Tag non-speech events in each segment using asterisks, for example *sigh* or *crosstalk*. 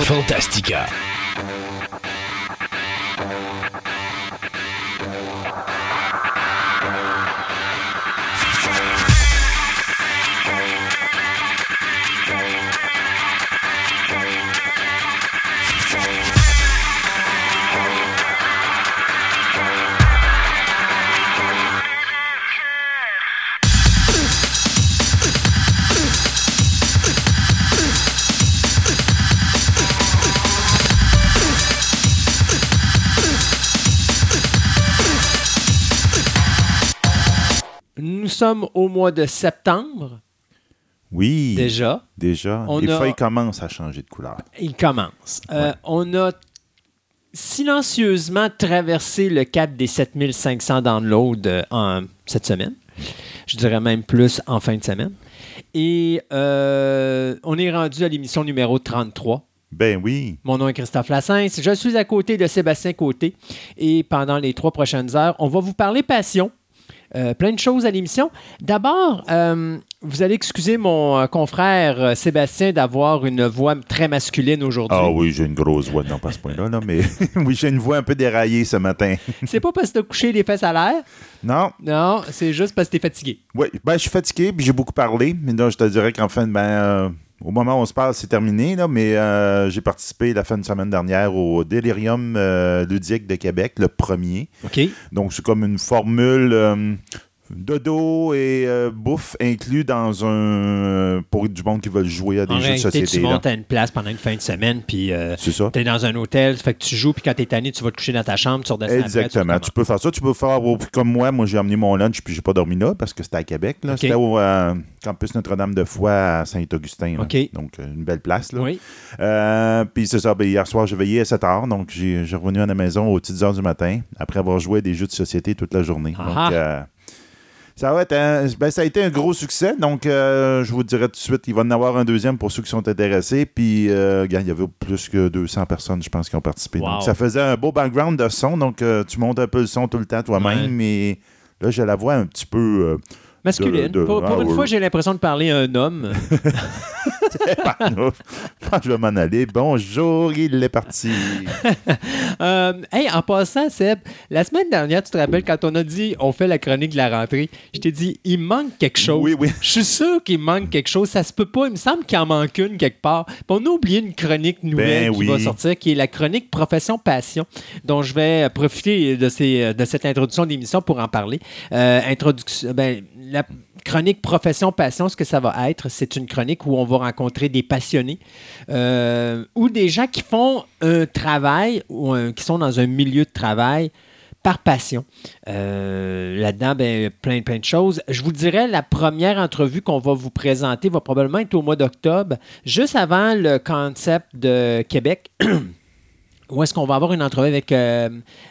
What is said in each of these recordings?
Fantastica. Sommes au mois de septembre, Oui. déjà. Déjà. On Les a- feuilles commencent à changer de couleur. Il commence. Euh, on a silencieusement traversé le cap des 7500 downloads euh, en, cette semaine. Je dirais même plus en fin de semaine. Et euh, on est rendu à l'émission numéro 33. Ben oui. Mon nom est Christophe Lassens. Je suis à côté de Sébastien Côté. Et pendant les trois prochaines heures, on va vous parler passion. Euh, plein de choses à l'émission. D'abord, euh, vous allez excuser mon euh, confrère Sébastien d'avoir une voix très masculine aujourd'hui. Ah oui, j'ai une grosse voix. Non, pas à ce point-là, là, mais *laughs* oui, j'ai une voix un peu déraillée ce matin. *laughs* C'est pas parce que t'as couché les fesses à l'air? Non. Non, c'est juste parce que t'es fatigué. Oui, ben, je suis fatigué, puis j'ai beaucoup parlé. Mais là, je te dirais qu'en fin de. Ben, au moment où on se parle, c'est terminé, là, mais euh, j'ai participé la fin de semaine dernière au Delirium euh, ludique de Québec, le premier. OK. Donc, c'est comme une formule euh, dodo et euh, bouffe inclus dans un. euh, pour du monde qui veut jouer à des En jeux de société. tu montes à une place pendant une fin de semaine, puis euh, C'est ça. t'es dans un hôtel, fait que tu joues, puis quand t'es tanné, tu vas te coucher dans ta chambre, tu redescends après, tu Exactement. Tu peux faire ça. Tu peux faire au- comme moi. Moi, j'ai amené mon lunch puis j'ai pas dormi là parce que c'était à Québec. là. C'était au euh, campus Notre-Dame-de-Foix à Saint-Augustin. là. OK. Donc, une belle place. Là. Oui. Puis c'est ça. ben, hier soir, j'ai veillé à 7 h. Donc, j'ai j'ai revenu à la maison aux petites heures du matin après avoir joué à des jeux de société toute la journée. Ah Donc, ça, va être un- ben, ça a été un gros succès. Donc, euh, je vous dirai tout de suite, il va en avoir un deuxième pour ceux qui sont intéressés. Puis, euh, il y avait plus que 200 personnes, je pense, qui ont participé. Wow. Donc, ça faisait un beau background de son. Donc, euh, tu montes un peu le son tout le temps toi-même. Mais là, j'ai la voix un petit peu. Masculine. de- de- pour pour ah, une oui. fois, j'ai l'impression de parler à un homme. *laughs* je vais m'en aller. Bonjour, il est parti. *laughs* Euh, hey, en passant, Seb, la semaine dernière, tu te rappelles, quand on a dit on fait la chronique de la rentrée, je t'ai dit il manque quelque chose. Oui, oui. Je suis sûr qu'il manque quelque chose. Ça se peut pas. Il me semble qu'il en manque une quelque part. Puis on a oublié une chronique nouvelle Ben qui oui. va sortir, qui est la chronique Profession Passion, dont je vais profiter de, ces, de cette introduction d'émission pour en parler. Euh, introduction, ben, la chronique Profession Passion, ce que ça va être, c'est une chronique où on va rencontrer des passionnés euh, ou des gens qui font un travail ou qui sont dans un milieu de travail par passion. Euh, Là-dedans, ben, plein, plein de choses. Je vous dirais, la première entrevue qu'on va vous présenter va probablement être au mois d'octobre, juste avant le concept de Québec. *clears throat* Où est-ce qu'on va avoir une entrevue avec euh,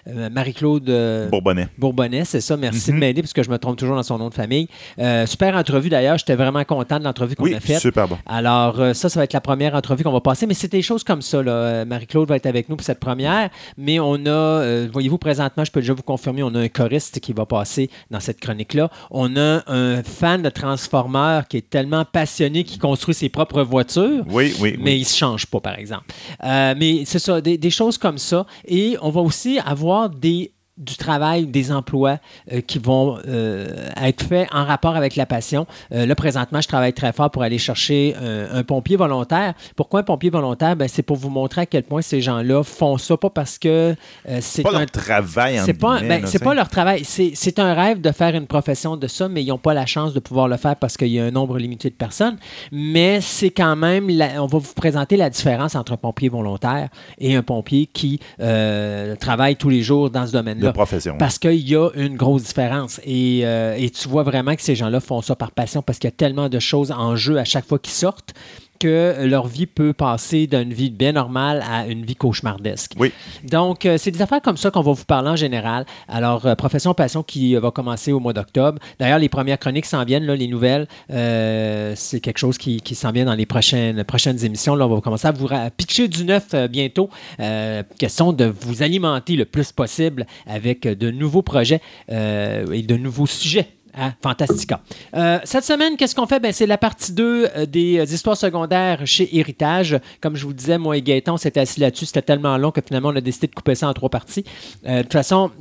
euh, Marie-Claude euh, Bourbonnais. Bourbonnais, c'est ça. Merci Mhm. de m'aider parce que je me trompe toujours dans son nom de famille. Euh, super entrevue d'ailleurs. J'étais vraiment content de l'entrevue qu'on Oui, a faite. super bon. Alors, ça, ça va être la première entrevue qu'on va passer, mais c'est des choses comme ça. là. Marie-Claude va être avec nous pour cette première, mais on a, voyez-vous, présentement, je peux déjà vous confirmer, on a un choriste qui va passer dans cette chronique-là. On a un fan de Transformers qui est tellement passionné qu'il construit ses propres voitures. Oui, oui, oui. Mais il ne se change pas, par exemple. Mais c'est ça, des, des choses comme ça. Et on va aussi avoir des du travail, des emplois euh, qui vont euh, être faits en rapport avec la passion. Euh, là, présentement, je travaille très fort pour aller chercher un, pompier volontaire. Pourquoi un pompier volontaire? Ben, c'est pour vous montrer à quel point ces gens-là font ça, pas parce que c'est pas un leur travail en c'est pas, ben, c'est pas leur travail. C'est c'est un rêve de faire une profession de ça, mais ils n'ont pas la chance de pouvoir le faire parce qu'il y a un nombre limité de personnes. Mais c'est quand même, la- on va vous présenter la différence entre un pompier volontaire et un pompier qui travaille tous les jours dans ce de domaine-là. profession. Parce qu'il y a une grosse différence. Et, euh, et tu vois vraiment que ces gens-là font ça par passion parce qu'il y a tellement de choses en jeu à chaque fois qu'ils sortent que leur vie peut passer d'une vie bien normale à une vie cauchemardesque. Oui. Donc, euh, c'est des affaires comme ça qu'on va vous parler en général. Alors, euh, Profession Passion qui euh, va commencer au mois d'octobre. D'ailleurs, les premières chroniques s'en viennent, là, les nouvelles. C'est quelque chose qui, qui s'en vient dans les prochaines, prochaines émissions. Là, on va commencer à vous pitcher du neuf bientôt. Question de vous alimenter le plus possible avec de nouveaux projets et de nouveaux sujets à Fantastica. Euh, cette semaine, qu'est-ce qu'on fait? Ben, c'est la partie 2 euh, des euh, histoires secondaires chez Héritage. Comme je vous disais, moi et Gaëtan, on s'était assis là-dessus. C'était tellement long que finalement, on a décidé de couper ça en trois parties. De toute façon,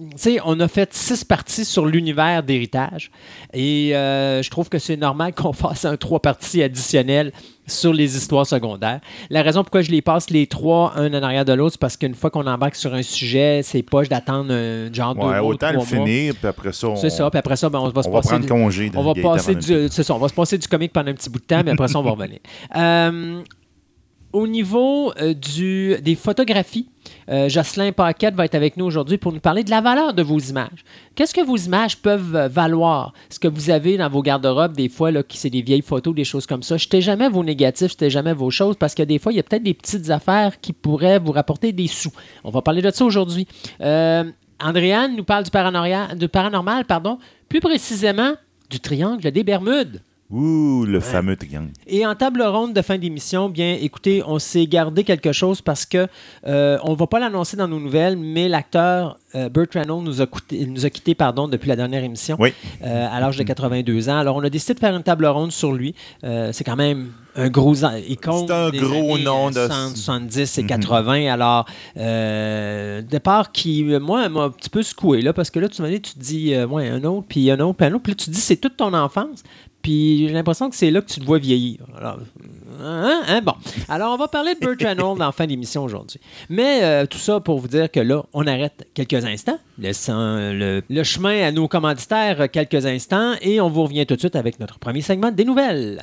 on a fait six parties sur l'univers d'Héritage. Et je trouve que c'est normal *laughs* qu'on fasse un trois parties additionnelles sur les histoires secondaires. La raison pourquoi je les passe les trois, un en arrière de l'autre, c'est parce qu'une fois qu'on embarque sur un sujet, c'est poche d'attendre un genre Ouais, ou autant le finir, puis après ça, on, C'est ça, puis après ça, ben, on va se on va passer prendre du- congé. de on va passer du, c'est ça, on va se passer du comique pendant un petit bout de temps, mais après ça, on va revenir. *laughs* Euh, au niveau euh, du, des photographies, euh, Jocelyn Paquette va être avec nous aujourd'hui pour nous parler de la valeur de vos images. Qu'est-ce que vos images peuvent euh, valoir? Ce que vous avez dans vos garde-robes, des fois, là, qui c'est des vieilles photos, des choses comme ça. Jetez jamais vos négatifs, jetez jamais vos choses, parce que des fois, il y a peut-être des petites affaires qui pourraient vous rapporter des sous. On va parler de ça aujourd'hui. Euh, Andréane nous parle du, paranormal, du paranormal, pardon, plus précisément du triangle des Bermudes. Ouh, le fameux triangle. Et en table ronde de fin d'émission, bien, écoutez, on s'est gardé quelque chose parce que euh, on va pas l'annoncer dans nos nouvelles, mais l'acteur euh, Burt Reynolds nous a, coûté- nous a quitté pardon, depuis la dernière émission Oui. euh, à l'âge de 82 ans. Alors, on a décidé de faire une table ronde sur lui. Euh, c'est quand même un gros icône. C'est un des gros nom de- 60, 70 et Mhm. 80. Alors, euh, départ qui, moi, m'a un petit peu secoué, là, parce que là, tu m'as dit, tu te dis, euh, ouais, un autre, puis un autre, puis un autre. Puis là, tu te dis, c'est toute ton enfance. Puis j'ai l'impression que c'est là que tu te vois vieillir. Alors, hein, hein, on va parler de Burt Reynolds en fin d'émission aujourd'hui. Mais euh, tout ça pour vous dire que là, on arrête quelques instants, laissant le, chemin à nos commanditaires quelques instants, et on vous revient tout de suite avec notre premier segment des nouvelles.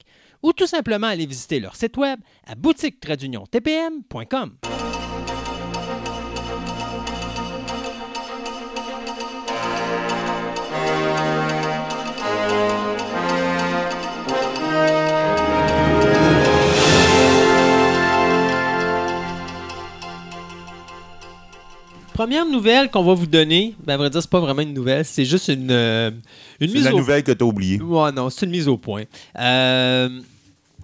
ou tout simplement aller visiter leur site web à boutique-tpm.com. Première nouvelle qu'on va vous donner, ben à vrai dire, c'est pas vraiment une nouvelle, c'est juste une, euh, une C'est mise la au nouvelle que tu as oubliée. Ouais, non, c'est une mise au point. Euh,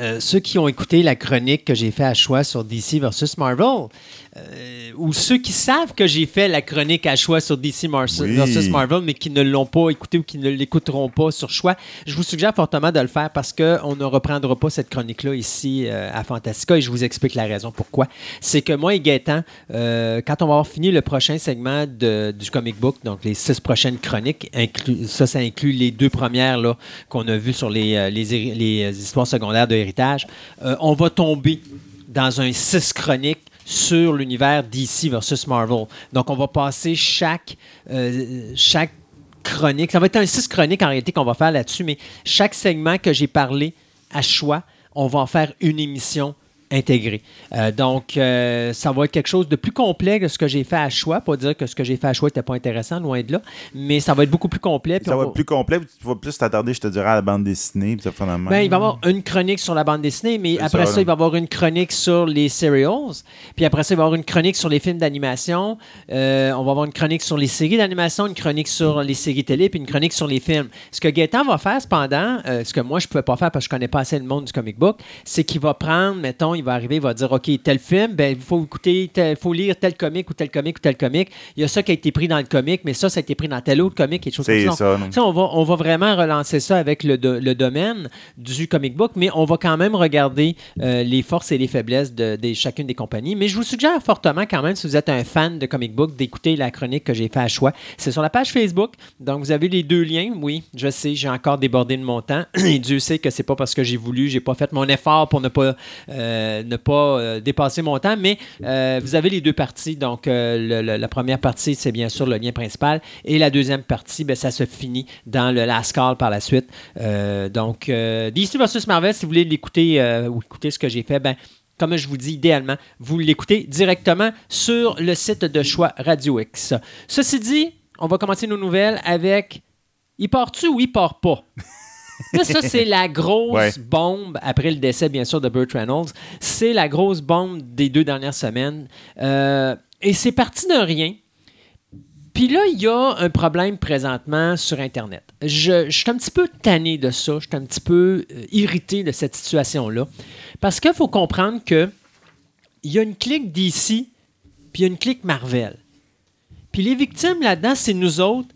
euh, ceux qui ont écouté la chronique que j'ai fait à choix sur DC versus Marvel, euh, ou ceux qui savent que j'ai fait la chronique à choix sur DC Mar- Oui. versus Marvel, mais qui ne l'ont pas écouté ou qui ne l'écouteront pas sur choix, je vous suggère fortement de le faire parce qu'on ne reprendra pas cette chronique-là ici euh, à Fantastica et je vous explique la raison pourquoi. C'est que moi et Gaëtan, quand on va avoir fini le prochain segment de- du comic book, donc les six prochaines chroniques, inclus- ça, ça inclut les deux premières qu'on a vues sur les, les histoires secondaires de euh, on va tomber dans un six chroniques sur l'univers DC versus Marvel. Donc, on va passer chaque, euh, chaque chronique. Ça va être un six chroniques en réalité qu'on va faire là-dessus, mais chaque segment que j'ai parlé à choix, on va en faire une émission intégrée. Euh, donc, euh, ça va être quelque chose de plus complet que ce que j'ai fait à choix. Pas dire que ce que j'ai fait à choix n'était pas intéressant, loin de là, mais ça va être beaucoup plus complet. Ça va être plus complet. Tu vas plus t'attarder, je te dirais, à la bande dessinée. Puis ça même. Ben, il va y avoir une chronique sur la bande dessinée, mais après ça, il va y avoir une chronique sur les serials. Puis après ça, il va y avoir une chronique sur les films d'animation. Euh, on va avoir une chronique sur les séries d'animation, une chronique sur les séries télé, puis une chronique sur les films. Ce que Gaëtan va faire, cependant, ce que moi, je ne pouvais pas faire parce que je connais pas assez le monde du comic book, c'est qu'il va prendre, mettons, il va arriver, il va dire, OK, tel film, ben, il faut écouter, il faut lire tel comic ou tel comic ou tel comic. Il y a ça qui a été pris dans le comic, mais ça, ça a été pris dans tel autre comic et des choses comme C'est ça. ça. non. On va, on va vraiment relancer ça avec le, do- le domaine du comic book, mais on va quand même regarder euh, les forces et les faiblesses de, de chacune des compagnies. Mais je vous suggère fortement quand même, si vous êtes un fan de comic book, d'écouter la chronique que j'ai fait à choix. C'est sur la page Facebook. Donc, vous avez les deux liens. Oui, je sais, j'ai encore débordé de mon temps. *clears throat* Et Dieu sait que c'est pas parce que j'ai voulu, j'ai pas fait mon effort pour ne pas euh, euh, ne pas euh, dépasser mon temps, mais euh, vous avez les deux parties. Donc, la première partie, c'est bien sûr le lien principal, et la deuxième partie, ben, ça se finit dans le last call par la suite. Donc, DC versus Marvel, si vous voulez l'écouter ou écouter ce que j'ai fait, ben, comme je vous dis, idéalement, vous l'écoutez directement sur le site de choix Radio X. Ceci dit, on va commencer nos nouvelles avec Il part-tu ou il part pas? *laughs* Là, ça, c'est la grosse Ouais. bombe, après le décès, bien sûr, de Burt Reynolds. C'est la grosse bombe des deux dernières semaines. Euh, et c'est parti de rien. Puis là, il y a un problème présentement sur Internet. Je, je suis un petit peu tanné de ça. Je suis un petit peu euh, irrité de cette situation-là. Parce qu'il faut comprendre que il y a une clique DC, puis il y a une clique Marvel. Puis les victimes là-dedans, c'est nous autres,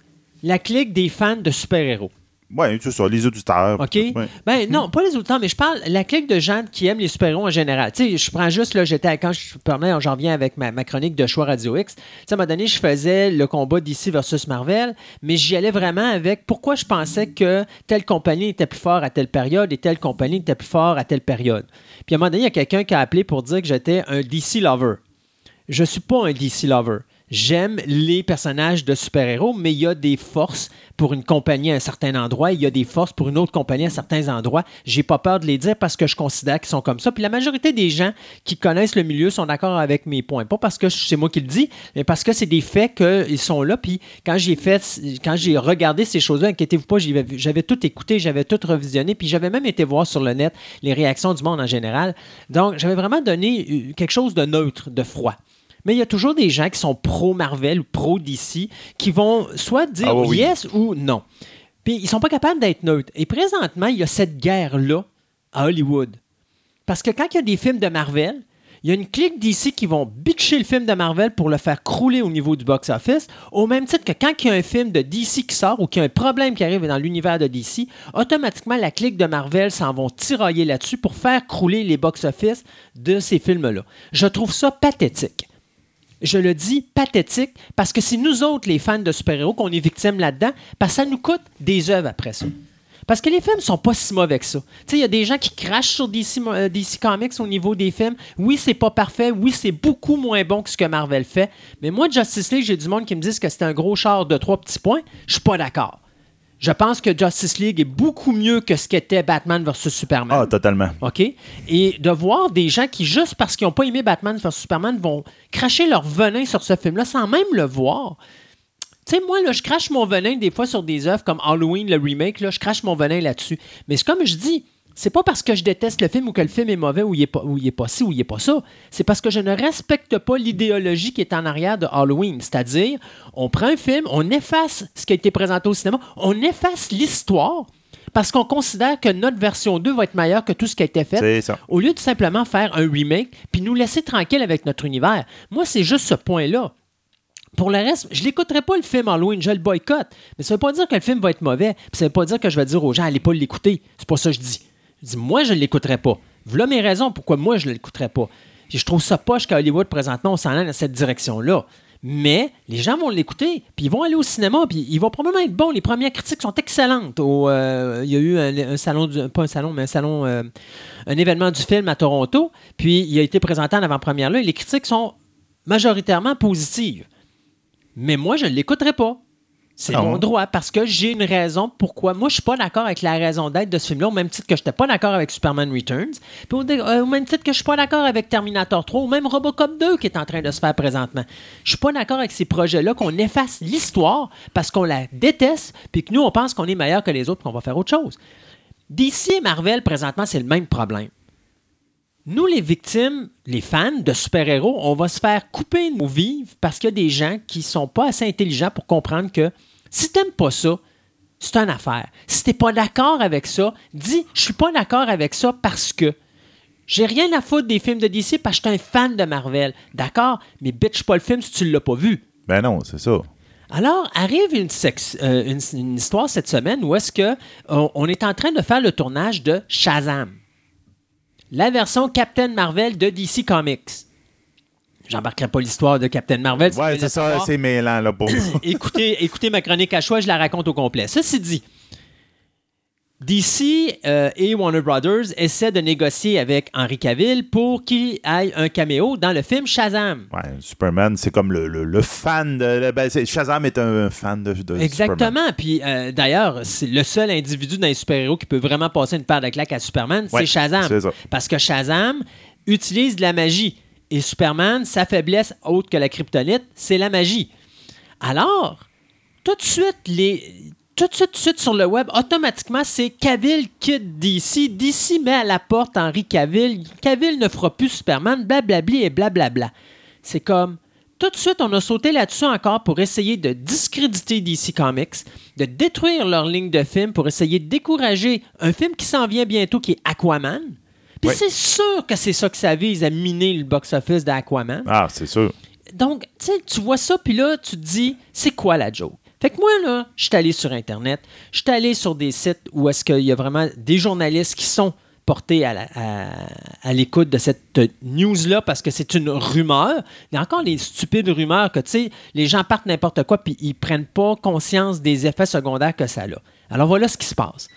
la clique des fans de super-héros. Oui, c'est ça, les auditeurs. OK? Ouais. Ben non, pas les auteurs, mais je parle la clique de gens qui aiment les super-héros en général. Tu sais, je prends juste, là, j'étais, quand je parlais, j'en reviens avec ma, ma chronique de choix Radio X. Tu sais, à un moment donné, je faisais le combat DC versus Marvel, mais j'y allais vraiment avec pourquoi je pensais que telle compagnie était plus fort à telle période et telle compagnie était plus fort à telle période. Puis à un moment donné, il y a quelqu'un qui a appelé pour dire que j'étais un DC lover. Je suis pas un DC lover. J'aime les personnages de super-héros, mais il y a des forces pour une compagnie à un certain endroit, il y a des forces pour une autre compagnie à certains endroits. J'ai pas peur de les dire parce que je considère qu'ils sont comme ça. Puis la majorité des gens qui connaissent le milieu sont d'accord avec mes points. Pas parce que c'est moi qui le dis, mais parce que c'est des faits qu'ils sont là. Puis quand j'ai fait, quand j'ai regardé ces choses-là, inquiétez-vous pas, j'avais tout écouté, j'avais tout revisionné, puis j'avais même été voir sur le net les réactions du monde en général. Donc j'avais vraiment donné euh, quelque chose de neutre, de froid. Mais il y a toujours des gens qui sont pro-Marvel ou pro-DC qui vont soit dire Ah oui, yes ou non. Puis ils sont pas capables d'être neutres. Et présentement, il y a cette guerre-là à Hollywood. Parce que quand il y a des films de Marvel, il y a une clique d'ici qui vont bitcher le film de Marvel pour le faire crouler au niveau du box-office, au même titre que quand il y a un film de DC qui sort ou qu'il y a un problème qui arrive dans l'univers de DC, automatiquement la clique de Marvel s'en vont tirailler là-dessus pour faire crouler les box-office de ces films-là. Je trouve ça pathétique. Je le dis pathétique parce que c'est nous autres, les fans de super-héros, qu'on est victimes là-dedans, parce que ça nous coûte des œuvres après ça. Parce que les films sont pas si mauvais que ça. Il y a des gens qui crachent sur DC, euh, DC Comics au niveau des films. Oui, c'est pas parfait. Oui, c'est beaucoup moins bon que ce que Marvel fait. Mais moi, Justice League, j'ai du monde qui me disent que c'est un gros char de trois petits points. Je suis pas d'accord. Je pense que Justice League est beaucoup mieux que ce qu'était Batman vs Superman. Ah, totalement. OK? Et de voir des gens qui, juste parce qu'ils n'ont pas aimé Batman vs Superman, vont cracher leur venin sur ce film-là sans même le voir. Tu sais, moi, là, je crache mon venin des fois sur des œuvres comme Halloween, le remake, là, je crache mon venin là-dessus. Mais c'est comme je dis, c'est pas parce que je déteste le film ou que le film est mauvais ou il est pas, ou il est pas ci ou il est pas ça. C'est parce que je ne respecte pas l'idéologie qui est en arrière de Halloween. C'est-à-dire, on prend un film, on efface ce qui a été présenté au cinéma, on efface l'histoire parce qu'on considère que notre version 2 va être meilleure que tout ce qui a été fait. C'est ça. Au lieu de simplement faire un remake puis nous laisser tranquille avec notre univers. Moi, c'est juste ce point-là. Pour le reste, je l'écouterai pas le film Halloween, je le boycotte. Mais ça veut pas dire que le film va être mauvais. Puis ça veut pas dire que je vais dire aux gens allez pas l'écouter. C'est pas ça que je dis. Je dis moi je l'écouterai pas. Voilà mes raisons pourquoi moi je l'écouterai pas. Puis je trouve ça poche qu'à Hollywood présentement on s'en aille dans cette direction-là. Mais les gens vont l'écouter, puis ils vont aller au cinéma, puis il va probablement être bon. Les premières critiques sont excellentes. Euh, il y a eu un, salon, du- pas un salon, mais un salon, euh, un événement du film à Toronto, puis il a été présenté en avant-première là, et les critiques sont majoritairement positives. Mais moi, je ne l'écouterai pas. C'est Ah mon ouais? droit parce que j'ai une raison pourquoi. Moi, je suis pas d'accord avec la raison d'être de ce film-là, au même titre que je n'étais pas d'accord avec Superman Returns, puis au, euh, au même titre que je suis pas d'accord avec Terminator 3 ou même Robocop 2 qui est en train de se faire présentement. Je suis pas d'accord avec ces projets-là qu'on efface l'histoire parce qu'on la déteste, puis que nous, on pense qu'on est meilleur que les autres, qu'on va faire autre chose. DC et Marvel, présentement, c'est le même problème. Nous, les victimes, les fans de super-héros, on va se faire couper nos vives parce qu'il y a des gens qui sont pas assez intelligents pour comprendre que si t'aimes pas ça, c'est une affaire. Si t'es pas d'accord avec ça, dis je suis pas d'accord avec ça parce que j'ai rien à foutre des films de DC parce que je suis un fan de Marvel. D'accord, mais bitch pas le film si tu l'as pas vu. Ben non, c'est ça. Alors, arrive une, euh, une- une histoire cette semaine où est-ce que on, on est en train de faire le tournage de Shazam, la version Captain Marvel de DC Comics. J'embarquerai pas l'histoire de Captain Marvel. Ouais, c'est ça, c'est mêlant, là, pour *coughs* écoutez, écoutez ma chronique à choix, je la raconte au complet. Ceci dit, DC euh, et Warner Brothers essaient de négocier avec Henry Cavill pour qu'il ait un caméo dans le film Shazam. Ouais, Superman, c'est comme le, le- le fan de. ben, Shazam est un fan de, de Superman. Exactement. Puis euh, d'ailleurs, c'est le seul individu dans les super-héros qui peut vraiment passer une paire de claques à Superman, Ouais, c'est Shazam. ça. Parce que Shazam utilise de la magie. Et Superman, sa faiblesse autre que la kryptonite, c'est la magie. Alors, tout de suite, les. Tout de suite, tout de suite sur le web, automatiquement, c'est Cavill quitte DC. DC met à la porte Henry Cavill. Cavill ne fera plus Superman, blablabli et blablabla. C'est comme. Tout de suite, on a sauté là-dessus encore pour essayer de discréditer DC Comics, de détruire leur ligne de film pour essayer de décourager un film qui s'en vient bientôt qui est Aquaman. Puis c'est sûr que c'est ça que ça vise à miner le box-office d'Aquaman. Ah, c'est sûr. Donc, tu sais, tu vois ça, puis là, tu te dis, c'est quoi la joke? Fait que moi, là, je suis allé sur Internet, je suis allé sur des sites où est-ce qu'il y a vraiment des journalistes qui sont portés à, la- à- à l'écoute de cette news-là parce que c'est une rumeur. Il y a encore les stupides rumeurs que, tu sais, les gens partent n'importe quoi puis ils prennent pas conscience des effets secondaires que ça a. Alors voilà ce qui se passe.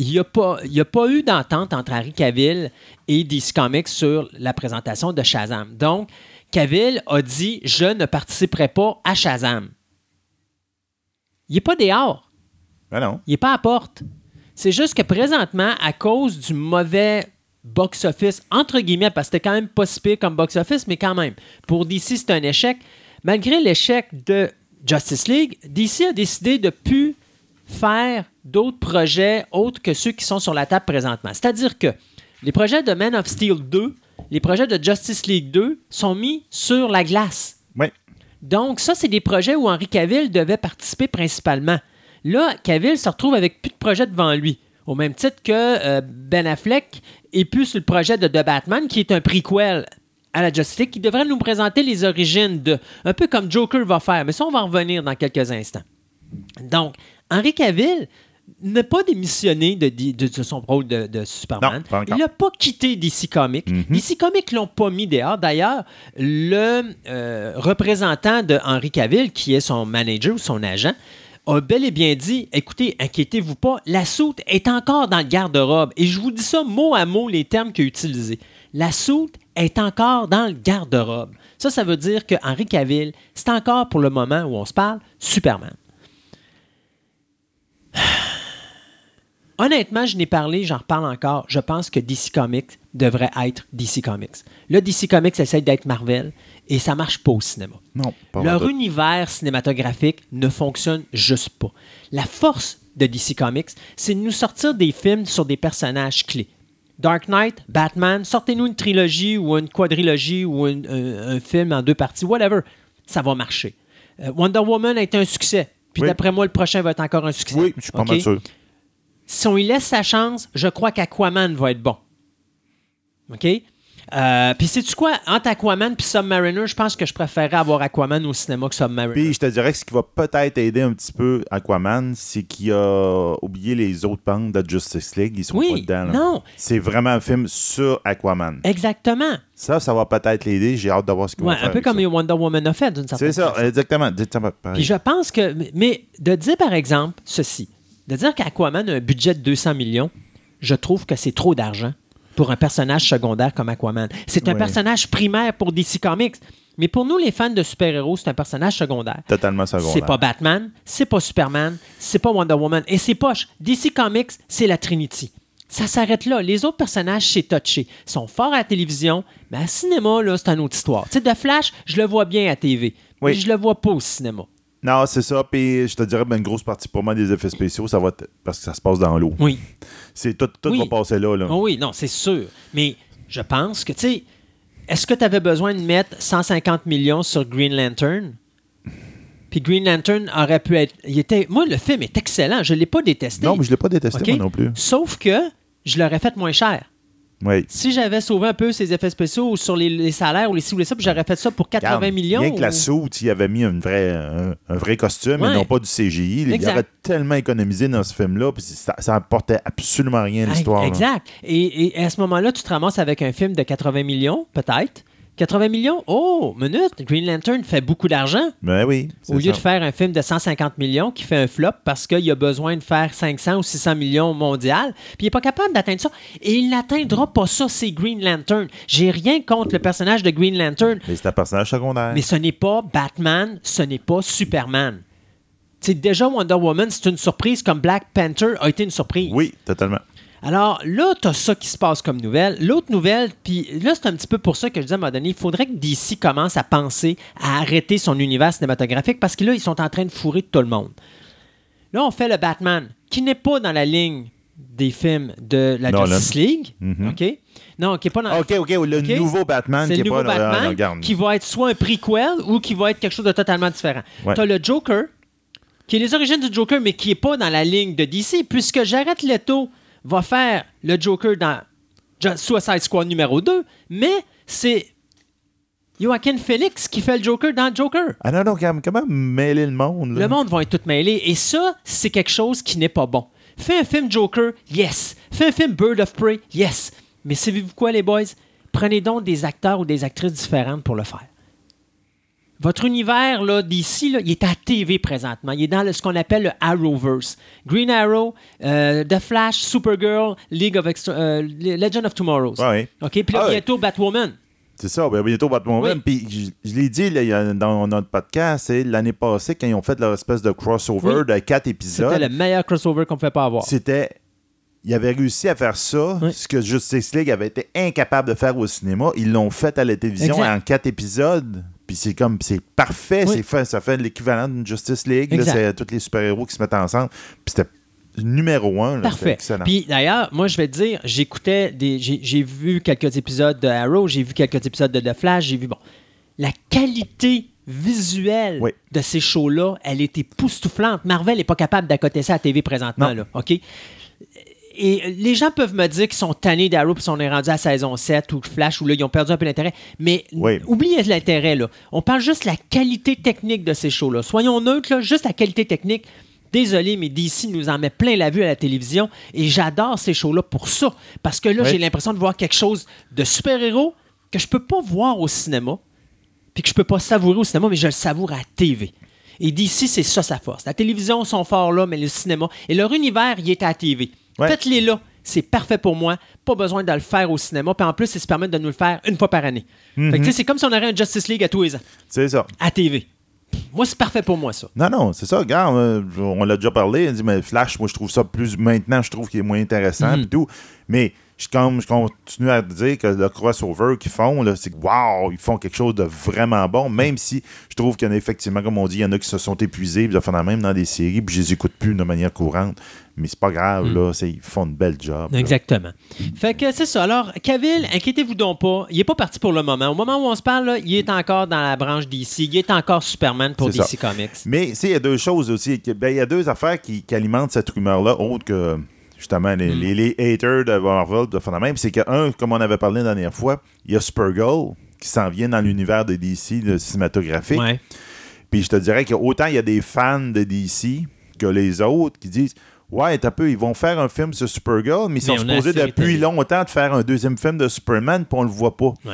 Il n'y a, pas- il y a pas eu d'entente entre Harry Cavill et DC Comics sur la présentation de Shazam. Donc, Cavill a dit Je ne participerai pas à Shazam. Il n'est pas dehors. Ben non. Il n'est pas à porte. C'est juste que présentement, à cause du mauvais box-office, entre guillemets, parce que c'était quand même pas si pire comme box-office, mais quand même, pour DC, c'est un échec. Malgré l'échec de Justice League, DC a décidé de plus faire d'autres projets autres que ceux qui sont sur la table présentement. C'est-à-dire que les projets de Man of Steel 2, les projets de Justice League 2 sont mis sur la glace. Oui. Donc, ça, c'est des projets où Henry Cavill devait participer principalement. Là, Cavill se retrouve avec plus de projets devant lui. Au même titre que euh, Ben Affleck est plus sur le projet de The Batman, qui est un prequel à la Justice League, qui devrait nous présenter les origines de. Un peu comme Joker va faire. Mais ça, on va en revenir dans quelques instants. Donc, Henry Cavill n'a pas démissionné de, de- de son rôle de, de Superman. Non. Il n'a pas quitté DC Comics. Mhm. DC Comics l'ont pas mis dehors. D'ailleurs, le euh, représentant de Henry Cavill, qui est son manager ou son agent, a bel et bien dit écoutez, inquiétez-vous pas, la soute est encore dans le garde-robe. Et je vous dis ça mot à mot, les termes qu'il a utilisés. La soute est encore dans le garde-robe. Ça, ça veut dire que Henry Cavill, c'est encore pour le moment où on se parle, Superman. *sighs* Honnêtement, je n'ai parlé, j'en reparle encore. Je pense que DC Comics devrait être DC Comics. Là, DC Comics essaye d'être Marvel et ça marche pas au cinéma. Non, pas Leur univers cinématographique ne fonctionne juste pas. La force de DC Comics, c'est de nous sortir des films sur des personnages clés. Dark Knight, Batman, sortez-nous une trilogie ou une quadrilogie ou un film en deux parties, whatever, ça va marcher. Euh, Wonder Woman a été un succès. Puis Oui. d'après moi, le prochain va être encore un succès. Oui, je suis pas OK? mal sûr. si on lui laisse sa chance, je crois qu'Aquaman va être bon. OK? Euh, puis sais-tu quoi? Entre Aquaman et Submariner, je pense que je préférerais avoir Aquaman au cinéma que Submariner. Puis je te dirais que ce qui va peut-être aider un petit peu Aquaman, c'est qu'il a oublié les autres bandes de Justice League. Ils sont Oui, pas dedans. là. non. C'est vraiment un film sur Aquaman. Exactement. Ça, ça va peut-être l'aider. J'ai hâte de voir ce qu'il Ouais, va faire. un peu comme ça. Wonder Woman a fait, d'une certaine C'est ça, façon. exactement. Puis je pense que. Mais de dire, par exemple, ceci, de dire qu'Aquaman a un budget de 200 millions, je trouve que c'est trop d'argent pour un personnage secondaire comme Aquaman. C'est un Ouais. personnage primaire pour DC Comics. Mais pour nous, les fans de super-héros, c'est un personnage secondaire. Totalement secondaire. C'est pas Batman, c'est pas Superman, c'est pas Wonder Woman. Et c'est poche. DC Comics, c'est la Trinity. Ça s'arrête là. Les autres personnages, c'est touché. Ils sont forts à la télévision, mais à cinéma, là, c'est une autre histoire. Tu sais, de Flash, je le vois bien à TV. Oui. Mais je le vois pas au cinéma. Non, c'est ça. Puis je te dirais, ben, une grosse partie pour moi des effets spéciaux, ça va être parce que ça se passe dans l'eau. Oui. C'est tout, tout Oui. va passer là. là. Oh oui, non, c'est sûr. Mais je pense que, tu sais, est-ce que tu avais besoin de mettre 150 millions sur Green Lantern? Puis Green Lantern aurait pu être. Il était, moi, le film est excellent. Je ne l'ai pas détesté. Non, mais je l'ai pas détesté, moi non plus. Sauf que je l'aurais fait moins cher. Oui. Si j'avais sauvé un peu ces effets spéciaux sur les, les salaires ou les ci ou les ça, puis j'aurais fait ça pour 80 Regarde, millions. Rien que la ou- soute, il avait mis une vraie, un, un vrai costume Ouais. et non pas du CGI. Il Exact. aurait tellement économisé dans ce film-là, puis ça, ça apportait absolument rien à l'histoire. Exact. Et, et à ce moment-là, tu te ramasses avec un film de 80 millions, peut-être. 80 millions? Oh, minute, Green Lantern fait beaucoup d'argent. Ben oui. Au lieu ça. de faire un film de 150 millions qui fait un flop parce qu'il a besoin de faire 500 ou 600 millions mondial, puis il n'est pas capable d'atteindre ça. Et il n'atteindra pas ça, c'est Green Lantern. J'ai rien contre le personnage de Green Lantern, Mais c'est un personnage secondaire. mais ce n'est pas Batman, ce n'est pas Superman. C'est déjà Wonder Woman, c'est une surprise comme Black Panther a été une surprise. Oui, totalement. Alors là, tu as ça qui se passe comme nouvelle. L'autre nouvelle, puis là, c'est un petit peu pour ça que je disais à un moment donné, il faudrait que DC commence à penser à arrêter son univers cinématographique parce que là, ils sont en train de fourrer tout le monde. Là, on fait le Batman, qui n'est pas dans la ligne des films de la Nolan. Justice League. Mhm. OK? Non, qui n'est pas dans OK, OK, le nouveau Batman c'est qui le est nouveau pas Batman regarde. qui va être soit un prequel ou qui va être quelque chose de totalement différent. Ouais. Tu as le Joker, qui est les origines du Joker, mais qui n'est pas dans la ligne de DC, puisque Jared Leto va faire le Joker dans Suicide Squad numéro 2, mais c'est Joaquin Phoenix qui fait le Joker dans Joker. Ah non, non, comment, comment mêler le monde? Là? Le monde va être tout mêlé. Et ça, c'est quelque chose qui n'est pas bon. Fais un film Joker, yes. Fais un film Bird of Prey, yes. Mais savez-vous quoi, les boys? Prenez donc des acteurs ou des actrices différentes pour le faire. Votre univers là, d'ici, là, il est à TV présentement. Il est dans le- ce qu'on appelle le Arrowverse. Green Arrow, euh, The Flash, Supergirl, League of Extra- euh, Legend of Tomorrow. Ouais. OK? Puis là, Ah ouais. bientôt Batwoman. C'est ça, ben, bientôt Batwoman. Oui. Puis je, je l'ai dit là, dans notre podcast, c'est l'année passée, quand ils ont fait leur espèce de crossover Oui. de quatre C'était épisodes, le meilleur crossover qu'on ne pouvait pas avoir. c'était. Ils avaient réussi à faire ça, Oui. ce que Justice League avait été incapable de faire au cinéma. Ils l'ont fait à la télévision Exact. en quatre épisodes. Puis c'est comme, c'est parfait. Oui. c'est fait, ça fait l'équivalent d'une Justice League. là. C'est tous les super-héros qui se mettent ensemble. Puis c'était numéro un. là, Parfait. excellent. Puis d'ailleurs, moi, je vais te dire, j'écoutais des. J'ai j'ai vu quelques épisodes de Arrow, j'ai vu quelques épisodes de The Flash, j'ai vu. Bon. La qualité visuelle Oui. de ces shows-là, elle est époustouflante. Marvel n'est pas capable d'accoter ça à la TV présentement. Non. Là, OK? Et les gens peuvent me dire qu'ils sont tannés d'Arrow puis qu'on est rendu à saison 7 ou Flash où là, ils ont perdu un peu l'intérêt. Mais Oui. oubliez l'intérêt, là. On parle juste de la qualité technique de ces shows-là. Soyons neutres, là, juste la qualité technique. Désolé, mais DC nous en met plein la vue à la télévision et j'adore ces shows-là pour ça. Parce que là, Oui. j'ai l'impression de voir quelque chose de super-héros que je peux pas voir au cinéma puis que je peux pas savourer au cinéma, mais je le savoure à la TV. Et d'ici, c'est ça sa force. La télévision, sont forts là, mais le cinéma. Et leur univers, il est à la TV. Ouais. Faites-les là. C'est parfait pour moi. Pas besoin de le faire au cinéma. Puis en plus, ils se permettent de nous le faire une fois par année. Fait que, tu sais, c'est comme si on aurait un Justice League à tous les ans, C'est ça. à TV. Moi, c'est parfait pour moi, ça. Non, non, c'est ça. Regarde, euh, on l'a déjà parlé. On dit, mais Flash, moi, je trouve ça plus. Maintenant, je trouve qu'il est moins intéressant. Pis tout. Mais je, comme, je continue à dire que le crossover qu'ils font, c'est que, wow, ils font quelque chose de vraiment bon. Même si je trouve qu'il y en a effectivement, comme on dit, il y en a qui se sont épuisés. Puis, enfin, même dans des séries. Puis, je les écoute plus de manière courante. Mais c'est pas grave, Mhm. là. Ils font une belle job. là. Exactement. Fait que c'est ça. Alors, Cavill, inquiétez-vous donc pas. Il n'est pas parti pour le moment. Au moment où on se parle, là, il est encore dans la branche DC. Il est encore Superman pour DC ça. Comics. Mais il y a deux choses aussi. ben, Il y a deux affaires qui, qui alimentent cette rumeur-là, autres que justement les, Mm. les- les haters de Marvel de faire même. C'est que, un, comme on avait parlé la dernière fois, il y a Supergirl qui s'en vient dans l'univers de DC, le cinématographique. Ouais. Puis je te dirais qu'autant il y a des fans de DC que les autres qui disent Ouais, t'as peu, ils vont faire un film sur Supergirl, mais ils sont Mais supposés depuis longtemps de faire un deuxième film de Superman, puis on le voit pas. Ouais.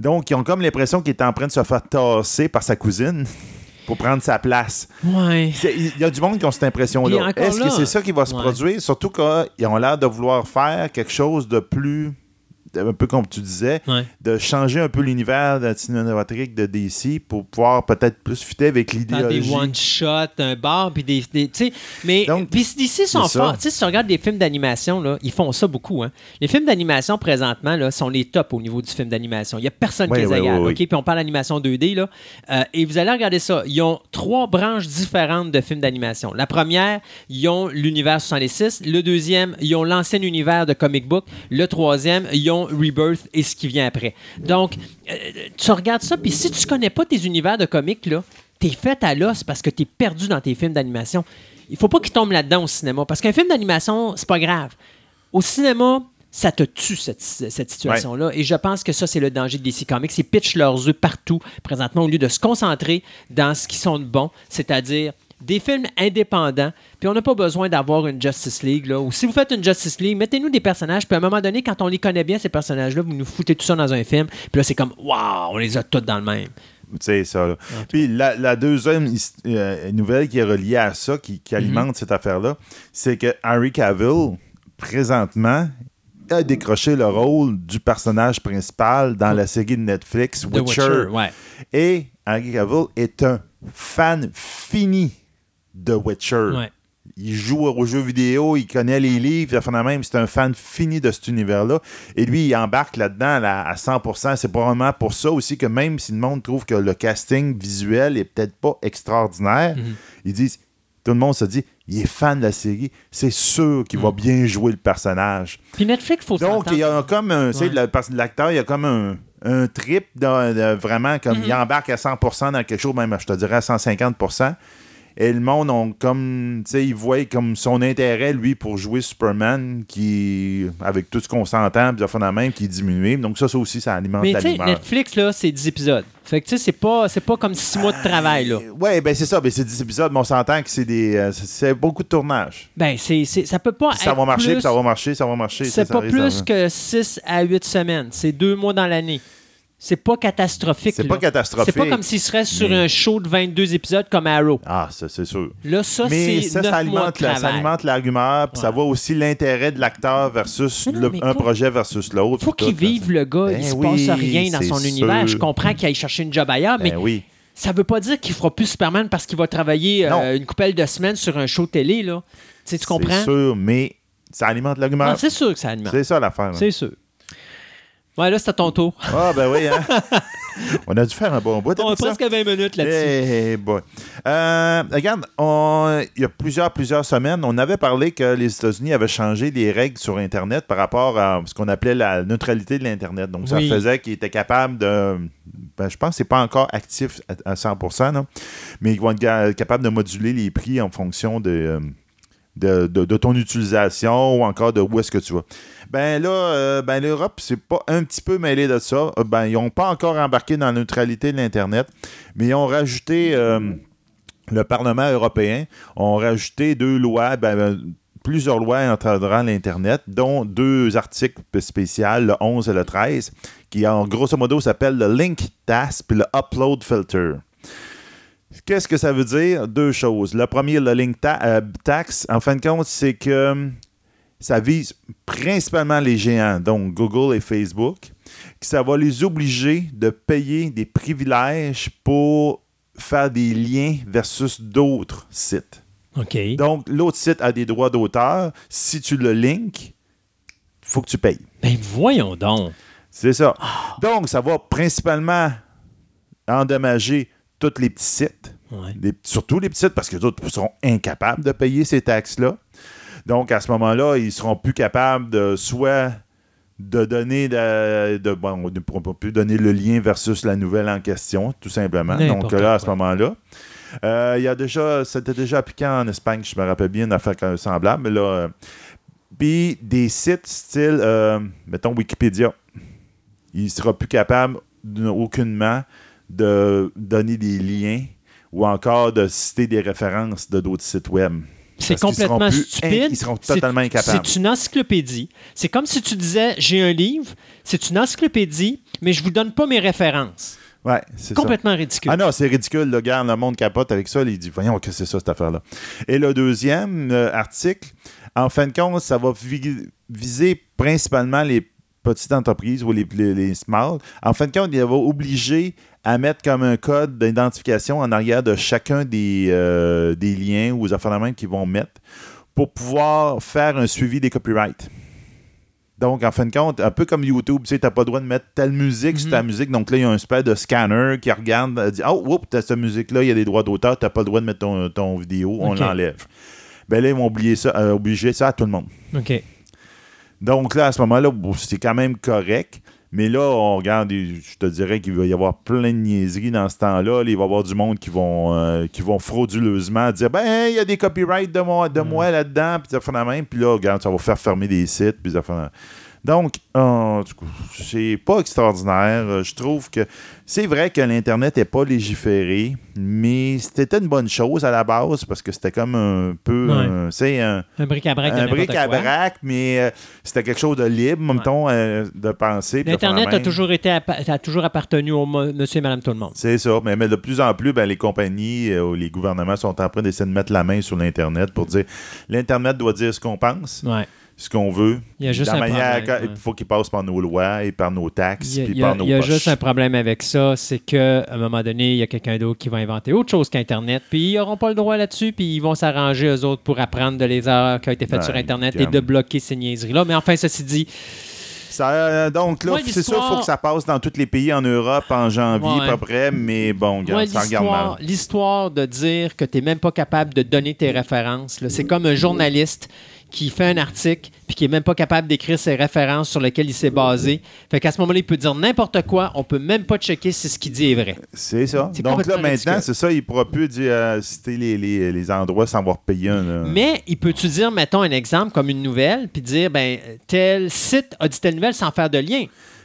Donc, ils ont comme l'impression qu'il est en train de se faire tasser par sa cousine pour prendre sa place. Ouais. Il y a du monde qui ont cette impression-là. Est-ce que c'est ça qui va se Ouais. produire? Surtout qu'ils ont l'air de vouloir faire quelque chose de plus, un peu comme tu disais, Ouais. de changer un peu l'univers de la cinématique de DC pour pouvoir peut-être plus fitter avec Dans des l'idéologie. one-shots, un bar, puis des. des- tu sais, mais Donc, puis d'ici sont forts. Tu sais, si tu regardes des films d'animation, là, ils font ça beaucoup. Hein. Les films d'animation, présentement, là, sont les tops au niveau du film d'animation. Il n'y a personne Oui, qui les oui, égale. oui. OK? Puis on parle d'animation 2D. Là, Euh, et vous allez regarder ça. Ils ont trois branches différentes de films d'animation. La première, ils ont l'univers 66. Le deuxième, ils ont l'ancien univers de comic book. Le troisième, ils ont Rebirth et ce qui vient après. Donc, euh, tu regardes ça, puis si tu connais pas tes univers de comics, là, t'es fait à l'os parce que t'es perdu dans tes films d'animation. Il faut pas qu'ils tombent là-dedans au cinéma. Parce qu'un film d'animation, c'est pas grave. Au cinéma, ça te tue, cette, cette situation-là. Et je pense que ça, c'est le danger de DC Comics. Ils pitchent leurs œufs partout, présentement, au lieu de se concentrer dans ce qui sont de bon, c'est-à-dire des films indépendants, puis on n'a pas besoin d'avoir une Justice League. Là. Ou si vous faites une Justice League, mettez-nous des personnages, puis à un moment donné, quand on les connaît bien, ces personnages-là, vous nous foutez tout ça dans un film, puis là, c'est comme, waouh, on les a tous dans le même. Tu sais, ça. là. Puis la, la deuxième euh, nouvelle qui est reliée à ça, qui, qui alimente cette affaire-là, c'est que Harry Cavill, présentement, a décroché le rôle du personnage principal dans la série de Netflix The Witcher. Witcher, ouais. Et Harry Cavill est un fan fini de Witcher. Ouais. Il joue aux jeux vidéo, il connaît les livres, la même, c'est un fan fini de cet univers-là. Et lui, il embarque là-dedans là, à 100%. C'est probablement pour ça aussi que même si le monde trouve que le casting visuel est peut-être pas extraordinaire, Mhm. ils disent, tout le monde se dit, il est fan de la série, c'est sûr qu'il Mhm. va bien jouer le personnage. Puis Netflix, faut Donc, il y a comme un, Ouais. l'acteur, il y a comme un, un trip de, de vraiment comme Mhm. il embarque à 100% dans quelque chose, même je te dirais à 150%. Et le monde, on, comme, tu sais, il voit comme son intérêt, lui, pour jouer Superman, qui, avec tout ce qu'on s'entend, puis de la même, qui est diminué. Donc, ça, ça aussi, ça alimente Mais la tu sais. Netflix, là, c'est 10 épisodes. Fait que tu sais, c'est pas, c'est pas comme 6 mois de travail, là. Ouais, ben c'est ça, ben c'est 10 épisodes, mais on s'entend que c'est des. euh, c'est- beaucoup de tournage. Ben, c'est, ça peut pas Puis ça être va marcher, plus- puis ça va marcher, ça va marcher. C'est pas plus que 6 à 8 semaines. C'est deux mois dans l'année. C'est pas catastrophique. C'est là. pas catastrophique. C'est pas comme s'il serait sur mais- un show de 22 épisodes comme Arrow. Ah, ça, c'est sûr. Là, ça, Mais c'est ça, 9 ça mois alimente, la, ça alimente l'argument, puis ça voit aussi l'intérêt de l'acteur versus Mais non, le- mais un faut- projet versus l'autre. faut puis qu'il vive le gars. Ben il se oui, passe rien dans son univers. Je comprends qu'il aille chercher une job ailleurs, mais Ben oui. ça veut pas dire qu'il fera plus Superman parce qu'il va travailler euh, une couple de semaines sur un show télé. Là. Tu comprends? C'est sûr, mais ça alimente l'argument. C'est sûr que ça alimente. C'est ça l'affaire. C'est sûr. Ouais, là, c'est à ton tour. Ah, ben oui, hein. *laughs* On a dû faire un bon bout On a presque 20 minutes là-dessus. Eh boy. Euh, regarde, on- il y a plusieurs, plusieurs semaines, on avait parlé que les États-Unis avaient changé les règles sur Internet par rapport à ce qu'on appelait la neutralité de l'Internet. Donc, ça faisait qu'ils étaient capables de. ben, je pense que c'est pas encore actif à, à 100%, là, mais ils vont être capables de moduler les prix en fonction de. euh, de, de- de ton utilisation ou encore de où est-ce que tu vas. Ben là, euh, ben l'Europe, c'est pas un petit peu mêlé de ça. Euh, Ben, ils n'ont pas encore embarqué dans la neutralité de l'Internet, mais ils ont rajouté euh, le Parlement européen, ont rajouté deux lois, ben, plusieurs lois encadrant l'Internet, dont deux articles spéciaux, le 11 et le 13, qui en grosso modo s'appellent le Link Task et le Upload Filter. Qu'est-ce que ça veut dire? Deux choses. Le premier, le link ta- tax, en fin de compte, c'est que ça vise principalement les géants, donc Google et Facebook, que ça va les obliger de payer des privilèges pour faire des liens versus d'autres sites. OK. Donc, l'autre site a des droits d'auteur. Si tu le links, faut que tu payes. Ben voyons donc. C'est ça. Donc, ça va principalement endommager tous les petits sites. Ouais. Les- surtout les petits sites, parce que les autres seront incapables de payer ces taxes-là. Donc, à ce moment-là, ils seront plus capables de soit de donner de, de- bon, on ne pourra plus donner le lien versus la nouvelle en question, tout simplement. Donc là, à ce moment-là, euh, il y a déjà, c'était déjà appliqué en Espagne, je me rappelle bien, une affaire semblable. Mais là, euh, puis des sites style, euh, mettons Wikipédia, il ne sera plus capable aucunement de donner des liens ou encore de citer des références de d'autres sites web. C'est complètement stupide. ils seront C'est- totalement incapables. C'est une encyclopédie. C'est comme si tu disais j'ai un livre, c'est une encyclopédie, mais je vous donne pas mes références. Ouais, c'est ça. Complètement ridicule. Ah non, c'est ridicule. Le gars, le monde capote avec ça. Il dit, voyons, que c'est ça, cette affaire-là? Et le deuxième euh, article, en fin de compte, ça va vi- viser principalement les petites entreprises ou les, les, les small. En fin de compte, il va obliger à mettre comme un code d'identification en arrière de chacun des, euh, des liens ou des affaires même qu'ils vont mettre pour pouvoir faire un suivi des copyrights. Donc, en fin de compte, un peu comme YouTube, tu sais, t'as pas le droit de mettre telle musique sur ta musique. Donc là, il y a un espèce de scanner qui regarde, dit Oh, oups, t'as cette musique-là, il y a des droits d'auteur, t'as pas le droit de mettre ton, ton vidéo, on l'enlève. Ben là, ils vont oublier ça, euh, obliger ça à tout le monde. OK. Donc là, à ce moment-là, c'est quand même correct. Mais là, on regarde, je te dirais qu'il va y avoir plein de niaiseries dans ce temps-là. Là, il va y avoir du monde qui vont, euh, qui vont frauduleusement dire Ben, il y a des copyrights de moi, de moi là-dedans, puis ça fait la même. Puis là, regarde, ça va faire fermer des sites, puis ça fait. Donc, euh, c'est pas extraordinaire. Euh, Je trouve que c'est vrai que l'Internet n'est pas légiféré, mais c'était une bonne chose à la base parce que c'était comme un peu, Ouais. c'est un, Un bric-à-brac un bric-à-brac, mais euh, c'était quelque chose de libre, Ouais. mettons, euh, de penser. L'Internet a même. toujours, été a toujours appartenu au mo- monsieur et madame tout le monde. C'est ça. Mais, mais de plus en plus, ben, les compagnies ou les gouvernements sont en train d'essayer de mettre la main sur l'Internet pour dire l'Internet doit dire ce qu'on pense, Ouais. Ce qu'on veut. Il y a juste la un manière problème, Il faut qu'il passe par nos lois et par nos taxes, Il y a, puis il y a- par nos il y a poches. juste un problème avec ça, c'est qu'à un moment donné, il y a quelqu'un d'autre qui va inventer autre chose qu'Internet, puis ils n'auront pas le droit là-dessus, puis ils vont s'arranger eux autres pour apprendre de les erreurs qui ont été faites sur Internet et de bloquer ces niaiseries-là. Mais enfin, ceci dit, Ça, euh, donc là, c'est sûr, il faut que ça passe dans tous les pays en Europe en janvier, Ouais. à peu près, mais bon, Moi, regarde, ça regarde mal. l'histoire, de dire que tu n'es même pas capable de donner tes références, c'est comme un journaliste qui fait un article puis qui est même pas capable d'écrire ses références sur lesquelles il s'est basé. Fait qu'à ce moment-là, il peut dire n'importe quoi, on peut même pas checker si ce qu'il dit est vrai. C'est ça. C'est Donc là, maintenant, c'est ça, il pourra plus dire, euh, citer les, les- les endroits sans avoir payé un. là. Mais il peut-tu dire, mettons, un exemple comme une nouvelle, puis dire, ben, tel site a dit telle nouvelle sans faire de lien?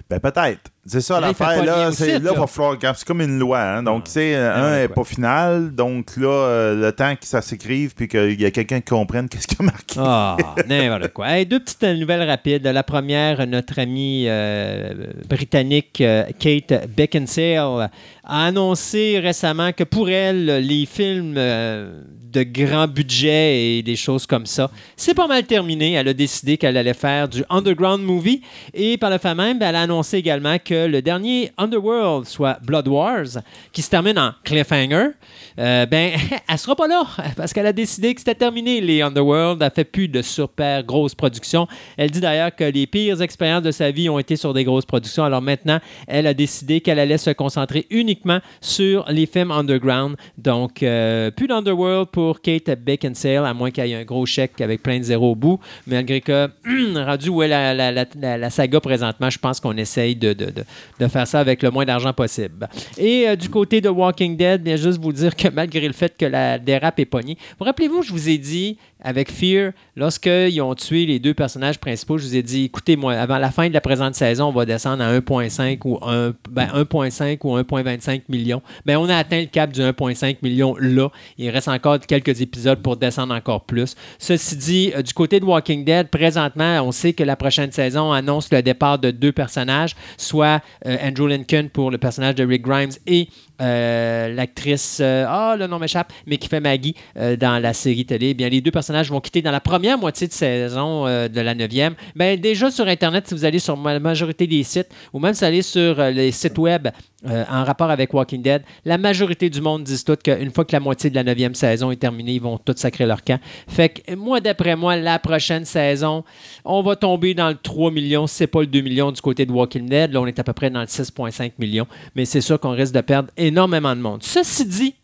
Ben peut-être. C'est ça l'affaire. Là, c'est, là, va falloir. C'est comme une loi. hein. Donc, tu sais, un ouais, n'est pas final. Donc, là, euh, le temps que ça s'écrive puis qu'il y a quelqu'un qui comprenne *laughs* qu'est-ce qu'il a marqué. Ah, n'importe quoi. Hey, deux petites euh, nouvelles rapides. La première, notre amie euh, britannique euh, Kate Beckinsale a annoncé récemment que pour elle, les films euh, de grand budget et des choses comme ça, c'est pas mal terminé. Elle a décidé qu'elle allait faire du underground movie et par le fait même, elle a annoncé également que le dernier Underworld, soit Blood Wars, qui se termine en cliffhanger, euh, ben, *laughs* elle sera pas là parce qu'elle a décidé que c'était terminé les Underworld. Elle fait plus de super grosses productions. Elle dit d'ailleurs que les pires expériences de sa vie ont été sur des grosses productions. Alors maintenant, elle a décidé qu'elle allait se concentrer uniquement sur les films underground. Donc, euh, plus d'Underworld pour Kate Beckinsale, à moins qu'il y ait un gros chèque avec plein de zéros au bout. Malgré que, *clears throat* rendu où est la saga présentement, je pense qu'on essaye de, de- de- de faire ça avec le moins d'argent possible. Et euh, du côté de Walking Dead, bien juste vous dire que malgré le fait que la dérape est pognée, vous rappelez-vous, je vous ai dit avec Fear, lorsqu'ils ont tué les deux personnages principaux, je vous ai dit, écoutez, moi, avant la fin de la présente saison, on va descendre à 1,5 ou 1, ben, 1,5 ou 1,25 millions. Ben, on a atteint le cap du 1,5 million là. Il reste encore quelques épisodes pour descendre encore plus. Ceci dit, euh, du côté de Walking Dead, présentement, on sait que la prochaine saison annonce le départ de deux personnages, soit euh, Andrew Lincoln pour le personnage de Rick Grimes et euh, l'actrice, ah, le nom m'échappe, mais qui fait Maggie dans la série télé. Eh Bien, les deux personnages vont quitter dans la première moitié de saison euh, de la neuvième. Ben, déjà sur Internet, si vous allez sur la majorité des sites, ou même si vous allez sur euh, les sites web euh, en rapport avec Walking Dead, la majorité du monde disent tout qu'une fois que la moitié de la neuvième saison est terminée, ils vont tous sacrer leur camp. Fait que moi, d'après moi, la prochaine saison, on va tomber dans le 3 millions, c'est pas le 2 millions du côté de Walking Dead. Là, on est à peu près dans le 6,5 millions. Mais c'est sûr qu'on risque de perdre énormément de monde. Ceci dit,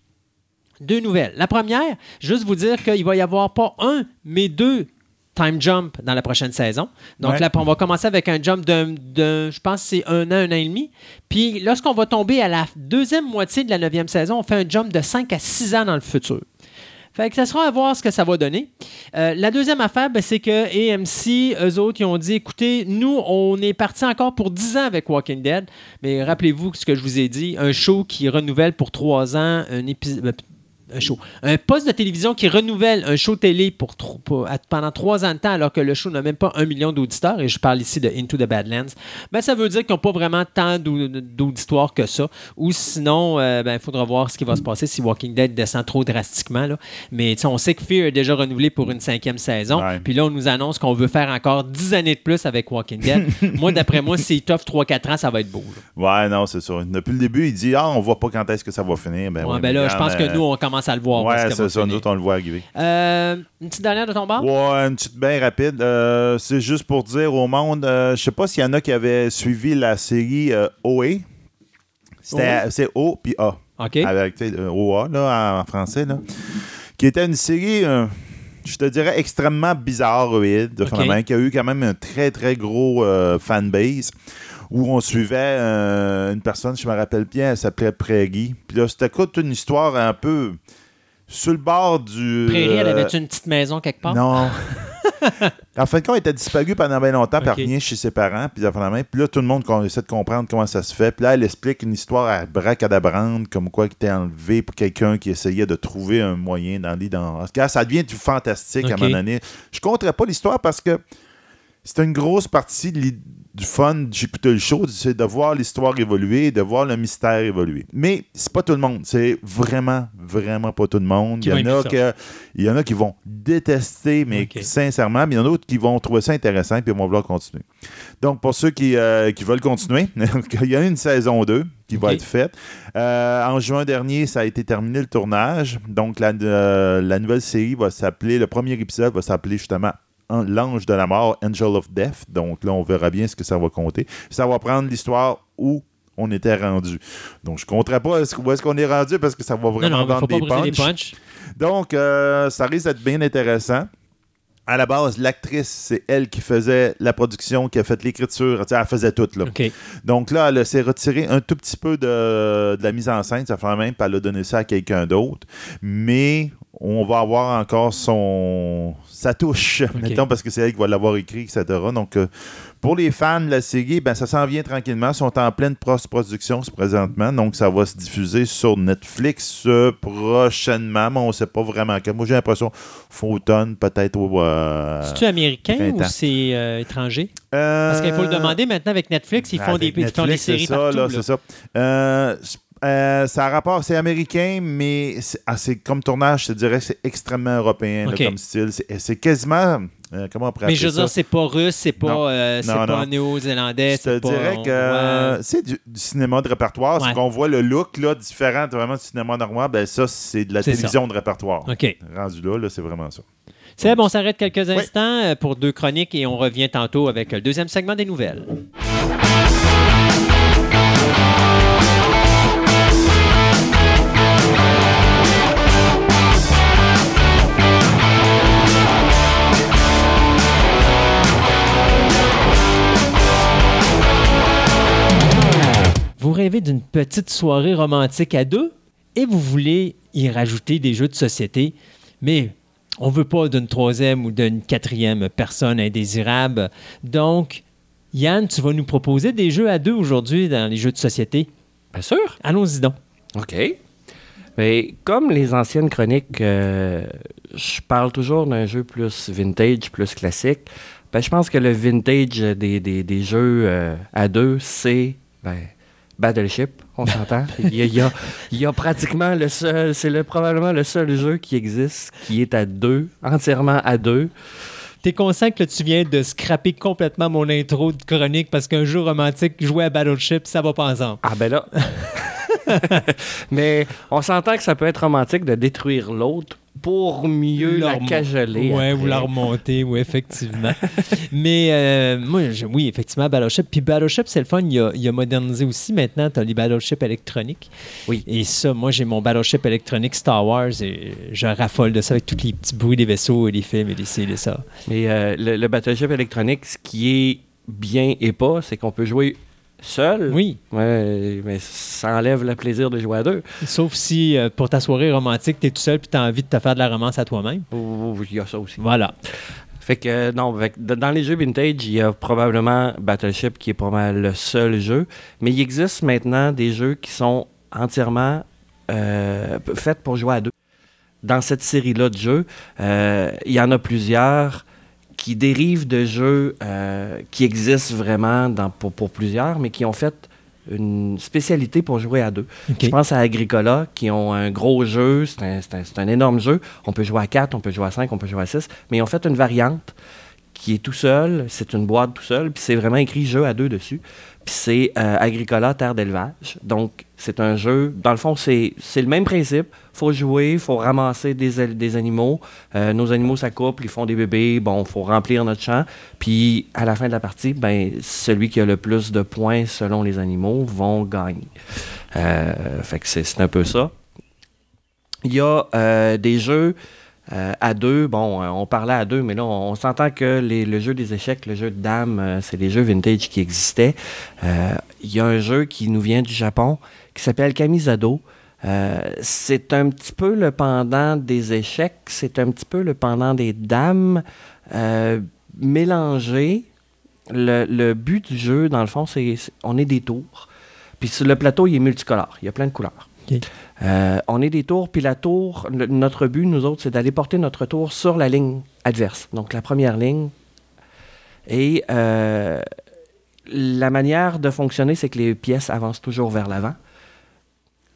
deux nouvelles. La première, juste vous dire qu'il va y avoir pas un, mais deux time jump dans la prochaine saison. Donc Ouais. là, on va commencer avec un jump d'un, d'un- je pense c'est un an, un an et demi. Puis lorsqu'on va tomber à la deuxième moitié de la neuvième saison, on fait un jump de 5 à 6 ans dans le futur. Fait que ça sera à voir ce que ça va donner. Euh, la deuxième affaire, ben, c'est que AMC, eux autres, ils ont dit écoutez, nous, on est parti encore pour 10 ans avec Walking Dead. Mais rappelez-vous ce que je vous ai dit un show qui renouvelle pour 3 ans, un épisode. Un show. Un poste de télévision qui renouvelle un show télé pour, pendant trois ans de temps alors que le show n'a même pas un million d'auditeurs, et je parle ici de Into the Badlands, ben, ça veut dire qu'ils n'ont pas vraiment tant d'au- d'auditoires que ça. Ou sinon, euh, ben, il faudra voir ce qui va se passer si Walking Dead descend trop drastiquement. Là. Mais on sait que Fear est déjà renouvelé pour une cinquième saison. Ouais. Puis là, on nous annonce qu'on veut faire encore 10 années de plus avec Walking Dead. *laughs* moi, d'après moi, s'il toffe 3-4 ans, ça va être beau. là. Ouais, non, c'est ça. Depuis le début, il dit Ah, on voit pas quand est-ce que ça va finir. Ben, Ouais, ben là, je pense que nous, on commence à le voir. Ouais, c'est ça. Nous autres, on le voit arriver. Euh, une petite dernière de ton bord? Ouais, une petite bien rapide. Euh, c'est juste pour dire au monde, euh, je sais pas s'il y en a qui avaient suivi la série euh, OA. C'était- C'est O puis A. OK. Avec OA là, en français. Là, qui était une série, je te dirais, extrêmement bizarroïde, OK. vraiment, qui a eu quand même un très, très gros euh, fanbase. Où on suivait euh, une personne, je me rappelle bien, elle s'appelait Prairie. Puis là, c'était toute une histoire un peu sur le bord du. Prairie, elle euh, avait une petite maison quelque part? non. *laughs* en fin de compte, il était disparu pendant bien longtemps, puis Ok. elle revient chez ses parents, puis. Puis là, tout le monde essaie de comprendre comment ça se fait. Puis là, elle explique une histoire à bracadabrande, comme quoi qui était enlevé pour quelqu'un qui essayait de trouver un moyen d'aller dans. Ça devient du fantastique à un moment donné. Je ne compterai pas l'histoire parce que c'est une grosse partie de du fun j'écoutais le show, c'est de voir l'histoire évoluer, de voir le mystère évoluer. Mais c'est pas tout le monde, c'est vraiment, vraiment pas tout le monde. Il y, en a que, il y en a qui vont détester, mais sincèrement, mais il y en a d'autres qui vont trouver ça intéressant puis vont vouloir continuer. Donc, pour ceux qui, euh, qui veulent continuer, *laughs* il y a une saison 2 qui va être faite. Euh, en juin dernier, ça a été terminé le tournage. Donc, la, euh, la nouvelle série va s'appeler, le premier épisode va s'appeler justement L'ange de la mort, Angel of Death. Donc là, on verra bien ce que ça va compter. Ça va prendre l'histoire où on était rendu. Donc, je ne compterai pas où est-ce qu'on est rendu parce que ça va Non, vraiment non, faut pas des les punchs. Donc, euh, ça risque d'être bien intéressant. À la base, l'actrice, c'est elle qui faisait la production, qui a fait l'écriture. Elle faisait tout. Là. Donc là, elle s'est retirée un tout petit peu de, de la mise en scène. Ça fait même, elle a donné ça à quelqu'un d'autre. Mais on va avoir encore son sa touche, mettons, parce que c'est elle qui va l'avoir écrit, etc. Donc, euh, pour les fans de la série, ben, ça s'en vient tranquillement. Ils sont en pleine post-production présentement. Donc, ça va se diffuser sur Netflix euh, prochainement, mais on ne sait pas vraiment quand. Moi, j'ai l'impression faut automne, peut-être au. euh, C'est-tu américain ou c'est euh, étranger? euh, Parce qu'il faut le demander maintenant avec Netflix, ils font, des, avec ils font des Netflix, séries c'est ça, partout. là, là. c'est ça. Euh, c'est- ça a rapport, c'est américain, mais c'est ah, comme tournage, je te dirais que c'est extrêmement européen là, comme style. C'est quasiment. euh, comment on pourrait Mais je veux ça? dire, c'est pas russe, c'est pas, euh, pas néo-zélandais. Je te pas- dirais que c'est du, du cinéma de répertoire. Ouais. C'est qu'on voit le look là, différent vraiment du cinéma normal. Ben ça, c'est de la télévision de répertoire. OK. Rendu là, là c'est vraiment ça. C'est bon, on s'arrête quelques instants euh, pour deux chroniques et on revient tantôt avec le deuxième segment des nouvelles. Vous rêvez d'une petite soirée romantique à deux et vous voulez y rajouter des jeux de société, mais on veut pas d'une troisième ou d'une quatrième personne indésirable. Donc, Yann, tu vas nous proposer des jeux à deux aujourd'hui dans les jeux de société? Bien sûr. Allons-y donc. OK. Mais comme les anciennes chroniques, euh, je parle toujours d'un jeu plus vintage, plus classique. Ben, je pense que le vintage des, des- des jeux euh, à deux, c'est ben, Battleship, on s'entend. *laughs* il, y a, il y a- il y a pratiquement le seul, c'est le, probablement le seul jeu qui existe qui est à deux, entièrement à deux. T'es conscient que là, tu viens de scraper complètement mon intro de chronique parce qu'un jeu romantique joué à Battleship, ça va pas ensemble. Ah ben là. *laughs* *laughs* Mais on s'entend que ça peut être romantique de détruire l'autre pour mieux la cajoler. Ouais, ou la remonter, oui, effectivement. *laughs* Mais euh, moi, je- oui, effectivement, Battleship. Puis Battleship, c'est le fun. Il a, il a modernisé aussi maintenant. Tu as les Battleship électroniques. Oui. Et ça, moi, j'ai mon Battleship électronique Star Wars et je raffole de ça avec tous les petits bruits des vaisseaux et les films et les ci et ça. Mais euh, le, le Battleship électronique, ce qui est bien et pas, c'est qu'on peut jouer seul. Oui. Ouais, mais ça enlève le plaisir de jouer à deux. Sauf si euh, pour ta soirée romantique, tu es tout seul puis tu as envie de te faire de la romance à toi-même. Il y a ça aussi. Voilà. Fait que, euh, non, fait que dans les jeux vintage, il y a probablement Battleship qui est probablement le seul jeu. Mais il existe maintenant des jeux qui sont entièrement euh, faits pour jouer à deux. Dans cette série-là de jeux, il y en a plusieurs qui dérivent de jeux euh, qui existent vraiment dans, pour, pour plusieurs, mais qui ont fait une spécialité pour jouer à deux. Je pense à Agricola, qui ont un gros jeu, c'est un, un- c'est un énorme jeu. On peut jouer à 4, on peut jouer à 5, on peut jouer à 6, mais ils ont fait une variante qui est tout seul, c'est une boîte tout seul, puis c'est vraiment écrit jeu à deux dessus. C'est euh, Agricola, terre d'élevage. Donc, c'est un jeu, dans le fond, c'est le même principe. faut jouer, faut ramasser des, des animaux. Euh, nos animaux s'accouplent, ils font des bébés. Bon, faut remplir notre champ. Puis, à la fin de la partie, ben, celui qui a le plus de points selon les animaux vont gagner. Euh, fait que c'est un peu ça. Il y a des jeux euh, à deux. Bon, euh, on parlait à deux, mais là, on, s'entend que le jeu des échecs, le jeu de dames, euh, c'est des jeux vintage qui existaient. Il y a un jeu qui nous vient du Japon qui s'appelle Kamisado. C'est un petit peu le pendant des échecs, c'est un petit peu le pendant des dames mélangé. Le, but du jeu, dans le fond, c'est on est des tours. Puis le plateau, il est multicolore. Il y a plein de couleurs. Euh, on est des tours, puis la tour, le- notre but, nous autres, c'est d'aller porter notre tour sur la ligne adverse. Donc la première ligne. Et euh, la manière de fonctionner, c'est que les pièces avancent toujours vers l'avant.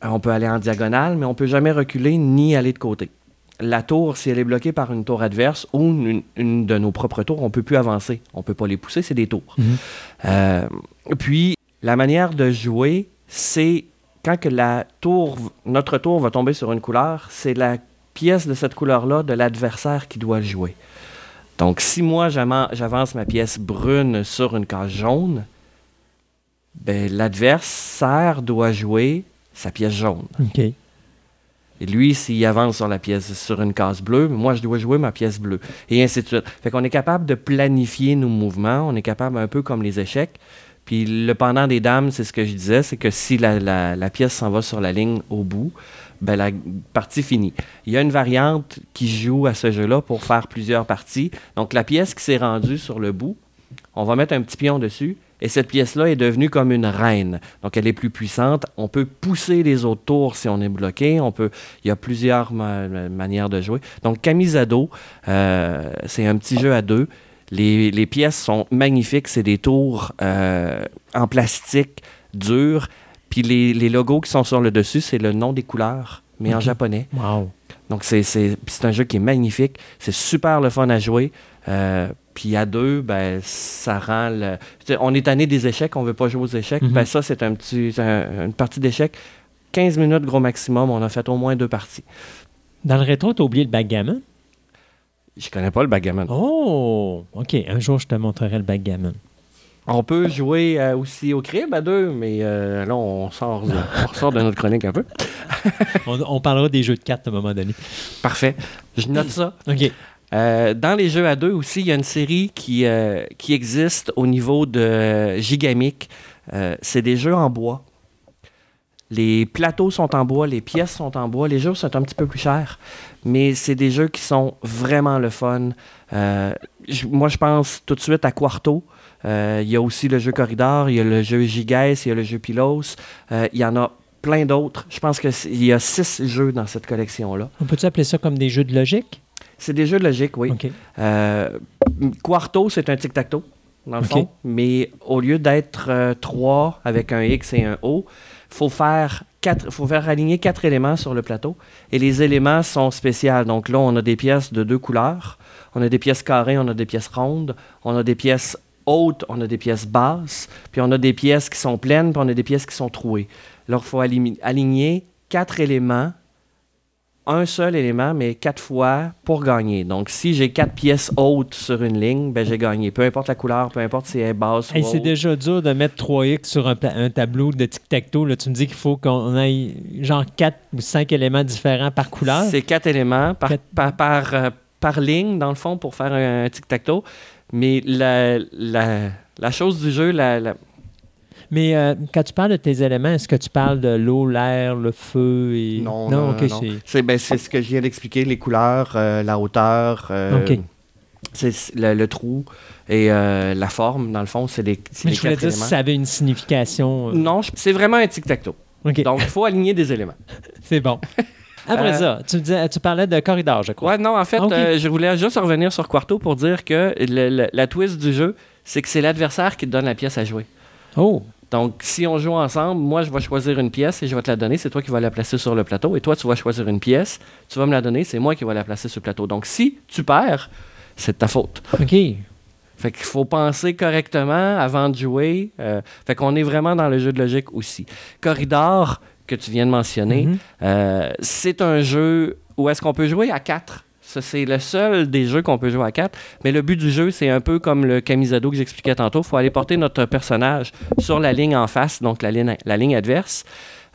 Euh, On peut aller en diagonale, mais on peut jamais reculer ni aller de côté. La tour, si elle est bloquée par une tour adverse ou une, une de nos propres tours, on peut plus avancer. On peut pas les pousser, c'est des tours. Mhm. Euh, puis, la manière de jouer, c'est quand que la tour, notre tour va tomber sur une couleur, c'est la pièce de cette couleur-là de l'adversaire qui doit le jouer. Donc, si moi, j'avance ma pièce brune sur une case jaune, ben, l'adversaire doit jouer sa pièce jaune. OK. Et lui, s'il avance sur la pièce sur une case bleue, moi, je dois jouer ma pièce bleue. Et ainsi de suite. Fait qu'on est capable de planifier nos mouvements. On est capable, un peu comme les échecs. Puis le pendant des dames, c'est ce que je disais, c'est que si la, pièce s'en va sur la ligne au bout, ben la partie finie. Il y a une variante qui joue à ce jeu-là pour faire plusieurs parties. Donc la pièce qui s'est rendue sur le bout, on va mettre un petit pion dessus. Et cette pièce-là est devenue comme une reine. Donc, elle est plus puissante. On peut pousser les autres tours si on est bloqué. On peut, il y a plusieurs ma- ma- manières de jouer. Donc, Camisado, euh, c'est un petit jeu à deux. Les, les pièces sont magnifiques. C'est des tours euh, en plastique dur. Puis les, les logos qui sont sur le dessus, c'est le nom des couleurs, mais en japonais. Wow. Donc, c'est, c'est, puis c'est un jeu qui est magnifique. C'est super le fun à jouer. Euh, puis à deux, ben, ça rend le... On est tanné des échecs, on veut pas jouer aux échecs. Mhm. Ben, ça, c'est un petit, un- une partie d'échecs. 15 minutes, gros maximum. On a fait au moins deux parties. Dans le rétro, tu as oublié le backgammon? Je connais pas le backgammon. Oh! OK. Un jour, je te montrerai le backgammon. On peut jouer euh, aussi au crib à deux, mais euh, là, on sort, de, on ressort de notre chronique un peu. *laughs* On, on parlera des jeux de cartes à un moment donné. Parfait. Je note ça. OK. Euh, dans les jeux à deux aussi, il y a une série qui, euh, qui existe au niveau de Gigamic. Euh, c'est des jeux en bois. Les plateaux sont en bois, les pièces sont en bois. Les jeux sont un petit peu plus chers, mais c'est des jeux qui sont vraiment le fun. Euh, moi, je pense tout de suite à Quarto. Euh, il y a aussi le jeu Corridor, il y a le jeu Gigès, il y a le jeu Pylos. Euh, il y en a plein d'autres. Je pense qu'il y a six jeux dans cette collection-là. On peut-tu appeler ça comme des jeux de logique? C'est des jeux de logique, oui. Quarto, c'est un tic-tac-toe, dans le fond. Mais au lieu d'être trois avec un X et un O, faut faire quatre, faut faire aligner quatre éléments sur le plateau. Et les éléments sont spéciaux. Donc là, on a des pièces de deux couleurs. On a des pièces carrées, on a des pièces rondes. On a des pièces hautes, on a des pièces basses. Puis on a des pièces qui sont pleines, puis on a des pièces qui sont trouées. Alors, il faut aligner quatre éléments un seul élément, mais quatre fois pour gagner. Donc, si j'ai quatre pièces hautes sur une ligne, ben, j'ai gagné. Peu importe la couleur, peu importe si elle est basse ou Hey, c'est déjà dur de mettre 3X sur un, tableau de tic-tac-toe. Tu me dis qu'il faut qu'on ait genre 4 ou 5 éléments différents par couleur. C'est quatre éléments par, Quatre- par, par, euh, par ligne, dans le fond, pour faire un, tic-tac-toe. Mais la, la, la chose du jeu, la, la- Mais euh, quand tu parles de tes éléments, est-ce que tu parles de l'eau, l'air, le feu et... Non, non, ok, non, non. c'est... c'est ben, c'est ce que je viens d'expliquer, les couleurs, euh, la hauteur, euh, c'est le, le trou et euh, la forme, dans le fond, c'est les, Mais les je voulais dire si ça avait une signification. Non, c'est vraiment un tic-tac-toe. Donc, il faut aligner des éléments. *laughs* c'est bon. Après Euh, ça, tu, disais- tu parlais de corridor, je crois. Ouais, non, en fait, euh, je voulais juste revenir sur Quarto pour dire que le- le- la twist du jeu, c'est que c'est l'adversaire qui te donne la pièce à jouer. Oh, Donc, si on joue ensemble, moi, je vais choisir une pièce et je vais te la donner. C'est toi qui vas la placer sur le plateau. Et toi, tu vas choisir une pièce. Tu vas me la donner. C'est moi qui vais la placer sur le plateau. Donc, si tu perds, c'est de ta faute. OK. Fait qu'il faut penser correctement avant de jouer. Euh, fait qu'on est vraiment dans le jeu de logique aussi. Corridor, que tu viens de mentionner, Mhm. euh, c'est un jeu où est-ce qu'on peut jouer à quatre? C'est le seul des jeux qu'on peut jouer à quatre. Mais le but du jeu, c'est un peu comme le Camisado que j'expliquais tantôt. Il faut aller porter notre personnage sur la ligne en face, donc la ligne, adverse.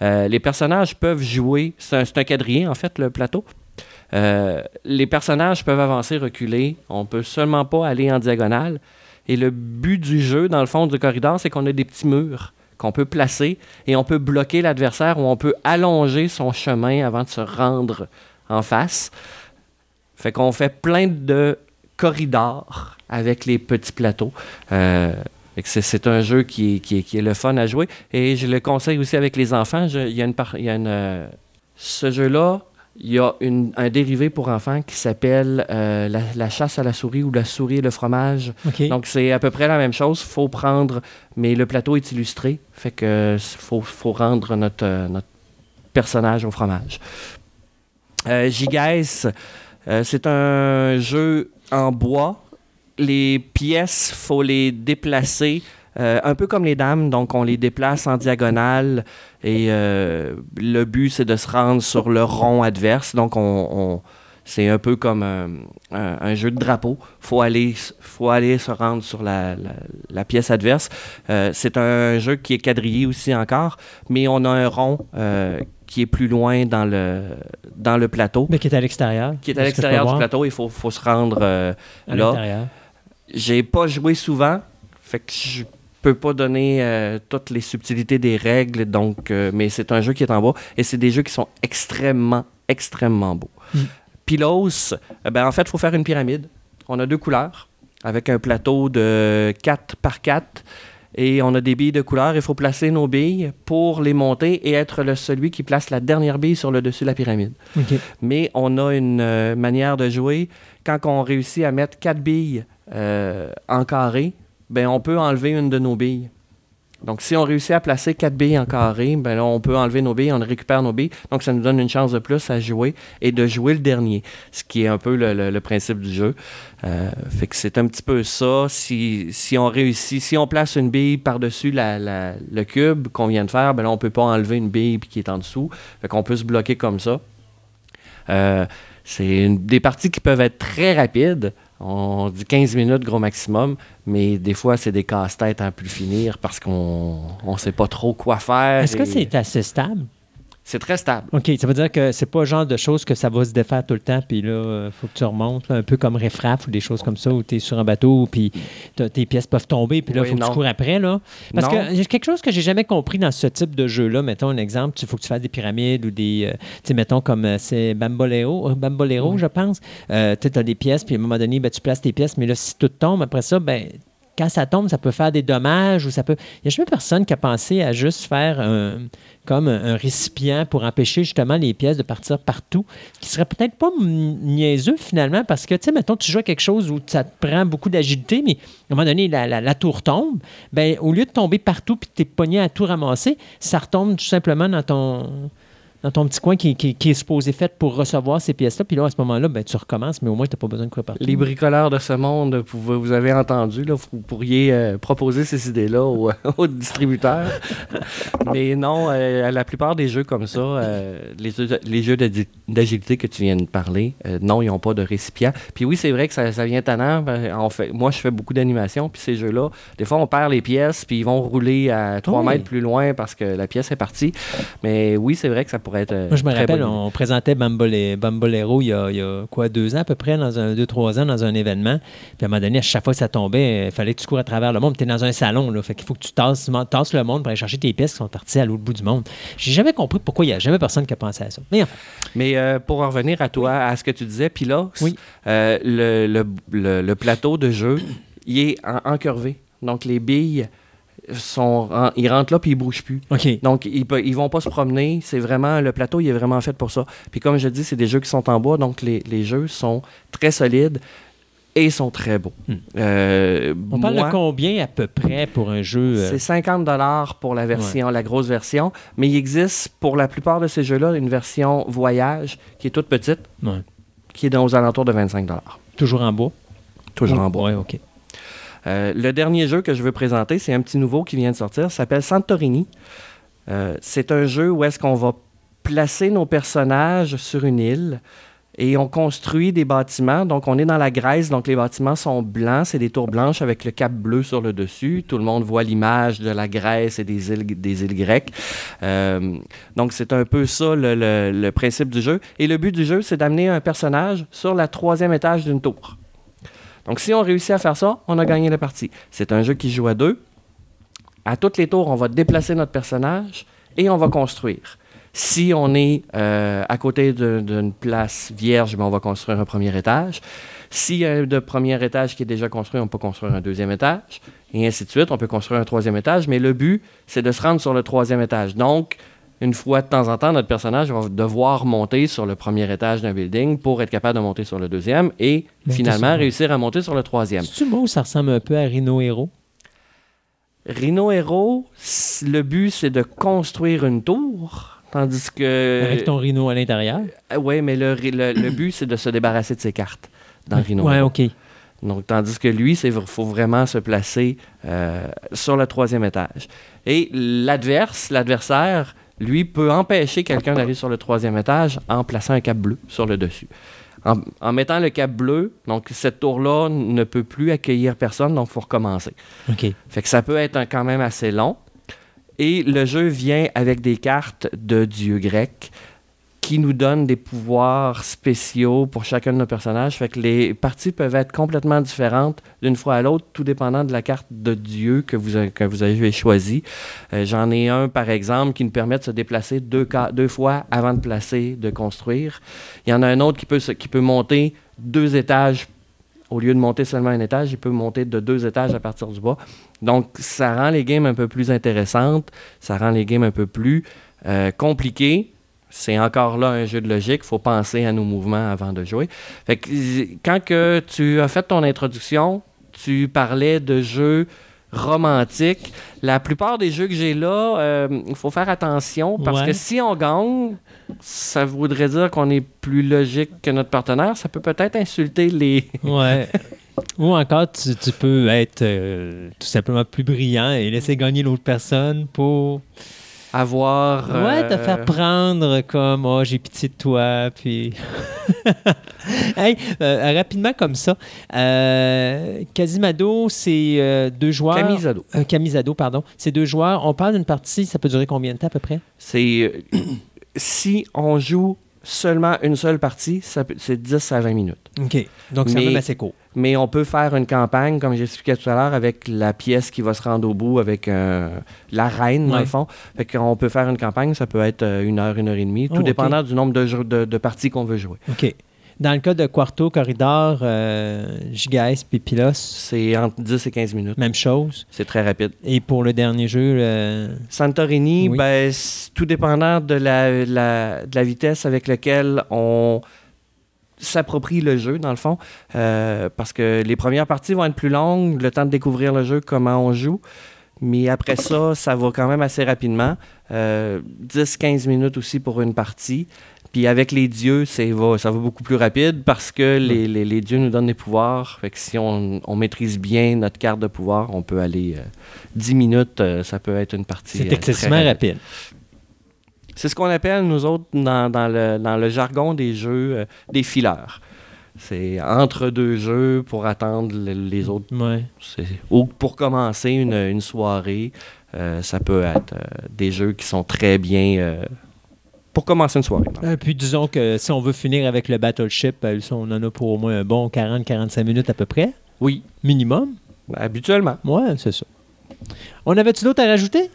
Euh, les personnages peuvent jouer. C'est un, un quadrillé, en fait, le plateau. Euh, les personnages peuvent avancer, reculer. On peut seulement pas aller en diagonale. Et le but du jeu, dans le fond du corridor, c'est qu'on a des petits murs qu'on peut placer et on peut bloquer l'adversaire ou on peut allonger son chemin avant de se rendre en face. Fait qu'on fait plein de corridors avec les petits plateaux. Euh, c'est- un jeu qui est, qui, est, qui est le fun à jouer. Et je le conseille aussi avec les enfants. Je- Il y a une, il y a une, euh, ce jeu-là, il y a une- un dérivé pour enfants qui s'appelle euh, la, la chasse à la souris ou la souris et le fromage. Donc, c'est à peu près la même chose. faut prendre, mais le plateau est illustré. Fait que faut, faut rendre notre, notre personnage au fromage. Euh, euh, c'est un jeu en bois. Les pièces, faut les déplacer. euh, un peu comme les dames, donc on les déplace en diagonale et euh, le but c'est de se rendre sur le rond adverse. Donc on, on- c'est un peu comme un, jeu de drapeau. Faut aller, faut aller se rendre sur la, pièce adverse. C'est un jeu qui est quadrillé aussi encore, mais on a un rond qui est plus loin dans le, dans le plateau, Mais qui est à l'extérieur. qui est à l'extérieur du voir? plateau. Il faut, faut se rendre euh, À là. J'ai pas joué souvent, fait que je peux pas donner euh, toutes les subtilités des règles, donc, euh, mais c'est un jeu qui est en bas et c'est des jeux qui sont extrêmement, extrêmement beaux. Mm. Pylos, euh, ben, en fait, il faut faire une pyramide. On a deux couleurs avec un plateau de 4 par 4 et on a des billes de couleur. Il faut placer nos billes pour les monter et être le, celui qui place la dernière bille sur le dessus de la pyramide mais on a une euh, manière de jouer. Quand on réussit à mettre quatre billes euh, en carré, ben on peut enlever une de nos billes. Donc, si on réussit à placer quatre billes en carré, ben là, on peut enlever nos billes, on récupère nos billes. Donc, ça nous donne une chance de plus à jouer et de jouer le dernier, ce qui est un peu le, principe du jeu. Euh, fait que c'est un petit peu ça. Si, si on réussit, si on place une bille par-dessus le cube qu'on vient de faire, ben là, on peut pas enlever une bille qui est en dessous. Fait qu'on peut se bloquer comme ça. Euh, c'est des parties qui peuvent être très rapides. On dit 15 minutes gros maximum, mais des fois, c'est des casse-têtes à plus finir parce qu'on ne sait pas trop quoi faire. Est-ce que c'est assez stable? C'est très stable. OK, ça veut dire que c'est pas le genre de choses que ça va se défaire tout le temps, puis là, il faut que tu remontes, là, un peu comme Riffraff ou des choses comme ça, où tu es sur un bateau, puis tes pièces peuvent tomber, puis là, il Oui, faut que tu cours après. Là. Parce Non. que y a quelque chose que j'ai jamais compris dans ce type de jeu-là. Mettons un exemple, il faut que tu fasses des pyramides ou des. euh, tu sais, mettons comme euh, c'est Bamboleo, euh, Bambolero, je pense. Euh, tu as des pièces, puis à un moment donné, ben, tu places tes pièces, mais là, si tout tombe, après ça, ben quand ça tombe, ça peut faire des dommages ou ça peut. Il n'y a jamais personne qui a pensé à juste faire un, comme un, récipient pour empêcher justement les pièces de partir partout, qui serait peut-être pas niaiseux finalement, parce que, tu sais, mettons, tu joues à quelque chose où ça te prend beaucoup d'agilité, mais à un moment donné, la, la- la tour tombe, ben au lieu de tomber partout puis tu es pogné à tout ramasser, ça retombe tout simplement dans ton dans ton petit coin qui, qui- qui est supposé fait pour recevoir ces pièces-là. Puis là, à ce moment-là, ben, tu recommences, mais au moins, tu n'as pas besoin de courir partout. Les bricoleurs de ce monde, vous, vous avez entendu, là, vous pourriez euh, proposer ces idées-là aux, *laughs* aux distributeurs. *laughs* Mais non, euh, la plupart des jeux comme ça, euh, les, jeux- les jeux d'agi- d'agilité que tu viens de parler, euh, non, ils n'ont pas de récipient. Puis oui, c'est vrai que ça, ça vient tannant. ben, on fait, moi, je fais beaucoup d'animation, puis ces jeux-là, des fois, on perd les pièces, puis ils vont rouler à 3 Oui. mètres plus loin parce que la pièce est partie. Mais oui, c'est vrai que ça pourrait être. euh, Moi, je me rappelle, on présentait Bambole- Bambolero il y, a, il y a quoi, deux ans à peu près, dans un, deux, trois ans, dans un événement. Puis à un moment donné, à chaque fois que ça tombait, il fallait que tu cours à travers le monde. Tu es dans un salon, là. Fait qu'il faut que tu tasses, tasses le monde pour aller chercher tes pièces qui sont parties à l'autre bout du monde. J'ai jamais compris pourquoi il n'y a jamais personne qui a pensé à ça. Mais enfin, Mais euh, pour en revenir à toi, à ce que tu disais, Pilos, Oui. euh, le, le- le- le plateau de jeu, il est en, encurvé. Donc les billes sont, ils rentrent là puis ils bougent plus. Donc ils, ils vont pas se promener. C'est vraiment le plateau, il est vraiment fait pour ça. Puis comme je dis, c'est des jeux qui sont en bois, donc les, les jeux sont très solides et sont très beaux. Hmm. Euh, On parle moi, de combien à peu près pour un jeu? euh, c'est 50 dollars pour la version, la grosse version, mais il existe pour la plupart de ces jeux-là une version voyage qui est toute petite, ouais, qui est dans aux alentours de 25 dollars. toujours en bois? Toujours en bois. Oui, OK. Euh, le dernier jeu que je veux présenter, c'est un petit nouveau qui vient de sortir, s'appelle Santorini. Euh, c'est un jeu où est-ce qu'on va placer nos personnages sur une île et on construit des bâtiments. Donc, on est dans la Grèce, donc les bâtiments sont blancs, c'est des tours blanches avec le cap bleu sur le dessus. Tout le monde voit l'image de la Grèce et des îles, grecques. Euh, donc, c'est un peu ça le, le- le principe du jeu. Et le but du jeu, c'est d'amener un personnage sur la troisième étage d'une tour. Donc, si on réussit à faire ça, on a gagné la partie. C'est un jeu qui joue à deux. à toutes les tours, on va déplacer notre personnage et on va construire. Si on est euh, à côté d'une place vierge, ben, on va construire un premier étage. S'il y a un premier étage qui est déjà construit, on peut construire un deuxième étage. Et ainsi de suite. On peut construire un troisième étage. Mais le but, c'est de se rendre sur le troisième étage. Donc, une fois de temps en temps, notre personnage va devoir monter sur le premier étage d'un building pour être capable de monter sur le deuxième et finalement réussir à monter sur le troisième. C'est-tu où ça ressemble un peu à Rhino Hero? Rhino Hero, le but, c'est de construire une tour. Tandis que. Avec ton Rhino à l'intérieur? Oui, mais le, le- le but, c'est de se débarrasser de ses cartes dans Rhino Ouais, Hero. OK. Donc, tandis que lui, il faut vraiment se placer euh, sur le troisième étage. Et l'adverse, l'adversaire, lui, peut empêcher quelqu'un d'aller sur le troisième étage en plaçant un cap bleu sur le dessus. En, en mettant le cap bleu, donc cette tour-là ne peut plus accueillir personne, donc il faut recommencer. OK. Fait que ça peut être un- quand même assez long. Et le jeu vient avec des cartes de dieux grecs qui nous donnent des pouvoirs spéciaux pour chacun de nos personnages. Fait que les parties peuvent être complètement différentes d'une fois à l'autre, tout dépendant de la carte de dieu que vous, avez- choisie. Euh, J'en ai un, par exemple, qui nous permet de se déplacer deux, fois avant de placer, de construire. Il y en a un autre qui peut, se- qui peut monter deux étages au lieu de monter seulement un étage, il peut monter de deux étages à partir du bas. Donc, ça rend les games un peu plus intéressantes, ça rend les games un peu plus euh, compliquées. C'est encore là un jeu de logique, il faut penser à nos mouvements avant de jouer. Fait que, j- quand que tu as fait ton introduction, tu parlais de jeux romantiques. La plupart des jeux que j'ai là, euh, il faut faire attention parce Ouais. que si on gagne, ça voudrait dire qu'on est plus logique que notre partenaire. Ça peut peut-être insulter les, *laughs* Ouais. Ou encore, tu, tu peux être euh, tout simplement plus brillant et laisser gagner l'autre personne pour avoir. ouais, te euh, faire prendre comme oh, j'ai pitié de toi. Puis. *laughs* hey, euh, rapidement comme ça. Euh, Quasimodo, c'est euh, deux joueurs. Camisado. Euh, Camisado, pardon. C'est deux joueurs. On parle d'une partie, ça peut durer combien de temps à peu près? C'est. euh, si on joue seulement une seule partie, ça peut- c'est 10 à 20 minutes. OK. Donc, c'est même assez court. Mais on peut faire une campagne, comme j'expliquais tout à l'heure, avec la pièce qui va se rendre au bout, avec euh, la reine, dans Ouais. le fond. Fait qu'on peut faire une campagne, ça peut être euh, une heure, une heure et demie, tout Oh, dépendant du nombre de, de parties qu'on veut jouer. OK. Dans le cas de Quarto, Corridor, euh, Gigaes, puis Pilos, C'est entre 10 et 15 minutes. même chose. C'est très rapide. Et pour le dernier jeu, euh, Santorini, Oui. ben, tout dépendant de la, la- de la vitesse avec laquelle on s'approprie le jeu, dans le fond. Euh, parce que les premières parties vont être plus longues, le temps de découvrir le jeu, comment on joue. Mais après ça, ça va quand même assez rapidement. Euh, 10-15 minutes aussi pour une partie. Puis avec les dieux, va, ça va beaucoup plus rapide parce que les, les- les dieux nous donnent des pouvoirs. Fait que si on, on maîtrise bien notre carte de pouvoir, on peut aller euh, 10 minutes, euh, ça peut être une partie. c'est euh, excessivement rapide. C'est ce qu'on appelle, nous autres, dans, dans le, dans le jargon des jeux, euh, des fileurs. C'est entre deux jeux pour attendre le- les autres. Ouais. Ou pour commencer une, une soirée. ça peut être des jeux qui sont très bien pour commencer une soirée. Euh, puis disons que si on veut finir avec le Battleship, euh, on en a pour au moins un bon 40-45 minutes à peu près, Oui, minimum. habituellement. Ouais, c'est ça. On avait-tu d'autres à rajouter?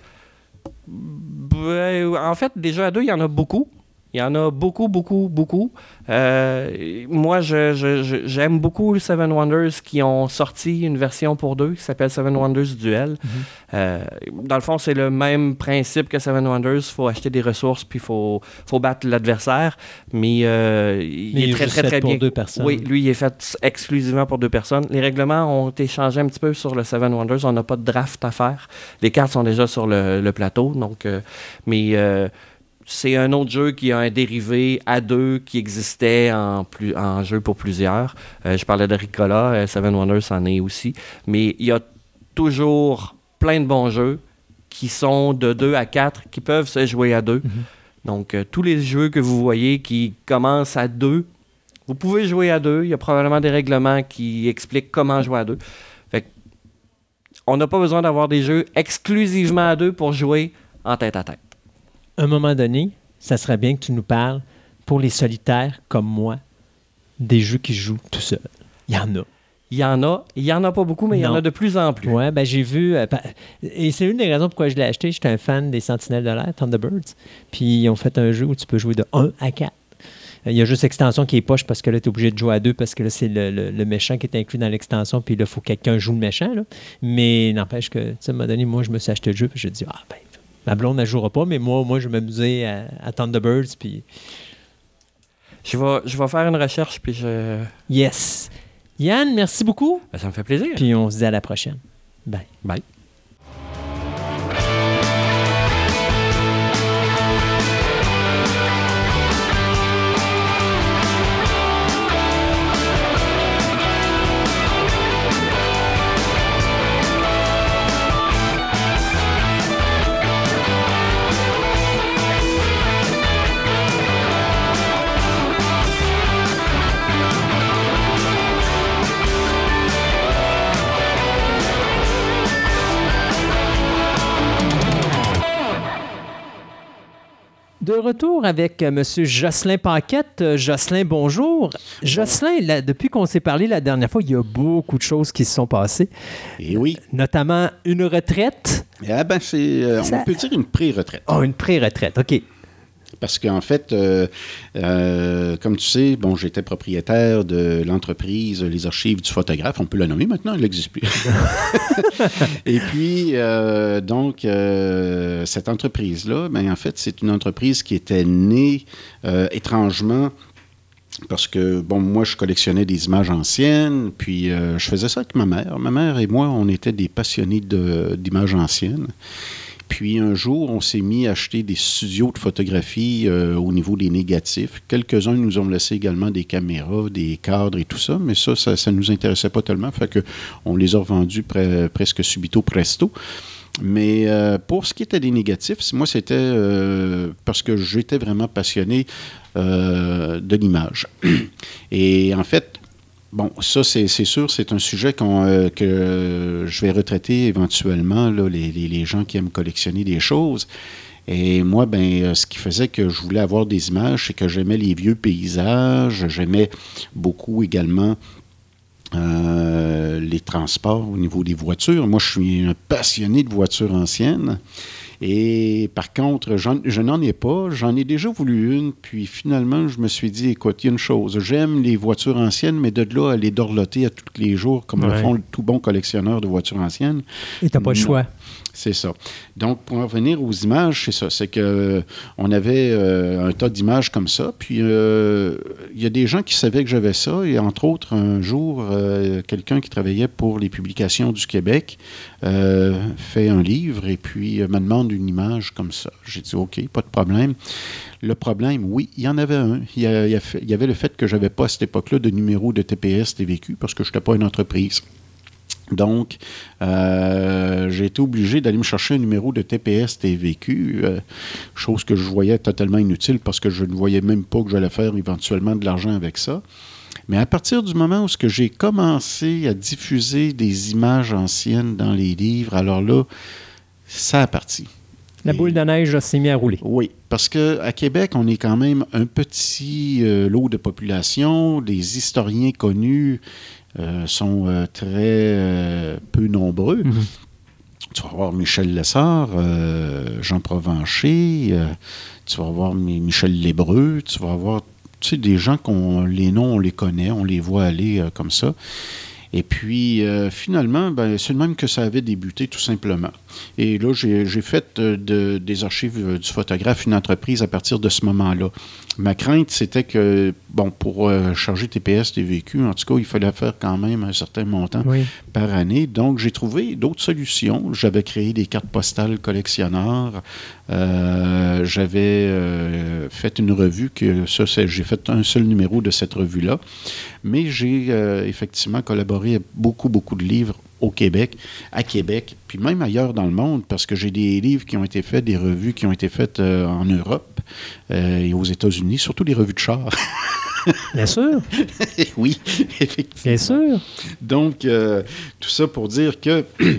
Ben, en fait, jeux à deux, il y en a beaucoup. Il y en a beaucoup, beaucoup, beaucoup. Euh, moi, je- je- je- j'aime beaucoup Seven Wonders qui ont sorti une version pour deux qui s'appelle Seven Wonders Duel. Euh, dans le fond, c'est le même principe que Seven Wonders. Il faut acheter des ressources puis il faut, faut battre l'adversaire. Mais euh, il Mais est il est très, très, fait très pour bien. deux personnes. Oui, lui, il est fait exclusivement pour deux personnes. Les règlements ont été changés un petit peu sur le Seven Wonders. On n'a pas de draft à faire. Les cartes sont déjà sur le, le plateau. Donc, mais c'est un autre jeu qui a un dérivé à deux qui existait en, plus, en jeu pour plusieurs. Euh, je parlais de Ricola, euh, Seven Wonders en est aussi. Mais il y a toujours plein de bons jeux qui sont de 2 à 4, qui peuvent se jouer à deux. Donc, euh, tous les jeux que vous voyez qui commencent à deux, vous pouvez jouer à deux. Il y a probablement des règlements qui expliquent comment jouer à deux. Fait on n'a pas besoin d'avoir des jeux exclusivement à deux pour jouer en tête à tête. À un moment donné, ça serait bien que tu nous parles, pour les solitaires comme moi, des jeux qui jouent tout seul. Il y en a. Il y en a. Il y en a pas beaucoup, mais il y en a de plus en plus. Ouais, ben j'ai vu. euh, et c'est une des raisons pourquoi je l'ai acheté. J'étais un fan des Sentinelles de l'air, Thunderbirds. Puis ils ont fait un jeu où tu peux jouer de 1 à 4. Euh, Il y a juste l'extension qui est poche parce que là, tu es obligé de jouer à deux parce que là, c'est le, le- le méchant qui est inclus dans l'extension. Puis là, il faut que quelqu'un joue le méchant. là. Mais n'empêche que, tu sais, à un moment donné, moi, je me suis acheté le jeu. Puis je dit, ah, ben, ma blonde, elle jouera pas. Mais moi, moi je vais m'amuser à, à Thunderbirds. Puis Je vais, je vais faire une recherche, puis je... yes. Yann, merci beaucoup. Ben, ça me fait plaisir. Puis on se dit à la prochaine. Bye. Bye. De retour avec euh, M. Jocelyn Paquette. Euh, Jocelyn, bonjour. Jocelyn, là, depuis qu'on s'est parlé la dernière fois, il y a beaucoup de choses qui se sont passées, Et oui. notamment une retraite. Ah ben c'est, euh, Ça- on peut dire une pré-retraite. Oh, une pré-retraite. OK. Parce qu'en fait, euh, euh, comme tu sais, bon, j'étais propriétaire de l'entreprise Les Archives du photographe. On peut la nommer maintenant, elle n'existe plus. *laughs* Et puis, euh, donc, cette entreprise-là, ben, en fait, c'est une entreprise qui était née étrangement parce que, bon, moi, je collectionnais des images anciennes, puis je faisais ça avec ma mère. Ma mère et moi, on était des passionnés d'images anciennes. Puis un jour, on s'est mis à acheter des studios de photographie euh, au niveau des négatifs. Quelques-uns nous ont laissé également des caméras, des cadres et tout ça, mais ça, ça ne nous intéressait pas tellement. Fait que on les a revendus pre- presque subito presto. Mais euh, pour ce qui était des négatifs, moi, c'était euh, parce que j'étais vraiment passionné de l'image. *clears throat* Et en fait, Bon, ça, c'est sûr, c'est un sujet euh, que je vais retraiter éventuellement, les gens qui aiment collectionner des choses. Et moi, ben, euh, ce qui faisait que je voulais avoir des images, c'est que j'aimais les vieux paysages, j'aimais beaucoup également euh, les transports au niveau des voitures. Moi, je suis un passionné de voitures anciennes. Et par contre, je n'en ai pas. J'en ai déjà voulu une. Puis finalement, je me suis dit, écoute, il y a une chose. J'aime les voitures anciennes, mais de là à les dorloter à tous les jours, comme le font tout bon collectionneur de voitures anciennes, Et t'as pas le choix. C'est ça. Donc, pour en revenir aux images, c'est ça. C'est que euh, on avait euh, un tas d'images comme ça. Puis, euh, il y a des gens qui savaient que j'avais ça. Et entre autres, un jour, quelqu'un qui travaillait pour les publications du Québec fait un livre et puis me demande une image comme ça. J'ai dit, OK, pas de problème. Le problème, oui, il y en avait un. Il y avait le fait que j'avais pas à cette époque-là de numéro de TPS TVQ parce que je n'étais pas une entreprise. Donc, euh, j'ai été obligé d'aller me chercher un numéro de TPS TVQ, euh, chose que je voyais totalement inutile parce que je ne voyais même pas que j'allais faire éventuellement de l'argent avec ça. Mais à partir du moment où ce que j'ai commencé à diffuser des images anciennes dans les livres, alors là, ça a parti. La boule de neige s'est mise à rouler. oui, parce qu'à Québec, on est quand même un petit euh, lot de population. Les historiens connus sont euh, très euh, peu nombreux. Mhm. Tu vas voir Michel Lessard, euh, Jean Provencher, euh, tu vas voir Mi- Michel Lébreux, tu vas voir tu sais, des gens qu'on les noms, on les connaît, on les voit aller euh, comme ça. Et puis, euh, finalement, ben, c'est le même que ça avait débuté, tout simplement. Et là, j'ai fait euh, de- des archives euh, du photographe une entreprise à partir de ce moment-là. Ma crainte, c'était que, bon, pour euh, charger TPS, TVQ, en tout cas, il fallait faire quand même un certain montant Oui. par année. Donc, j'ai trouvé d'autres solutions. J'avais créé des cartes postales collectionneurs. Euh, J'avais euh, fait une revue que ça, j'ai fait un seul numéro de cette revue-là. Mais j'ai euh, effectivement collaboré à beaucoup, beaucoup de livres au Québec, à Québec, puis même ailleurs dans le monde, parce que j'ai des livres qui ont été faits, des revues qui ont été faites euh, en Europe euh, et aux États-Unis, surtout les revues de chars. *laughs* Bien sûr. *laughs* oui, effectivement. Bien sûr. Donc, euh, tout ça pour dire que *clears throat*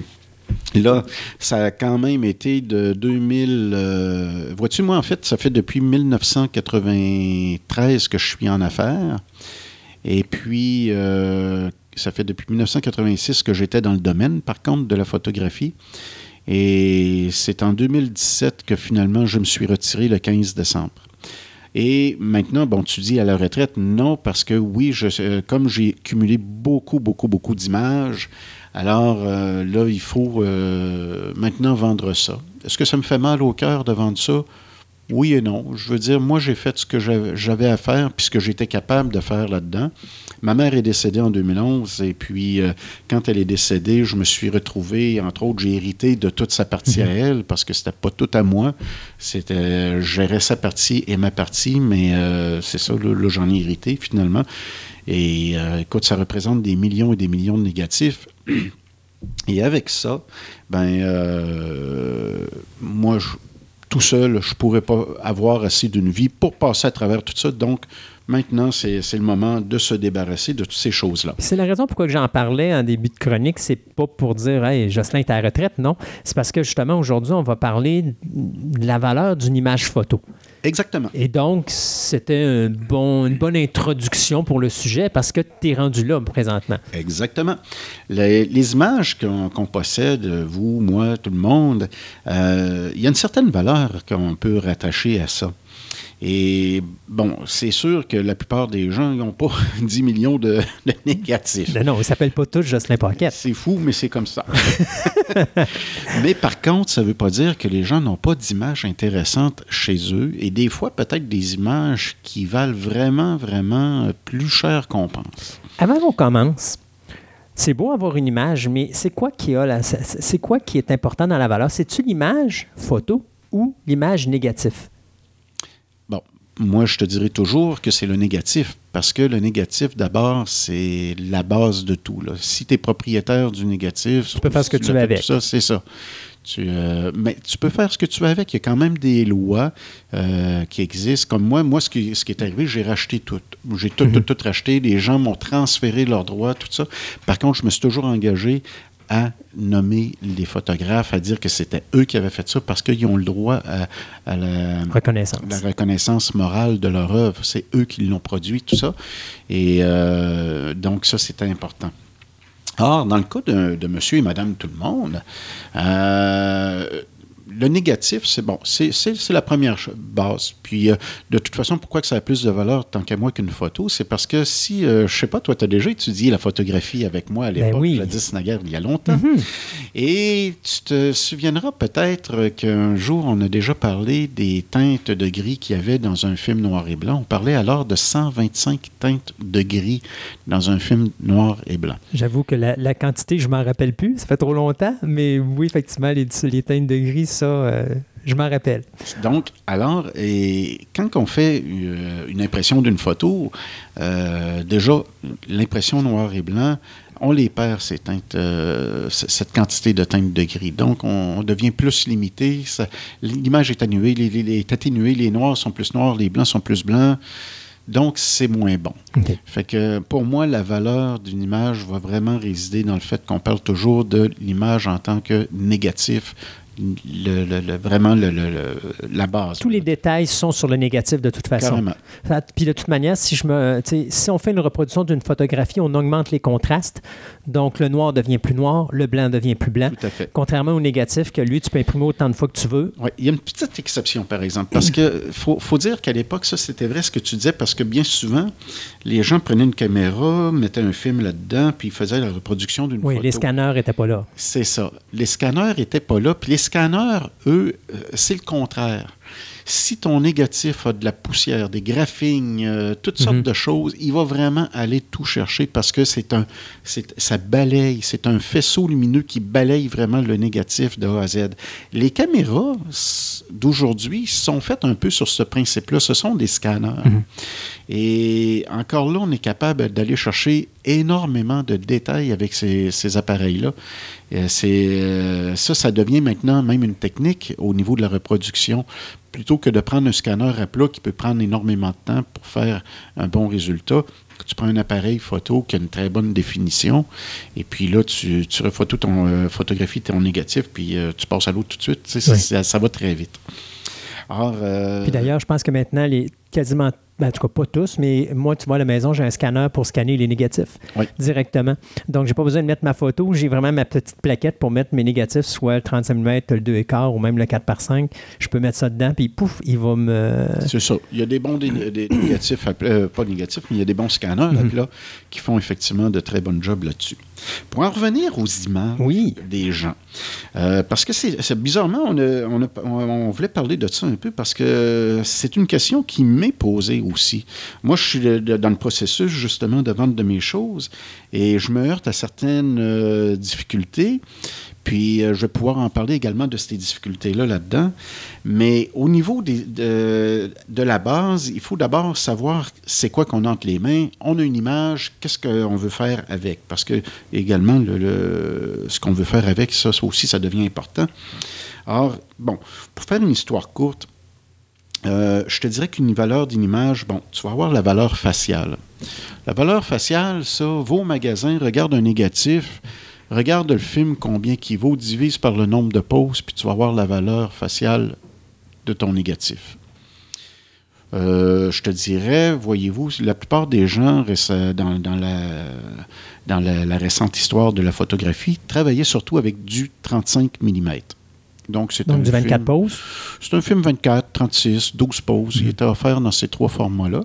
là, ça a quand même été de 2000. euh, Vois-tu, moi, en fait, ça fait depuis 1993 que je suis en affaires. Et puis, euh, ça fait depuis 1986 que j'étais dans le domaine, par contre, de la photographie. Et c'est en 2017 que finalement je me suis retiré le 15 décembre. Et maintenant, bon, tu dis à la retraite, non, parce que oui, je, euh, comme j'ai cumulé beaucoup, beaucoup, beaucoup d'images, alors euh, là, il faut maintenant vendre ça. Est-ce que ça me fait mal au cœur de vendre ça? Oui et non. Je veux dire, moi, j'ai fait ce que j'avais à faire puisque j'étais capable de faire là-dedans. Ma mère est décédée en 2011 et puis euh, quand elle est décédée, je me suis retrouvé, entre autres, j'ai hérité de toute sa partie à mhm. elle parce que c'était pas tout à moi. C'était, je gérais sa partie et ma partie, mais euh, c'est ça, là, j'en ai hérité finalement. Et euh, écoute, ça représente des millions et des millions de négatifs. Et avec ça, ben, moi, je, tout seul, je ne pourrais pas avoir assez d'une vie pour passer à travers tout ça. Donc, maintenant, c'est le moment de se débarrasser de toutes ces choses-là. C'est la raison pourquoi j'en parlais en début de chronique. C'est pas pour dire, hey, Jocelyn est à la retraite, non. C'est parce que justement, aujourd'hui, on va parler de la valeur d'une image photo. Exactement. Et donc, c'était bon, une bonne introduction pour le sujet parce que tu es rendu là présentement. Exactement. Les, images qu'on possède, vous, moi, tout le monde, euh, il y a une certaine valeur qu'on peut rattacher à ça. Et bon, c'est sûr que la plupart des gens n'ont pas *laughs* 10 millions de, négatifs. Non, non, ils ne s'appellent pas tous Jocelyn Paquette. C'est fou, mais c'est comme ça. *laughs* mais par contre, ça ne veut pas dire que les gens n'ont pas d'images intéressantes chez eux et des fois peut-être des images qui valent vraiment, vraiment plus cher qu'on pense. Avant qu'on commence, c'est beau avoir une image, mais c'est quoi qui a c'est quoi qui est important dans la valeur? C'est-tu l'image photo ou l'image négative? Moi, je te dirais toujours que c'est le négatif, parce que le négatif, d'abord, c'est la base de tout. Si tu es propriétaire du négatif, tu peux faire ce que tu veux avec. Ça, c'est ça. Tu, euh, mais tu peux faire ce que tu veux avec. Il y a quand même des lois euh, qui existent. Comme moi, moi, ce qui, ce qui est arrivé, j'ai racheté tout. J'ai tout, tout, mhm. tout racheté. Les gens m'ont transféré leurs droits, tout ça. Par contre, je me suis toujours engagé à nommer les photographes, à dire que c'était eux qui avaient fait ça parce qu'ils ont le droit à, la, reconnaissance. la, reconnaissance. morale de leur œuvre. C'est eux qui l'ont produit, tout ça. Et euh, donc, ça, c'était important. Or, dans le cas de, monsieur et madame tout le monde, euh, le négatif, c'est bon, c'est la première base. Puis, euh, de toute façon, pourquoi que ça a plus de valeur tant qu'à moi qu'une photo? C'est parce que si, je euh, je sais pas, toi, tu as déjà étudié la photographie avec moi à ben l'époque, ben oui. Naguère, il y a longtemps. Mm-hmm. Et tu te souviendras peut-être qu'un jour, on a déjà parlé des teintes de gris qu'il y avait dans un film noir et blanc. On parlait alors de 125 teintes de gris dans un film noir et blanc. J'avoue que la, quantité, je m'en rappelle plus. Ça fait trop longtemps, mais oui, effectivement, les, les teintes de gris, ça, euh, je m'en rappelle. Donc, alors, et quand on fait euh, une impression d'une photo, euh, déjà, l'impression noir et blanc, on les perd, ces teintes, cette quantité de teintes de gris. Donc, on, devient plus limité. L'image est atténuée les, est atténuée, les noirs sont plus noirs, les blancs sont plus blancs. Donc, c'est moins bon. Fait que pour moi, la valeur d'une image va vraiment résider dans le fait qu'on parle toujours de l'image en tant que négatif, le, vraiment la base. Tous les détails sont sur le négatif de toute façon. Carrément. Puis de toute manière, si, je me, si on fait une reproduction d'une photographie, on augmente les contrastes. Donc le noir devient plus noir, le blanc devient plus blanc. Tout à fait. Contrairement au négatif, que lui, tu peux imprimer autant de fois que tu veux. Oui, il y a une petite exception, par exemple. Parce qu'il faut, faut, dire qu'à l'époque, ça, c'était vrai ce que tu disais, parce que bien souvent, les gens prenaient une caméra, mettaient un film là-dedans, puis ils faisaient la reproduction d'une photo. Oui, les scanners n'étaient pas là. C'est ça. Les scanners n'étaient pas là, puis les scanners, eux, euh, c'est le contraire. Si ton négatif a de la poussière, des graphines, euh, toutes sortes mhm. de choses, il va vraiment aller tout chercher parce que c'est un, ça balaye, c'est un faisceau lumineux qui balaye vraiment le négatif de A à Z. Les caméras d'aujourd'hui sont faites un peu sur ce principe-là. Ce sont des scanners. Mhm. Et encore là, on est capable d'aller chercher énormément de détails avec ces, appareils-là. Euh, euh, ça, ça devient maintenant même une technique au niveau de la reproduction plutôt que de prendre un scanner à plat qui peut prendre énormément de temps pour faire un bon résultat, tu prends un appareil photo qui a une très bonne définition, et puis là, tu, tu refais ton euh, photographie, ton négatif, puis euh, tu passes à l'autre tout de suite. Ça, va très vite. Euh, puis d'ailleurs, je pense que maintenant, les, quasiment ben, en tout cas pas tous, mais moi, tu vois, à la maison, j'ai un scanner pour scanner les négatifs Oui. directement. Donc, j'ai pas besoin de mettre ma photo. J'ai vraiment ma petite plaquette pour mettre mes négatifs, soit le 35 mm, le 2 écart ou même le 4 par 5. Je peux mettre ça dedans, puis pouf, il va me. C'est ça. Il y a des bons des négatifs, euh, pas négatifs, mais il y a des bons scanners Mhm. à plat qui font effectivement de très bonnes jobs là-dessus. Pour en revenir aux images Oui. des gens, euh, parce que c'est bizarrement, on, a- on, a- on- on voulait parler de ça un peu parce que c'est une question qui m'est posée aussi. Moi, je suis dans le processus justement de vente de mes choses et je me heurte à certaines euh, difficultés. Puis, euh, je vais pouvoir en parler également de ces difficultés-là là-dedans. Mais au niveau de, la base, il faut d'abord savoir c'est quoi qu'on a entre les mains. On a une image, qu'est-ce qu'on veut faire avec? Parce que, également, le, le- ce qu'on veut faire avec, ça, ça aussi, ça devient important. Alors, bon, pour faire une histoire courte, euh, je te dirais qu'une valeur d'une image, bon, tu vas avoir la valeur faciale. La valeur faciale, ça, va au magasin, regarde un négatif, regarde le film, combien qu'il vaut, divise par le nombre de poses, puis tu vas avoir la valeur faciale de ton négatif. Euh, je te dirais, voyez-vous, la plupart des gens dans, dans la, dans la, la récente histoire de la photographie travaillaient surtout avec du 35 mm. Donc, c'est du 24 film- poses? c'est un film 24, 36, 12 poses. Il était offert dans ces trois formats-là.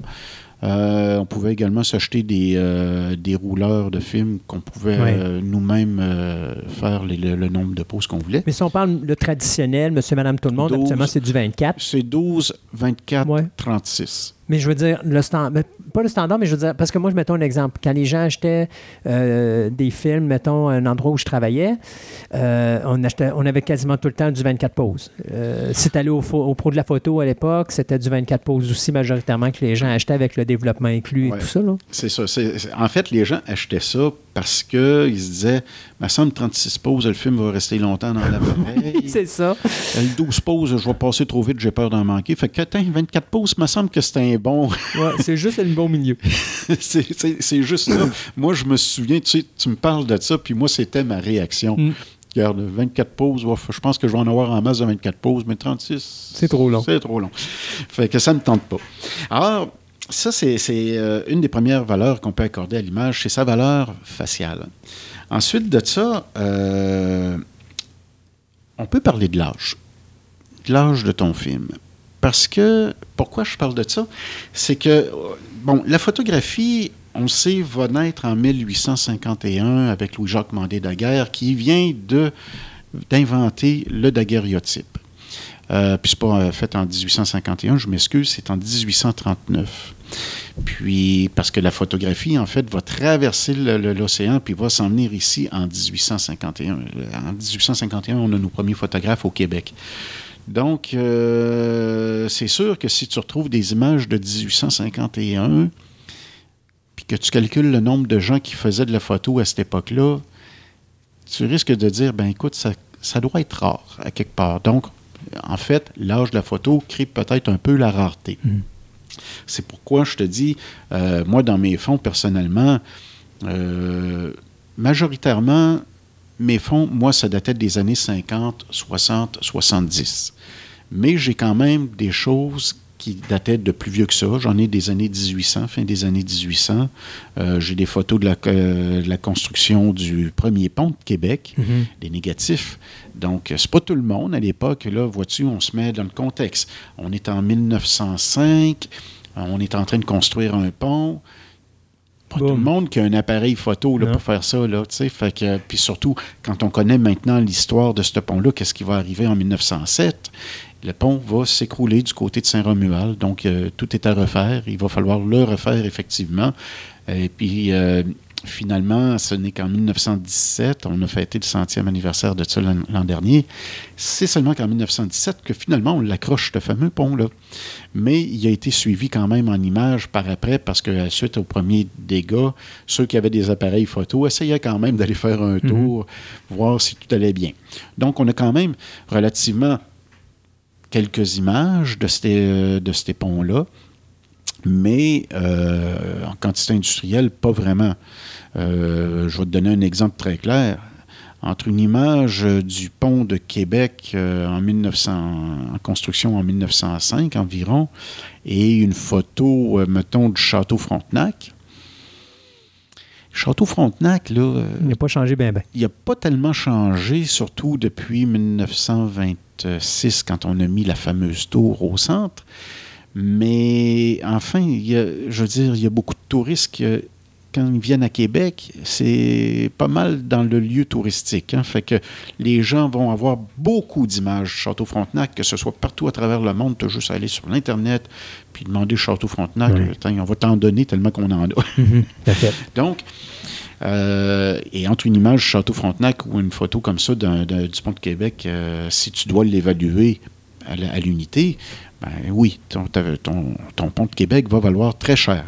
Euh, on pouvait également s'acheter des, euh, des rouleurs de films qu'on pouvait euh, nous-mêmes faire les- le, le nombre de poses qu'on voulait. Mais si on parle le traditionnel, monsieur, madame, tout le monde, 12. habituellement, c'est du 24. C'est 12, 24, Ouais. 36. Mais je veux dire, le standard, pas le standard, mais je veux dire, parce que moi, je mettons un exemple. Quand les gens achetaient euh, des films, mettons, un endroit où je travaillais, euh, on, achetait, on avait quasiment tout le temps du 24 poses. Euh, tu allé au, au pro de la photo à l'époque, c'était du 24 poses aussi, majoritairement, que les gens achetaient avec le développement inclus Ouais. et tout ça. C'est ça. C'est- c'est- en fait, les gens achetaient ça parce qu'ils se disaient, ma somme 36 poses, le film va rester longtemps dans l'appareil. *laughs* c'est ça. le 12 poses, je vais passer trop vite, j'ai peur d'en manquer. Fait que, tiens, 24 poses, me semble que c'est un bon. Ouais, c'est juste le bon milieu. *laughs* c'est juste ça. moi, je me souviens, tu sais, tu me parles de ça, puis moi, c'était ma réaction. Mm. Regarde, 24 pauses, je pense que je vais en avoir en masse de 24 pauses, mais 36... C'est trop long. C'est trop long. Fait que ça ne me tente pas. Alors, ça, c'est c'est, euh, une des premières valeurs qu'on peut accorder à l'image, c'est sa valeur faciale. Ensuite de ça, euh, on peut parler de l'âge. De l'âge de ton film. Parce que, pourquoi je parle de ça? C'est que, euh, bon, la photographie, on sait, va naître en 1851 avec Louis-Jacques Mandé Daguerre, qui vient d'inventer le daguerréotype. Euh, puis c'est pas euh, fait en 1851, je m'excuse, c'est en 1839. Puis, parce que la photographie, en fait, va traverser l'océan puis va s'en venir ici en 1851. En 1851, on a nos premiers photographes au Québec. Donc, euh, c'est sûr que si tu retrouves des images de 1851, puis que tu calcules le nombre de gens qui faisaient de la photo à cette époque-là, tu risques de dire, ben écoute, ça, ça doit être rare à quelque part. Donc, en fait, l'âge de la photo crée peut-être un peu la rareté. C'est pourquoi je te dis, euh, moi, dans mes fonds, personnellement, euh, majoritairement, mes fonds, moi, ça datait des années 50, 60, 70. Mais j'ai quand même des choses qui dataient de plus vieux que ça. J'en ai des années 1800, fin des années 1800. Euh, j'ai des photos de la, euh, de la construction du premier pont de Québec, des négatifs. Donc, euh, c'est pas tout le monde à l'époque. Là, vois-tu, on se met dans le contexte. On est en 1905, euh, on est en train de construire un pont. Pas tout le monde qui a un appareil photo là, pour faire ça. Là, tu sais. fait que, puis surtout, quand on connaît maintenant l'histoire de ce pont-là, qu'est-ce qui va arriver en 1907? Le pont va s'écrouler du côté de Saint-Romuald. Donc, euh, tout est à refaire. Il va falloir le refaire, effectivement. Et puis, euh, finalement, ce n'est qu'en 1917, on a fêté le centième anniversaire de ça l'an dernier. C'est seulement qu'en 1917 que finalement, on l'accroche, ce fameux pont-là. Mais il a été suivi quand même en images par après, parce que suite aux premiers dégâts, ceux qui avaient des appareils photo essayaient quand même d'aller faire un tour, voir si tout allait bien. Donc, on a quand même relativement quelques images de ces, euh, de ces ponts-là, mais euh, en quantité industrielle, pas vraiment. Euh, je vais te donner un exemple très clair. entre une image du pont de Québec euh, en, 1900, en construction en 1905 environ et une photo, mettons, du château Frontenac. Château Frontenac, là, Il n'a pas changé bien, bien. il n'a pas tellement changé, surtout depuis 1926, quand on a mis la fameuse tour au centre. Mais enfin, y a- je veux dire, il y a beaucoup de touristes qui, quand ils viennent à Québec, c'est pas mal dans le lieu touristique. hein. Fait que les gens vont avoir beaucoup d'images Château Frontenac, que ce soit partout à travers le monde. Tu as juste à aller sur l'Internet puis demander Château Frontenac. Oui. Euh, on va t'en donner tellement qu'on en a. Mhm. *laughs* Donc, euh, et entre une image Château Frontenac ou une photo comme ça d'un- d'un- du pont de Québec, euh, si tu dois l'évaluer à l'unité, ben oui, ton, ta- ton- ton pont de Québec va valoir très cher.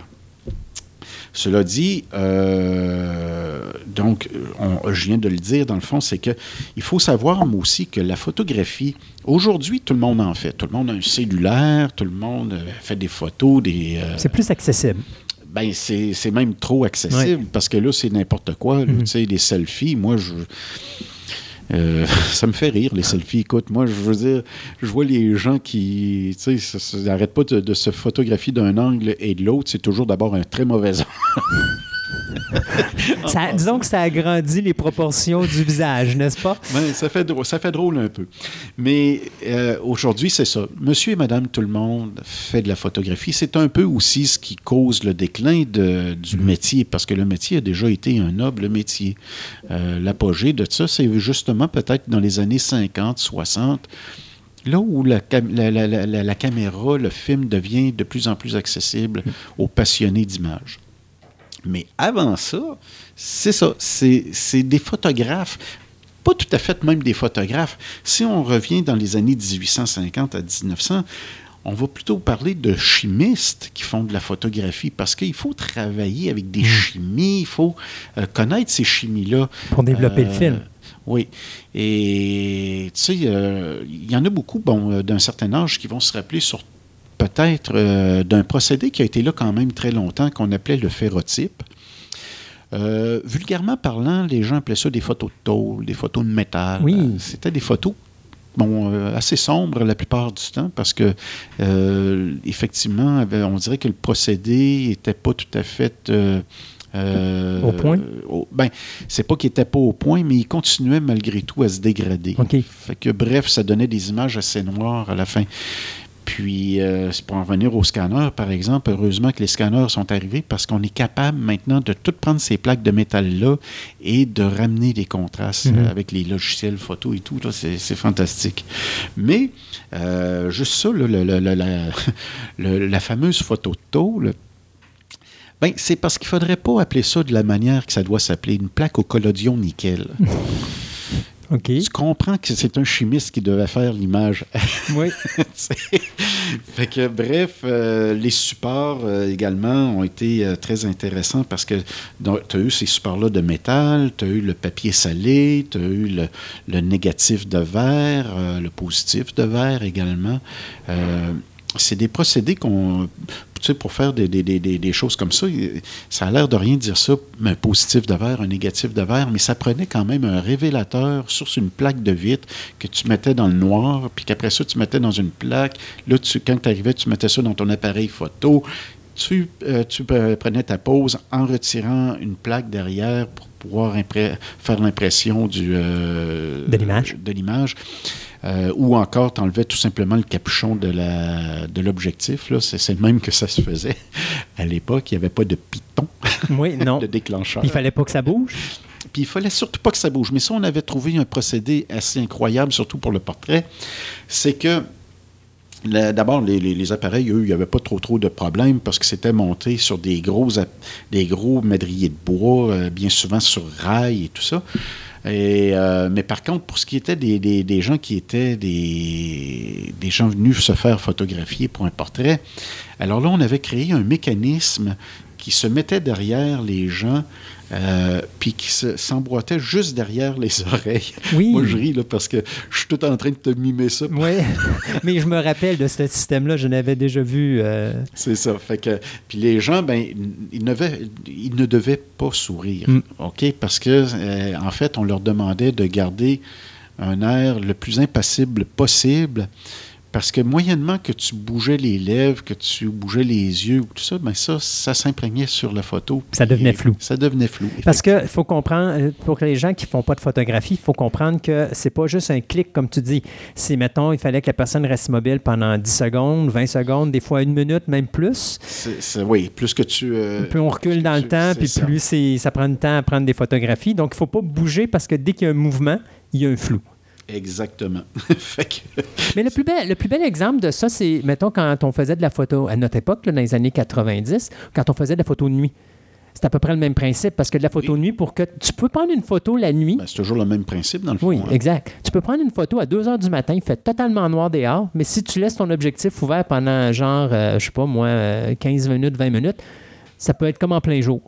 Cela dit, euh, donc, on- je viens de le dire, dans le fond, c'est que il faut savoir, moi aussi, que la photographie, aujourd'hui, tout le monde en fait. Tout le monde a un cellulaire, tout le monde euh, fait des photos, des... euh, C'est plus accessible. ben, c'est même trop accessible parce que là, c'est n'importe quoi. là. Mhm. Tu sais, les selfies, moi, je. Euh, *laughs* ça me fait rire, les selfies. Écoute, moi, je veux dire, je vois les gens qui, tu sais, n'arrêtent pas de, de se photographier d'un angle et de l'autre. C'est toujours d'abord un très mauvais *laughs* angle. *laughs* Ça- disons que ça agrandit les proportions du visage, n'est-ce pas? Ben, ça, fait drôle, ça fait drôle un peu. Mais euh, aujourd'hui, c'est ça. Monsieur et madame, tout le monde fait de la photographie. C'est un peu aussi ce qui cause le déclin de- du métier, parce que le métier a déjà été un noble métier. Euh, L'apogée de ça, c'est justement peut-être dans les années 50, 60. Là où la, cam- la- la- la- la- la caméra, le film devient de plus en plus accessible aux passionnés d'images. Mais avant ça, c'est ça. C'est des photographes. Pas tout à fait même des photographes. Si on revient dans les années 1850 à 1900, on va plutôt parler de chimistes qui font de la photographie parce qu'il faut travailler avec des chimies, il faut euh, connaître ces chimies-là. Pour développer le Euh, film. Oui. Et tu sais, euh, il y en a beaucoup, bon, d'un certain âge, qui vont se rappeler sur peut-être euh, d'un procédé qui a été là quand même très longtemps, qu'on appelait le ferrotype. Euh, vulgairement parlant, les gens appelaient ça des photos de tôle, des photos de métal. Oui. C'était des photos bon, euh, assez sombres la plupart du temps parce que, euh, effectivement, on dirait que le procédé n'était pas tout à fait. Au point? au- ben, c'est pas qu'il était pas au point, mais il continuait malgré tout à se dégrader. OK. Fait que, bref, ça donnait des images assez noires à la fin. Puis, euh, pour en revenir aux scanners, par exemple, heureusement que les scanners sont arrivés parce qu'on est capable maintenant de tout prendre ces plaques de métal-là et de ramener des contrastes Mhm. euh, avec les logiciels photo et tout. C'est fantastique. Mais, euh, juste ça, là, le- le- le- la, *laughs* le- la fameuse photo de tôle, ben, c'est parce qu'il ne faudrait pas appeler ça de la manière que ça doit s'appeler, une plaque au collodion nickel. *laughs* Tu comprends que c'est un chimiste qui devait faire l'image. *laughs* Oui. Fait que, bref, euh, les supports euh, également ont été euh, très intéressants parce que tu as eu ces supports-là de métal, tu as eu le papier salé, tu as eu le, le négatif de verre, le positif de verre également. Euh, c'est des procédés qu'on. Tu sais, pour faire des, des- des- des- des choses comme ça, ça a l'air de rien dire ça, un positif de verre, un négatif de verre, mais ça prenait quand même un révélateur sur une plaque de vitre que tu mettais dans le noir, puis qu'après ça, tu mettais dans une plaque. Là, tu, quand tu arrivais, tu mettais ça dans ton appareil photo. Tu, euh, tu pre- prenais ta pause en retirant une plaque derrière pour pouvoir faire l'impression du euh, De l'image. Euh, ou encore, tu enlevais tout simplement le capuchon de la de l'objectif. là. C'est le même que ça se faisait *laughs* à l'époque. Il n'y avait pas de piton *laughs* Oui, non. de déclencheur. Il fallait pas que ça bouge. Puis il fallait surtout pas que ça bouge. Mais ça, on avait trouvé un procédé assez incroyable, surtout pour le portrait. C'est que D'abord, les, les- les appareils, eux, il n'y avait pas trop trop de problèmes parce que c'était monté sur des gros, des gros madriers de bois, euh, bien souvent sur rail et tout ça. Euh, mais par contre, pour ce qui était des, gens qui étaient des, des gens venus se faire photographier pour un portrait, alors là, on avait créé un mécanisme qui se mettaient derrière les gens, euh, puis qui se- s'emboîtaient juste derrière les *laughs* oreilles. Oui. Moi, je ris là, parce que je suis tout en train de te mimer ça. Oui, *laughs* mais je me rappelle de ce système-là, je l'avais déjà vu. euh, C'est ça. Fait que, puis les gens, ben, ils ne, devaient, ils ne devaient pas sourire, Mm. OK? Parce que, euh, en fait, on leur demandait de garder un air le plus impassible possible. Parce que moyennement que tu bougeais les lèvres, que tu bougeais les yeux, ou tout ça, ben ça, ça s'imprégnait sur la photo. Ça devenait flou. Ça devenait flou. Parce qu'il faut comprendre, euh, pour les gens qui font pas de photographie, il faut comprendre que c'est pas juste un clic, comme tu dis. C'est, mettons, il fallait que la personne reste mobile pendant 10 secondes, 20 secondes, des fois une minute, même plus. C'est- oui, plus que tu... euh, Plus on recule dans le temps, puis ça. plus ça prend du temps à prendre des photographies. Donc, il faut pas bouger parce que dès qu'il y a un mouvement, il y a un flou. Exactement. *laughs* fait que... Mais le plus, bel, le plus bel exemple de ça, c'est, mettons, quand on faisait de la photo, à notre époque, là, dans les années 90, quand on faisait de la photo de nuit. C'est à peu près le même principe, parce que de la photo Oui. de nuit, pour que tu peux prendre une photo la nuit, ben, c'est toujours le même principe, dans le fond. Oui, hein. exact. Tu peux prendre une photo à 2 heures du matin, il fait totalement noir dehors, mais si tu laisses ton objectif ouvert pendant genre, euh, je sais pas moi, euh, 15 minutes, 20 minutes, ça peut être comme en plein jour,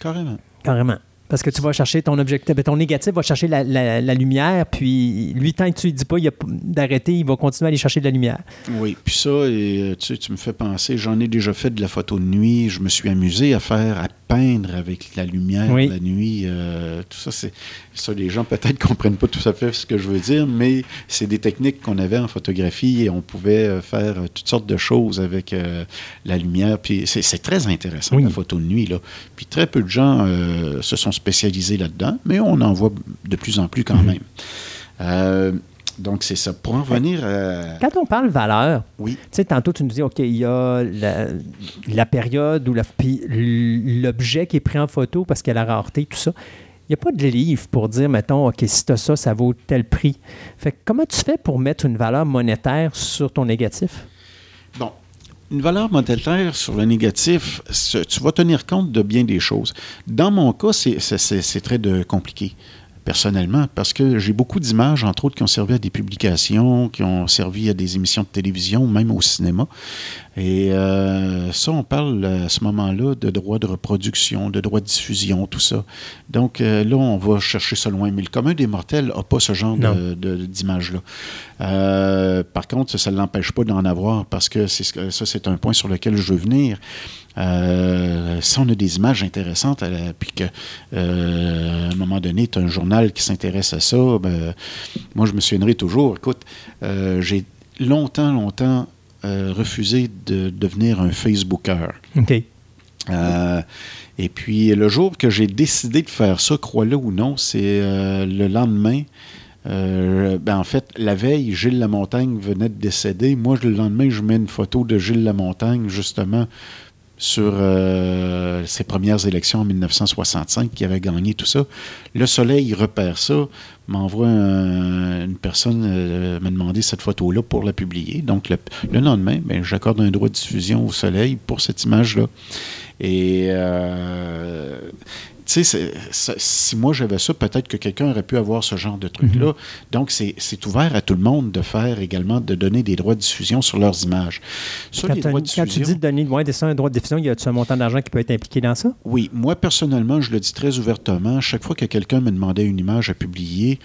Carrément. carrément. Parce que tu vas chercher ton objectif, ben, ton négatif va chercher la, la- la lumière, puis lui, tant que tu lui dis pas d'arrêter, il va continuer à aller chercher de la lumière. Oui, puis ça, et, euh, tu, sais, tu me fais penser, j'en ai déjà fait de la photo de nuit, je me suis amusé à faire, à peindre avec la lumière Oui. la nuit, euh, tout ça, c'est ça, les gens peut-être *laughs* comprennent pas tout à fait ce que je veux dire, mais c'est des techniques qu'on avait en photographie et on pouvait euh, faire toutes sortes de choses avec euh, la lumière, puis c'est c'est très intéressant, Oui. la photo de nuit, là. Puis très peu de gens euh, se sont spécialisés là-dedans, mais on en voit de plus en plus quand Mhm. même. Euh, donc, c'est ça. Pour en revenir à... Quand on parle valeur, Oui. tu sais, tantôt, tu nous dis, OK, il y a la, la période ou l'objet qui est pris en photo parce qu'il y a la rareté, tout ça. Il n'y a pas de livre pour dire, mettons, OK, si tu as ça, ça vaut tel prix. Fait que comment tu fais pour mettre une valeur monétaire sur ton négatif? Bon, une valeur monétaire sur le négatif, tu vas tenir compte de bien des choses. Dans mon cas, c'est- très de- compliqué, personnellement, parce que j'ai beaucoup d'images, entre autres, qui ont servi à des publications, qui ont servi à des émissions de télévision, même au cinéma. Et euh, ça, on parle à ce moment-là de droits de reproduction, de droits de diffusion, tout ça. Donc euh, là, on va chercher ça loin. Mais le commun des mortels n'a pas ce genre d'images-là. Euh, par contre, ça ne l'empêche pas d'en avoir parce que c'est ce que- ça, c'est un point sur lequel je veux venir. Euh, si on a des images intéressantes, la- puis que euh, un moment donné, tu as un journal qui s'intéresse à ça, ben, moi, je me souviendrai toujours. Écoute, euh, j'ai longtemps, longtemps euh, refusé de devenir un Facebooker. OK. Euh, et puis, le jour que j'ai décidé de faire ça, crois-le ou non, c'est euh, le lendemain. Euh, ben, en fait, la veille, Gilles Lamontagne venait de décéder. Moi, le lendemain, je mets une photo de Gilles Lamontagne, justement, sur euh, ses premières élections en 1965, qui avait gagné tout ça. Le Soleil repère ça, m'envoie un- une personne euh, me demander cette photo-là pour la publier. Donc, le, le lendemain, ben, j'accorde un droit de diffusion au Soleil pour cette image-là. Et, euh, tu sais, si moi j'avais ça, peut-être que quelqu'un aurait pu avoir ce genre de truc-là. Donc, c'est ouvert à tout le monde de faire également, de donner des droits de diffusion sur leurs images. Quand, les t'as- droits de quand tu dis de donner ça, un droit de diffusion, y a-tu un montant d'argent qui peut être impliqué dans ça? Oui, moi personnellement, je le dis très ouvertement, chaque fois que quelqu'un me demandait une image à publier,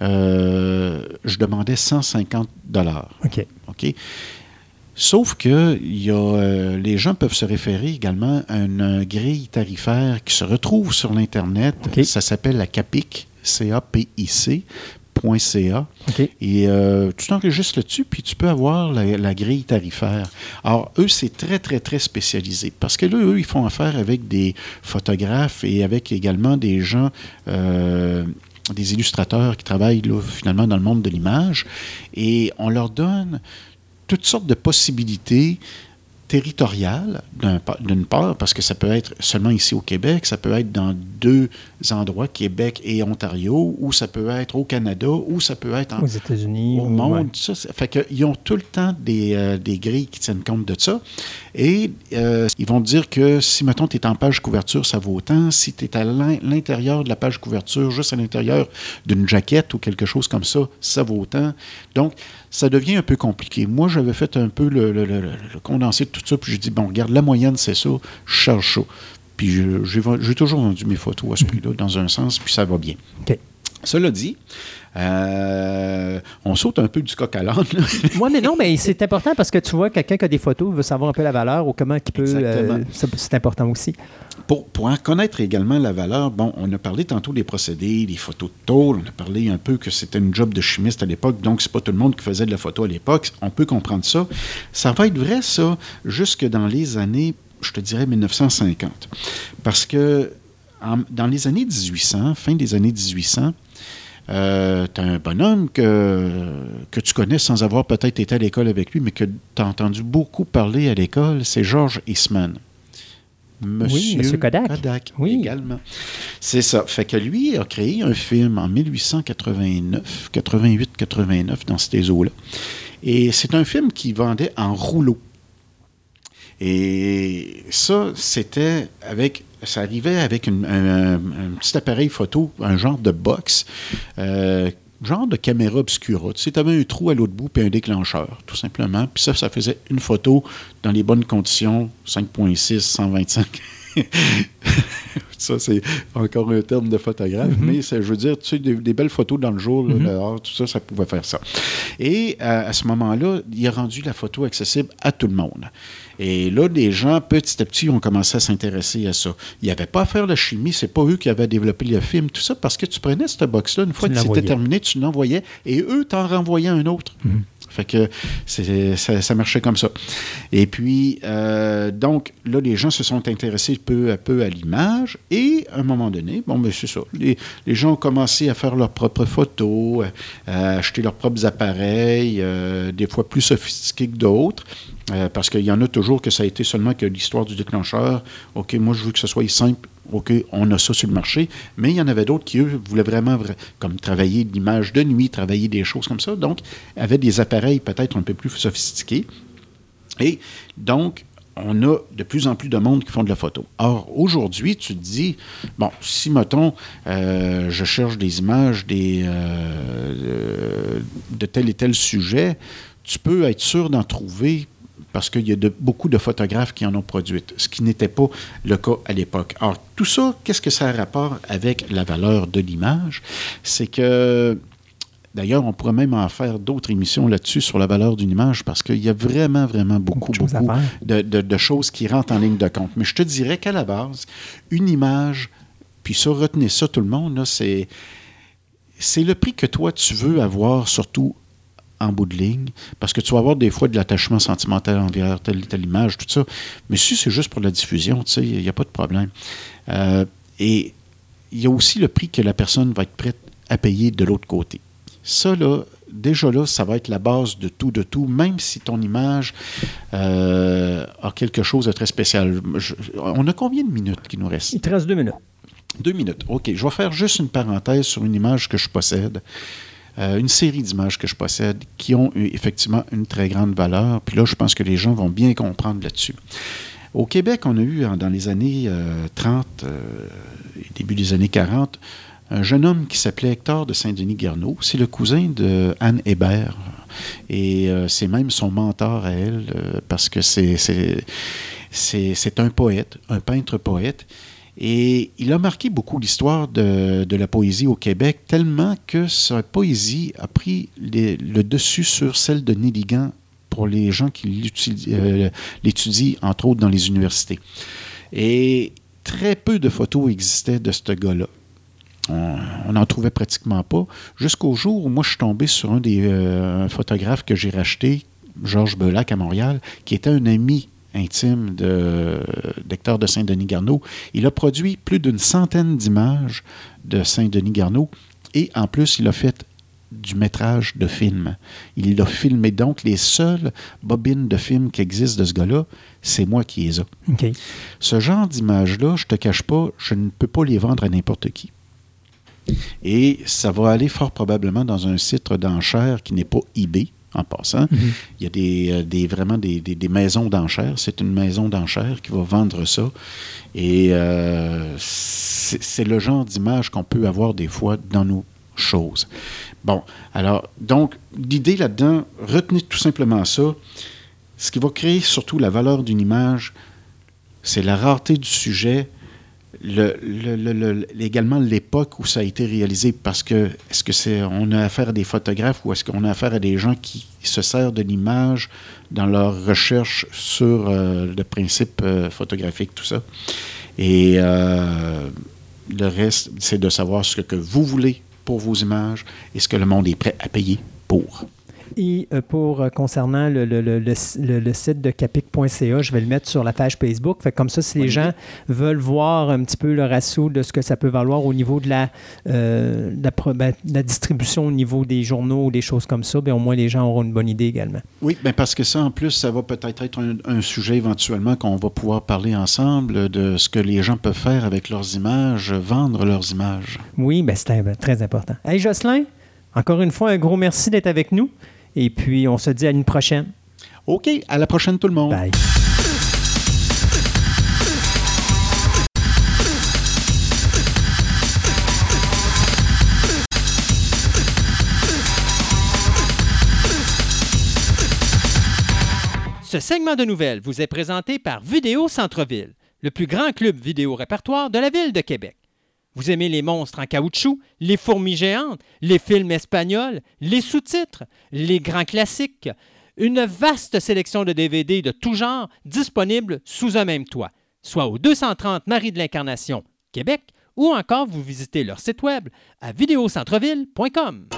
euh, je demandais 150 dollars. OK. OK? Sauf que y a, euh, les gens peuvent se référer également à une euh, grille tarifaire qui se retrouve sur l'Internet. Ça s'appelle la CAPIC, C-A-P-I-C. .ca. OK. Et euh, tu t'enregistres là-dessus, puis tu peux avoir la, la grille tarifaire. Alors, eux, c'est très, très, très spécialisé. Parce que là, eux, ils font affaire avec des photographes et avec également des gens, euh, des illustrateurs qui travaillent là, finalement dans le monde de l'image. Et on leur donne toutes sortes de possibilités territoriales, d'une part, parce que ça peut être seulement ici au Québec, ça peut être dans deux endroits, Québec et Ontario, ou ça peut être au Canada, ou ça peut être en, Aux États-Unis. au monde. ouais. ça, fait qu'ils ont tout le temps des, euh, des grilles qui tiennent compte de ça. Et euh, ils vont te dire que si, mettons, tu es en page couverture, ça vaut autant. Si tu es à l'in- l'intérieur de la page couverture, juste à l'intérieur d'une jaquette ou quelque chose comme ça, ça vaut autant. Donc, ça devient un peu compliqué. Moi, j'avais fait un peu le, le- le- le- le condensé de tout ça, puis j'ai dit, bon, regarde, la moyenne, c'est ça, je charge ça. Puis j'ai toujours vendu mes photos à ce prix-là, dans un sens, puis ça va bien. Cela dit, euh, on saute un peu du coq à l'âne. *laughs* Oui, mais non, mais c'est important parce que tu vois, quelqu'un qui a des photos veut savoir un peu la valeur ou comment il peut. Euh, c'est important aussi. Pour, pour en connaître également la valeur, bon, on a parlé tantôt des procédés, des photos de tôle, on a parlé un peu que c'était une job de chimiste à l'époque, donc c'est pas tout le monde qui faisait de la photo à l'époque, on peut comprendre ça. Ça va être vrai, ça, jusque dans les années, je te dirais 1950. Parce que en- dans les années 1800, fin des années 1800, euh, tu as un bonhomme que, que tu connais sans avoir peut-être été à l'école avec lui, mais que tu as entendu beaucoup parler à l'école, c'est George Eastman. Monsieur, Monsieur Kodak. Oui. également. C'est ça. Fait que lui a créé un film en 1889, 88, 89, dans ces eaux-là. Et c'est un film qui vendait en rouleau. Et ça, c'était avec. Ça arrivait avec une- un, un petit appareil photo, un genre de box, euh, genre de caméra obscura. Tu sais, tu avais un trou à l'autre bout puis un déclencheur, tout simplement. Puis ça, ça faisait une photo dans les bonnes conditions, 5.6, 125. *laughs* ça, c'est encore un terme de photographe, mais ça, je veux dire, tu sais, des, des belles photos dans le jour, là, dehors, tout ça, ça pouvait faire ça. Et euh, à ce moment-là, il a rendu la photo accessible à tout le monde. Et là, les gens, petit à petit, ont commencé à s'intéresser à ça. Il n'y avait pas à faire la chimie, c'est pas eux qui avaient développé le film, tout ça, parce que tu prenais cette box-là, une fois que c'était terminé, tu l'envoyais, et eux t'en renvoyaient un autre. Fait que ça, marchait comme ça. Et puis, euh, donc, là, les gens se sont intéressés peu à peu à l'image. Et à un moment donné, bon, ben, c'est ça. Les, gens ont commencé à faire leurs propres photos, à, à acheter leurs propres appareils, euh, des fois plus sophistiqués que d'autres. euh, parce qu'il y en a toujours que ça a été seulement que l'histoire du déclencheur. OK, moi, je veux que ce soit simple. OK, on a ça sur le marché. Mais il y en avait d'autres qui, eux, voulaient vraiment, vra- comme travailler l'image de nuit, travailler des choses comme ça. Donc, avaient des appareils peut-être un peu plus sophistiqués. Et donc, on a de plus en plus de monde qui font de la photo. Or, aujourd'hui, tu te dis, bon, si, mettons, euh, je cherche des images des, euh, de tel et tel sujet, tu peux être sûr d'en trouver parce qu'il y a de- beaucoup de photographes qui en ont produites, ce qui n'était pas le cas à l'époque. Alors, tout ça, qu'est-ce que ça a rapport avec la valeur de l'image? C'est que D'ailleurs, on pourrait même en faire d'autres émissions là-dessus sur la valeur d'une image parce qu'il y a vraiment, vraiment beaucoup, Beaucoup de beaucoup de, de- de choses qui rentrent en ligne de compte. Mais je te dirais qu'à la base, une image, puis ça, retenez ça tout le monde, c'est, c'est le prix que toi, tu veux avoir, surtout en bout de ligne, parce que tu vas avoir des fois de l'attachement sentimental envers telle telle image, tout ça. Mais si c'est juste pour la diffusion, tu sais, il n'y a pas de problème. Euh, et il y a aussi le prix que la personne va être prête à payer de l'autre côté. Ça, là, déjà là, ça va être la base de tout, de tout, même si ton image euh, a quelque chose de très spécial. Je- on a combien de minutes qui nous restent? Il te reste deux minutes. Deux minutes. OK. Je vais faire juste une parenthèse sur une image que je possède. Euh, une série d'images que je possède qui ont eu effectivement une très grande valeur. Puis là, je pense que les gens vont bien comprendre là-dessus. Au Québec, on a eu dans les années euh, 30 euh, début des années 40 un jeune homme qui s'appelait Hector de Saint-Denis-Guerneau. C'est le cousin de Anne Hébert. Et euh, c'est même son mentor à elle, parce que c'est, un poète, un peintre poète. Et il a marqué beaucoup l'histoire de, la poésie au Québec, tellement que sa poésie a pris le dessus sur celle de Néligan pour les gens qui l'étudient, euh, l'étudient, entre autres dans les universités. Et très peu de photos existaient de ce gars-là. On n'en trouvait pratiquement pas, jusqu'au jour où moi je suis tombé sur un des euh, photographes que j'ai racheté, Georges Belac à Montréal, qui était un ami intime de- d'Hector de Saint-Denis-Garneau. Il a produit plus d'une centaine d'images de Saint-Denis-Garneau et en plus, il a fait du métrage de film. Il a filmé donc les seules bobines de film qui existent de ce gars-là, c'est moi qui les ai. Ce genre d'images-là, je te cache pas, je ne peux pas les vendre à n'importe qui. Et ça va aller fort probablement dans un site d'enchères qui n'est pas eBay, en passant. Il y a des, euh, des- vraiment des, des- des maisons d'enchères. C'est une maison d'enchères qui va vendre ça. Et euh, c'est le genre d'image qu'on peut avoir des fois dans nos choses. Bon, alors, donc, l'idée là-dedans, retenez tout simplement ça. Ce qui va créer surtout la valeur d'une image, c'est la rareté du sujet le, le- le- le- également l'époque où ça a été réalisé, parce que est-ce que c'est on a affaire à des photographes ou est-ce qu'on a affaire à des gens qui se servent de l'image dans leur recherche sur euh, le principe euh, photographique, tout ça? Et euh, le reste, c'est de savoir ce que vous voulez pour vos images et ce que le monde est prêt à payer pour. Et euh, pour euh, concernant le, le- le- le- le- le site de capic.ca, je vais le mettre sur la page Facebook. Fait comme ça, si les gens veulent voir un petit peu le ratio de ce que ça peut valoir au niveau de la, euh, de la pro- ben, de la distribution au niveau des journaux ou des choses comme ça, bien, au moins les gens auront une bonne idée également. Oui, ben parce que ça, en plus, ça va peut-être être un, un sujet éventuellement qu'on va pouvoir parler ensemble de ce que les gens peuvent faire avec leurs images, vendre leurs images. Oui, ben, c'est très important. Hey Jocelyn, encore une fois, un gros merci d'être avec nous. Et puis, on se dit à une prochaine. OK, à la prochaine tout le monde. Bye. Ce segment de nouvelles vous est présenté par Vidéo Centre-Ville, le plus grand club vidéo répertoire de la ville de Québec. Vous aimez les monstres en caoutchouc, les fourmis géantes, les films espagnols, les sous-titres, les grands classiques, une vaste sélection de DVD de tout genre disponibles sous un même toit, soit au 230 Marie de l'Incarnation, Québec, ou encore vous visitez leur site web à vidéocentreville.com.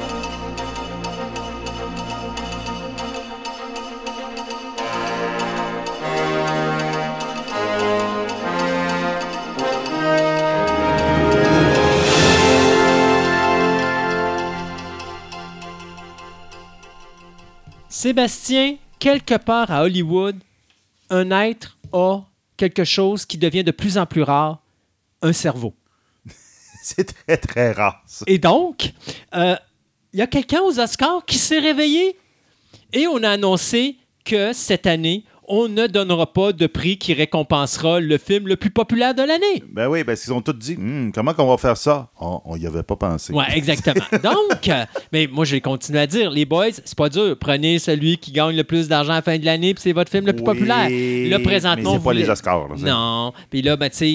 Sébastien, quelque part à Hollywood, un être a quelque chose qui devient de plus en plus rare, un cerveau. *laughs* C'est très, très rare, ça. Et donc, euh, il y a quelqu'un aux Oscars qui s'est réveillé et on a annoncé que cette année, on ne donnera pas de prix qui récompensera le film le plus populaire de l'année. Ben oui, parce qu'ils ont tous dit, Hum, comment qu'on va faire ça? On- On n'y avait pas pensé. Ouais, exactement. *laughs* Donc, euh, mais moi, j'ai continué à dire, les boys, c'est pas dur. Prenez celui qui gagne le plus d'argent à la fin de l'année, puis c'est votre film le plus Oui, populaire. Là, présentement, mais c'est pas voulait- les Oscars. là. Non. Puis là, ben, tu sais,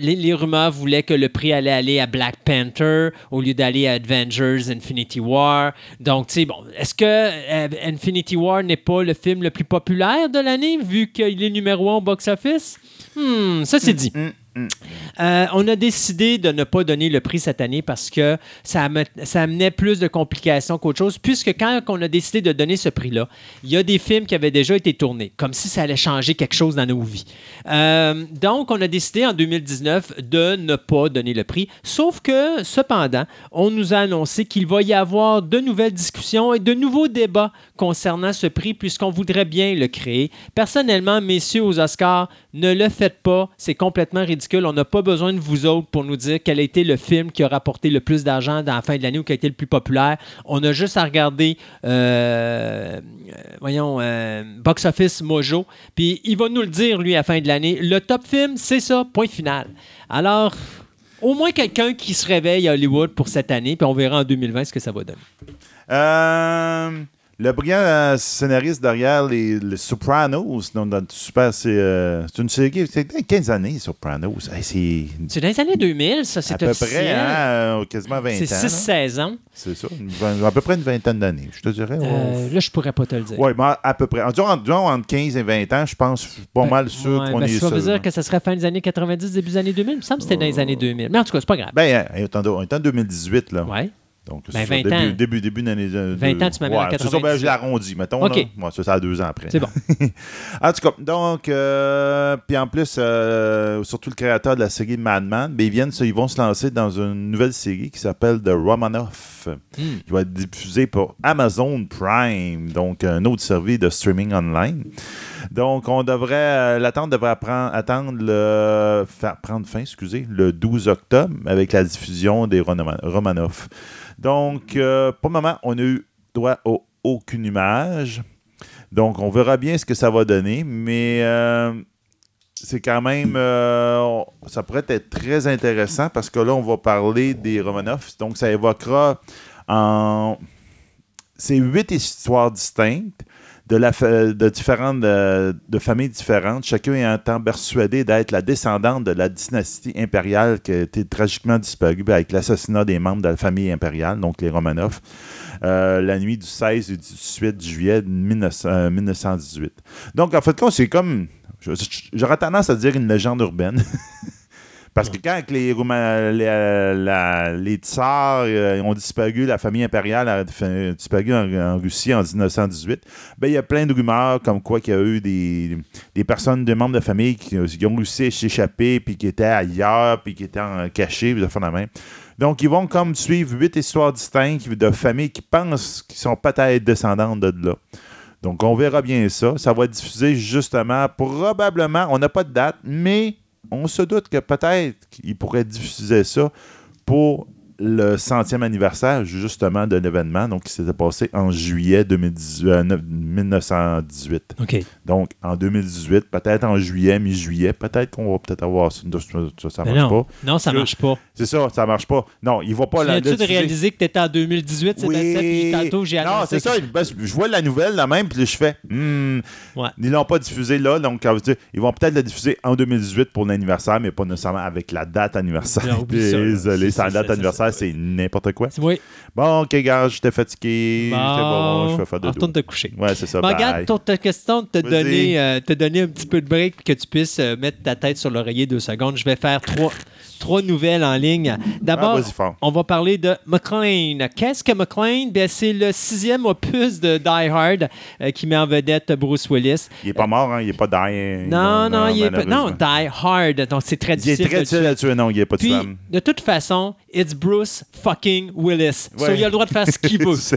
les, les rumeurs voulaient que le prix allait aller à Black Panther au lieu d'aller à Avengers Infinity War. Donc, tu sais, bon, est-ce que euh, Infinity War n'est pas le film le plus populaire de l'année, vu qu'il est numéro un au box-office? Hmm, ça, c'est dit. Hum, Euh, on a décidé de ne pas donner le prix cette année parce que ça amenait plus de complications qu'autre chose, puisque quand on a décidé de donner ce prix-là, il y a des films qui avaient déjà été tournés, comme si ça allait changer quelque chose dans nos vies. Euh, donc, on a décidé en 2019 de ne pas donner le prix, sauf que, cependant, on nous a annoncé qu'il va y avoir de nouvelles discussions et de nouveaux débats concernant ce prix, puisqu'on voudrait bien le créer. Personnellement, messieurs aux Oscars, ne le faites pas, c'est complètement ridicule. On n'a pas besoin de vous autres pour nous dire quel a été le film qui a rapporté le plus d'argent dans la fin de l'année ou qui a été le plus populaire. On a juste à regarder, euh, euh, voyons, euh, Box Office Mojo, puis il va nous le dire, lui, à la fin de l'année. Le top film, c'est ça, point final. Alors, au moins quelqu'un qui se réveille à Hollywood pour cette année, puis on verra en 2020 ce que ça va donner. Euh, le brillant euh, scénariste derrière les, les Sopranos, donc, dans- super, c'est euh, c'est une série, c'est 15 années, Sopranos. Hey, c'est dans les années 2000, ça, à c'est peu officiel. près, hein, euh, quasiment 20 ans. c'est là. 6-16 ans. C'est ça, une à peu près une vingtaine d'années, je te dirais. Euh, là, je pourrais pas te le dire. Oui, mais à peu près. En disant, entre 15 et 20 ans, je pense je suis pas Ben, mal sûr Ouais, qu'on ben, est ça veut sur- dire que ça serait fin des années 90, début des années 2000. Il me semble que c'était dans les années 2000. Mais en tout cas, c'est pas grave. Ben, euh, attendez, on est en 202018, là. ouais. Donc, Ben, c'est ça, 20 début, ans. Début, début d'année. de- 20 ans, tu m'amènes en ouais, ça, ben, 98. je l'arrondis, mettons. Ouais, ça, c'est à deux ans après. C'est bon. *laughs* en tout cas, donc, euh, puis en plus, euh, surtout le créateur de la série Mad Men, ben, ils, viennent, ils vont se lancer dans une nouvelle série qui s'appelle The Romanoff, Hmm. qui va être diffusée pour Amazon Prime, donc un autre service de streaming online. Donc, on devrait, euh, l'attente devrait appren- attendre le, fa- prendre fin, excusez, le 12 octobre avec la diffusion des Romanoff. Donc, euh, pour le moment, on n'a eu droit à aucune image. Donc, on verra bien ce que ça va donner, mais euh, c'est quand même. euh, ça pourrait être très intéressant parce que là, on va parler des Romanoff. Donc, ça évoquera en. C'est huit histoires distinctes de, la fa- de différentes euh, de familles différentes, chacun étant persuadé d'être la descendante de la dynastie impériale qui a été tragiquement disparue avec l'assassinat des membres de la famille impériale, donc les Romanov, euh, la nuit du 16 et du 18 juillet 1900 euh, 1918. Donc, en fait, c'est comme, j'aurais tendance à dire une légende urbaine. *laughs* Parce que quand les, Rouma- les, euh, la- les tsars euh, ont disparu, la famille impériale a fa- disparu en, en Russie en 1918, ben, il y a plein de rumeurs comme quoi qu'il y a eu des, des personnes, des membres de famille qui, qui ont réussi à s'échapper, puis qui étaient ailleurs, puis qui étaient en- cachés, puis de faire la même. Donc, ils vont comme suivre huit histoires distinctes de familles qui pensent qu'ils sont peut-être descendantes de là. Donc, on verra bien ça. Ça va être diffusé justement, probablement, on n'a pas de date, mais on se doute que peut-être qu'ils pourraient diffuser ça pour le centième anniversaire, justement, de l'événement, donc qui s'était passé en juillet 2018, euh, neuf- 1918. OK. Donc, en 2018, peut-être en juillet, mi-juillet, peut-être qu'on va peut-être avoir ça. Ça, marche non, pas. non, ça marche pas. C'est ça, ça marche pas. Non, il va pas Tu la viens-tu de réaliser que tu étais en 2018, Sébastien, puis tantôt, j'ai Non, c'est ça. que- ben, Je vois la nouvelle là même, puis je fais. hmm, Ouais. Ils l'ont pas diffusé là, donc ça veut dire, ils vont peut-être la diffuser en 2018 pour l'anniversaire, mais pas nécessairement avec la date anniversaire. Désolé, C'est- c'est- date c'est- anniversaire, c'est- c'est n'importe quoi. Oui. Bon, ok, gars, j'étais fatigué. Pas bon, je vais faire de retourne te coucher. Ouais, c'est ça. Bon, regarde, pour ta question de te donner, euh, te donner un petit peu de break que tu puisses euh, mettre ta tête sur l'oreiller deux secondes, je vais faire trois, trois nouvelles en ligne. D'abord, Ah, on va parler de McLean. Qu'est-ce que McLean? Ben, c'est le sixième opus de Die Hard euh, qui met en vedette Bruce Willis. Il est pas mort, hein, il est pas dying. Non, non, il est pas. Non, malheureusement. Die Hard. Donc, c'est très Il est difficile. de très le difficile à tuer, non, il est pas Puis, tuable. de toute façon, it's Bruce fucking Willis. So, il a le droit de faire ce qu'il *laughs* veut. OK? ça.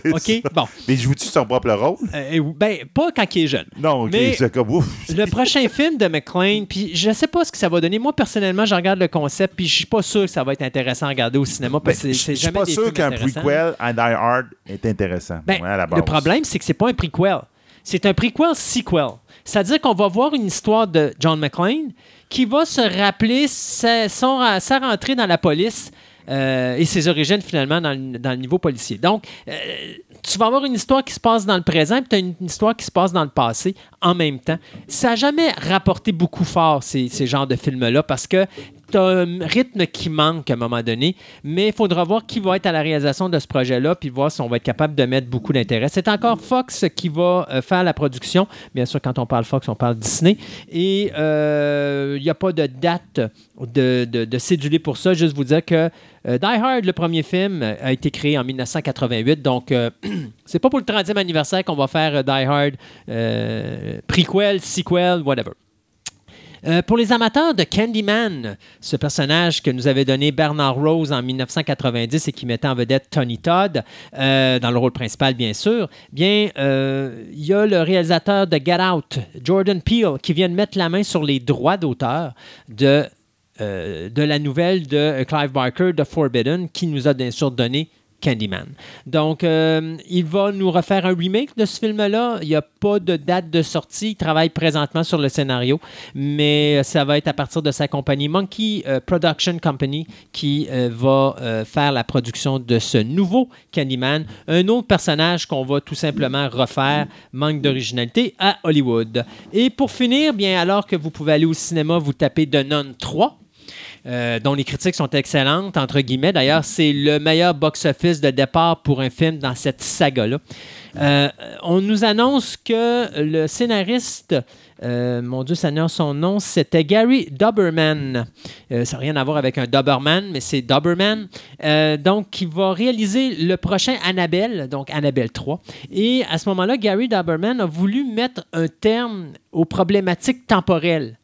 Bon. Mais joue-tu son propre rôle? Euh, ben, pas quand il est jeune. Non, ok, Mais- c'est comme ouf. Le prochain film de McLean, puis je sais pas ce que ça va donner. Moi, personnellement, je regarde le concept, puis suis pas sûr que ça va être intéressant à regarder au cinéma, parce que Ben, c'est- je je suis pas sûr qu'un prequel à Die Hard est intéressant. Ben, ouais, à la le problème, c'est que c'est pas un prequel. C'est un prequel sequel. C'est-à-dire qu'on va voir une histoire de John McClane qui va se rappeler sa, son- sa rentrée dans la police euh, et ses origines finalement dans le, dans le niveau policier. Donc, euh, tu vas avoir une histoire qui se passe dans le présent, puis tu as une, une histoire qui se passe dans le passé en même temps. Ça n'a jamais rapporté beaucoup fort, ces, ces genres de films-là, parce que tu un rythme qui manque à un moment donné, mais il faudra voir qui va être à la réalisation de ce projet-là, puis voir si on va être capable de mettre beaucoup d'intérêt. C'est encore Fox qui va euh, faire la production. Bien sûr, quand on parle Fox, on parle Disney. Et euh, il n'y a pas de date de, de, cédulé pour ça. Juste vous dire que euh, Die Hard, le premier film, a été créé en 1988. Donc, euh, *clears throat* c'est pas pour le 30e anniversaire qu'on va faire euh, Die Hard euh, prequel, sequel, whatever. Euh, pour les amateurs de Candyman, ce personnage que nous avait donné Bernard Rose en 1990 et qui mettait en vedette Tony Todd, euh, dans le rôle principal bien sûr, bien, euh, il y a le réalisateur de Get Out, Jordan Peele, qui vient de mettre la main sur les droits d'auteur de, de la nouvelle de Clive Barker, The Forbidden, qui nous a bien sûr donné Candyman. Donc, euh, il va nous refaire un remake de ce film-là. Il n'y a pas de date de sortie. Il travaille présentement sur le scénario, mais ça va être à partir de sa compagnie Monkey euh, Production Company qui euh, va euh, faire la production de ce nouveau Candyman. Un autre personnage qu'on va tout simplement refaire, manque d'originalité, à Hollywood. Et pour finir, bien, alors que vous pouvez aller au cinéma, vous tapez The Nun 3. Euh, dont les critiques sont excellentes, entre guillemets. D'ailleurs, c'est le meilleur box-office de départ pour un film dans cette saga-là. Euh, on nous annonce que le scénariste, euh, mon Dieu Seigneur, son nom, c'était Gary Doberman. Ça n'a rien à voir avec un Doberman, mais c'est Doberman. Donc, qui va réaliser le prochain Annabelle, donc Annabelle 3. Et à ce moment-là, Gary Doberman a voulu mettre un terme aux problématiques temporelles.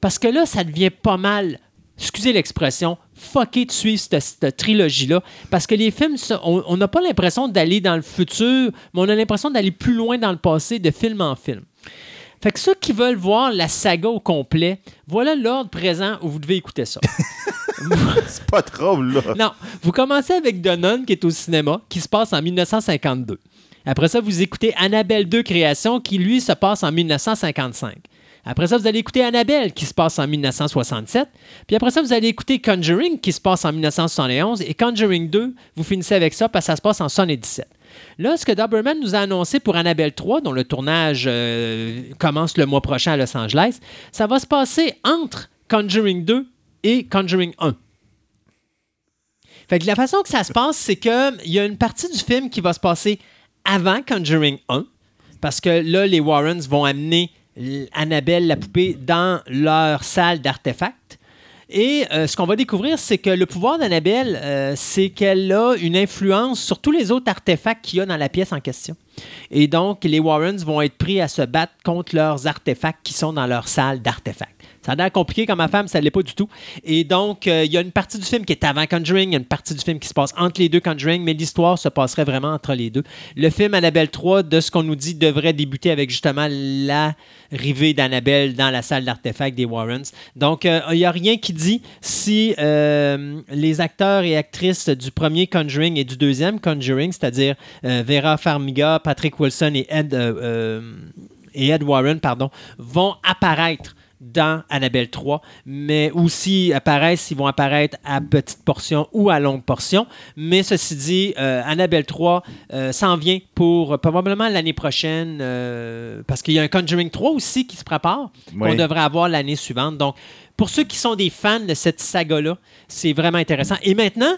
Parce que là, ça devient pas mal excusez l'expression, fucké de suivre cette, cette trilogie-là. Parce que les films, on on n'a pas l'impression d'aller dans le futur, mais on a l'impression d'aller plus loin dans le passé, de film en film. Fait que ceux qui veulent voir la saga au complet, voilà l'ordre présent où vous devez écouter ça. *laughs* C'est pas trop, là. non, vous commencez avec The Nun qui est au cinéma, qui se passe en 1952. Après ça, vous écoutez Annabelle 2 Création, qui lui se passe en 1955. Après ça, vous allez écouter Annabelle, qui se passe en 1967. Puis après ça, vous allez écouter Conjuring, qui se passe en 1971. Et Conjuring 2, vous finissez avec ça parce que ça se passe en 77. Là, ce que Doberman nous a annoncé pour Annabelle 3, dont le tournage euh, commence le mois prochain à Los Angeles, ça va se passer entre Conjuring 2 et Conjuring 1. Fait que la façon que ça se passe, c'est qu'il y a une partie du film qui va se passer avant Conjuring 1, parce que là, les Warrens vont amener Annabelle, la poupée, dans leur salle d'artefacts. Et euh, ce qu'on va découvrir, c'est que le pouvoir d'Annabelle, euh, c'est qu'elle a une influence sur tous les autres artefacts qu'il y a dans la pièce en question. Et donc, les Warrens vont être pris à se battre contre leurs artefacts qui sont dans leur salle d'artefacts. Ça a l'air compliqué comme ma femme, ça ne l'est pas du tout. Et donc, euh, il y a une partie du film qui est avant Conjuring, il y a une partie du film qui se passe entre les deux Conjuring, mais l'histoire se passerait vraiment entre les deux. Le film Annabelle 3, de ce qu'on nous dit, devrait débuter avec justement l'arrivée d'Annabelle dans la salle d'artefacts des Warrens. Donc, euh, il n'y a rien qui dit si euh, les acteurs et actrices du premier Conjuring et du deuxième Conjuring, c'est-à-dire euh, Vera Farmiga, Patrick Wilson et Ed, euh, euh, et Ed Warren, pardon, vont apparaître dans Annabelle 3, mais aussi apparaissent, ils vont apparaître à petite portion ou à longue portion. Mais ceci dit, euh, Annabelle 3 euh, s'en vient pour probablement l'année prochaine, parce qu'il y a un Conjuring 3 aussi qui se prépare, qu'on devrait avoir l'année suivante. Donc, pour ceux qui sont des fans de cette saga-là, c'est vraiment intéressant. Et maintenant,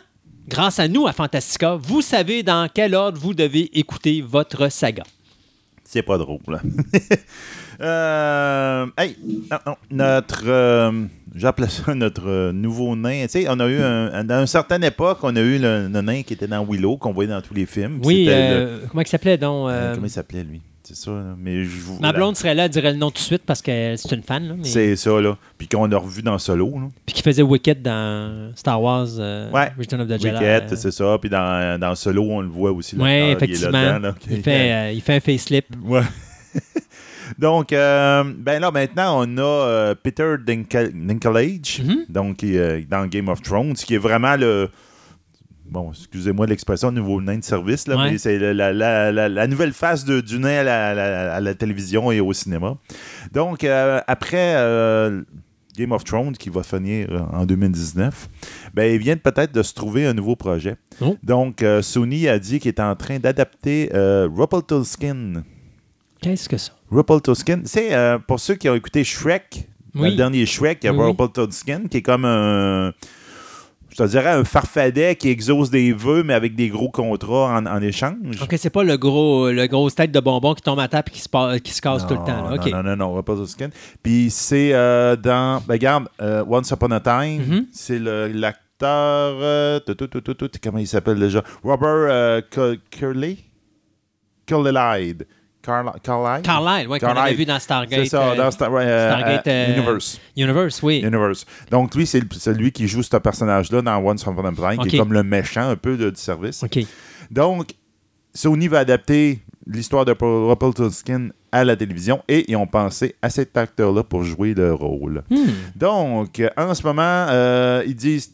grâce à nous, à Fantastica, vous savez dans quel ordre vous devez écouter votre saga. C'est pas drôle. là. *laughs* Euh, hey, non, non, notre. euh, J'appelle ça notre nouveau nain. Tu sais, on a eu un. Dans une certaine époque, on a eu le, le nain qui était dans Willow, qu'on voyait dans tous les films. Oui, euh, comment il s'appelait donc euh, comment il s'appelait, lui? C'est ça, là. Mais je vous. Ma blonde serait là, elle dirait le nom tout de suite parce que c'est une fan. Là, mais- C'est ça, là. Puis qu'on a revu dans Solo, là. Puis qui faisait Wicked dans Star Wars euh, Ouais. Return of the Jedi. Wicket, euh, c'est ça. Puis dans, dans Solo, on le voit aussi. là. Oui, il est effectivement. là. il, fait, euh, il fait un facelift. Ouais. *laughs* donc, euh, ben là, maintenant, on a euh, Peter Dinklage, Mhm. donc, qui, euh, dans Game of Thrones, qui est vraiment le. Bon, excusez-moi l'expression, nouveau nain de service, là, Ouais. mais c'est la, la- la- la- la nouvelle face de, du nain à la, à télévision et au cinéma. Donc, euh, après euh, Game of Thrones, qui va finir euh, en 2019, ben, il vient peut-être de se trouver un nouveau projet. Oh. Donc, euh, Sony a dit qu'il est en train d'adapter Rumpelstiltskin. Qu'est-ce que ça? Rumpelstiltskin, c'est pour ceux qui ont écouté Shrek, Oui. le dernier Shrek, il y a oui. Rumpelstiltskin qui est comme un, je te dirais un farfadet qui exauce des vœux mais avec des gros contrats en, en échange. Ok, c'est pas le gros, le gros tête de bonbon qui tombe à terre et qui se, pa- qui se casse tout le temps. là. Non, non, non, non, Rumpelstiltskin. Puis c'est euh, dans, ben, regarde, euh, Once Upon a Time, Mhm. c'est le- l'acteur, euh, tout, tout, tout, tout, tout, comment il s'appelle déjà? Robert euh, Cu- Curley? Curley-Lyde. Carli- Carlyle? Carlyle, ouais, qu'on avait vu dans Stargate. C'est ça, euh, dans Star- euh, Stargate, euh, euh, Universe. Universe, oui. Universe. Donc, lui, c'est celui qui joue ce personnage-là dans Once Upon a Time, Ok. qui est comme le méchant un peu de- du service. OK. Donc, Sony va adapter l'histoire de Rumpelstiltskin à la télévision et ils ont pensé à cet acteur-là pour jouer le rôle. Hmm. Donc, en ce moment, euh, ils disent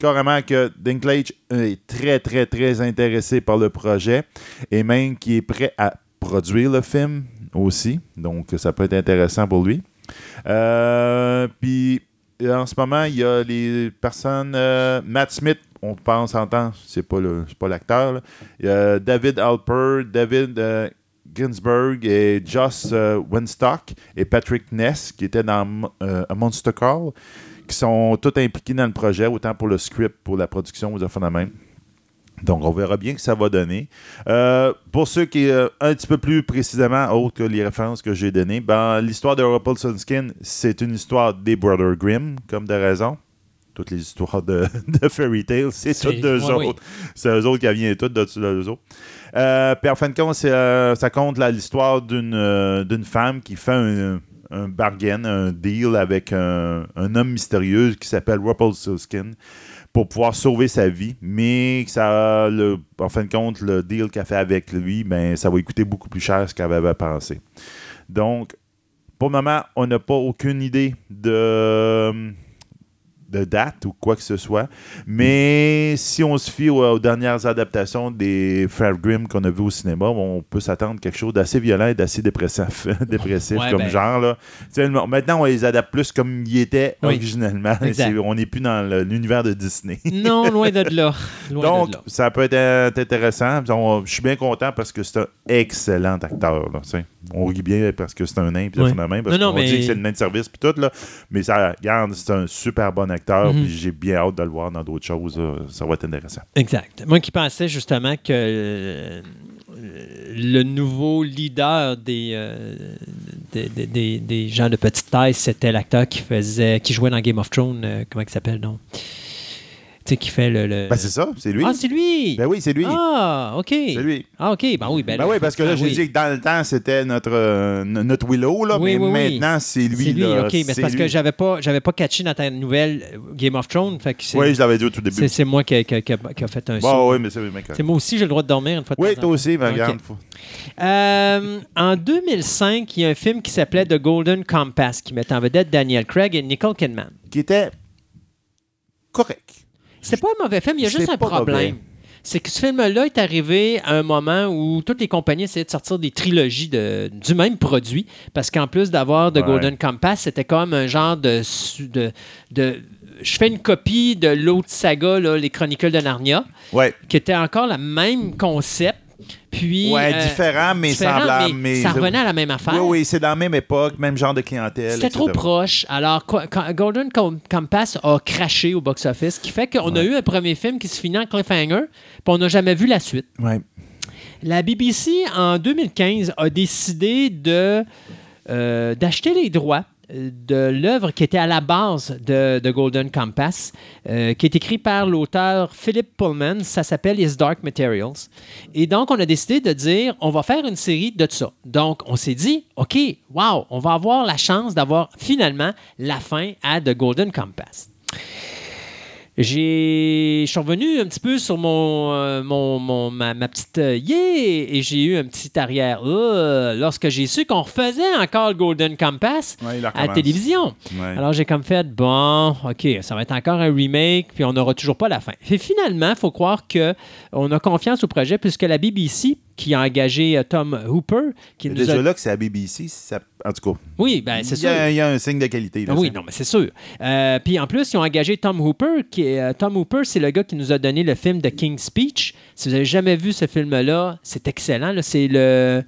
carrément que Dinklage est très, très, très intéressé par le projet et même qu'il est prêt à produire le film aussi. Donc, ça peut être intéressant pour lui. Euh, Puis, en ce moment, il y a les personnes. euh, Matt Smith, on pense entendre, c'est pas le- pas l'acteur. David Alper, David euh, Ginsberg et Joss euh, Winstock et Patrick Ness, qui étaient dans euh, A Monster Call, qui sont tous impliqués dans le projet, autant pour le script, pour la production, aux affaires de même. Donc, on verra bien que ça va donner. Euh, pour ceux qui, euh, un petit peu plus précisément, autres que les références que j'ai données, ben, l'histoire de Rumpelstiltskin, c'est une histoire des Brother Grimm, comme de raison. Toutes les histoires de, *laughs* de Fairy Tale, c'est toutes deux ouais, oui. autres. C'est eux autres qui viennent toutes de deux autres. Euh, puis en fin de compte, euh, ça compte l'histoire d'une, euh, d'une femme qui fait un, un bargain, un deal avec un, un homme mystérieux qui s'appelle Rumpelstiltskin pour pouvoir sauver sa vie, mais ça, en fin de compte, le deal qu'elle fait avec lui, ben, ça va lui coûter beaucoup plus cher ce qu'elle avait pensé. Donc, pour le moment, on n'a pas aucune idée de, de date ou quoi que ce soit. Mais si on se fie aux, aux dernières adaptations des Frères Grimm qu'on a vu au cinéma, on peut s'attendre à quelque chose d'assez violent et d'assez dépressif, *laughs* dépressif Ouais, comme ben. genre. Là. Maintenant, on les adapte plus comme ils étaient Oui. originalement. *laughs* C'est- On n'est plus dans l'univers de Disney. *laughs* Non, loin de là. Loin Donc, de là. ça peut être intéressant. Je suis bien content parce que c'est un excellent acteur. Là, on rit bien parce que c'est un nain, puis Ouais. fait de même, parce qu'on mais- dit que c'est le nain de service, puis tout, là. Mais ça, regarde, c'est un super bon acteur, Mhm. j'ai bien hâte de le voir dans d'autres choses. là. Ça va être intéressant. Exact. Moi qui pensais justement que euh, le nouveau leader des, euh, des, des- des- des gens de petite taille, c'était l'acteur qui faisait qui jouait dans Game of Thrones. euh, comment il s'appelle, non? Sais, qui fait le. le- Ben, c'est ça, c'est lui. Ah, c'est lui! Ben oui, c'est lui. Ah, OK. C'est lui. Ah, OK. Ben oui. Ben, Ben oui, parce que là, ah, j'ai oui. dit que dans le temps, c'était notre, euh, notre Willow, là, Oui, mais oui, oui. maintenant, c'est lui. C'est lui, là, OK. Mais c'est parce lui. que j'avais pas, j'avais pas catché dans ta nouvelle Game of Thrones. Fait que Oui, je l'avais dit au tout début. c'est moi qui a, qui a- qui a- qui a fait un. Bon, oui, mais c'est moi aussi, j'ai le droit de dormir une fois de Oui, toi aussi, mais regarde. Euh, en 2005, il y a un film qui s'appelait The Golden Compass qui met en vedette Daniel Craig et Nicole Kidman. Qui était correct. C'est pas un mauvais film, il y a juste un problème. C'est que ce film-là est arrivé à un moment où toutes les compagnies essayaient de sortir des trilogies de- du même produit, parce qu'en plus d'avoir The Ouais. Golden Compass, c'était comme un genre de, de, de- Je fais une copie de l'autre saga, là, Les Chroniques de Narnia, Ouais. qui était encore le même concept. Puis, Ouais, euh, différent, mais différent, semblable. mais mais- ça revenait à la même affaire. Oui, oui, c'est dans la même époque, même genre de clientèle. C'était trop proche. Alors, quand Golden Com- Compass a craché au box-office, ce qui fait qu'on a eu un premier film qui se finit en cliffhanger, puis on n'a jamais vu la suite. Ouais. La BBC, en 2015, a décidé de, euh, d'acheter les droits de l'œuvre qui était à la base de, de Golden Compass, euh, qui est écrit par l'auteur Philip Pullman. Ça s'appelle His Dark Materials. Et donc, on a décidé de dire, on va faire une série de ça. Donc, on s'est dit, OK, wow, on va avoir la chance d'avoir finalement la fin à The Golden Compass. J'ai, je suis revenu un petit peu sur mon, euh, mon, mon- ma, ma petite euh, yeah et j'ai eu un petit arrière euh, lorsque j'ai su qu'on refaisait encore le Golden Compass Ouais, à la télévision. Ouais. Alors j'ai comme fait bon, ok, ça va être encore un remake puis on n'aura toujours pas la fin. Et finalement, il faut croire que on a confiance au projet puisque la BBC qui a engagé euh, Tom Hooper, qui nous Déjà a là que c'est à BBC, ça... en tout cas, oui, ben c'est sûr. il y a un signe de qualité. là, Ah oui, ça. non, mais c'est sûr. Euh, Puis en plus, ils ont engagé Tom Hooper. Qui est- euh, Tom Hooper, c'est le gars qui nous a donné le film The King's Speech. Si vous n'avez jamais vu ce film-là, c'est excellent. C'est le.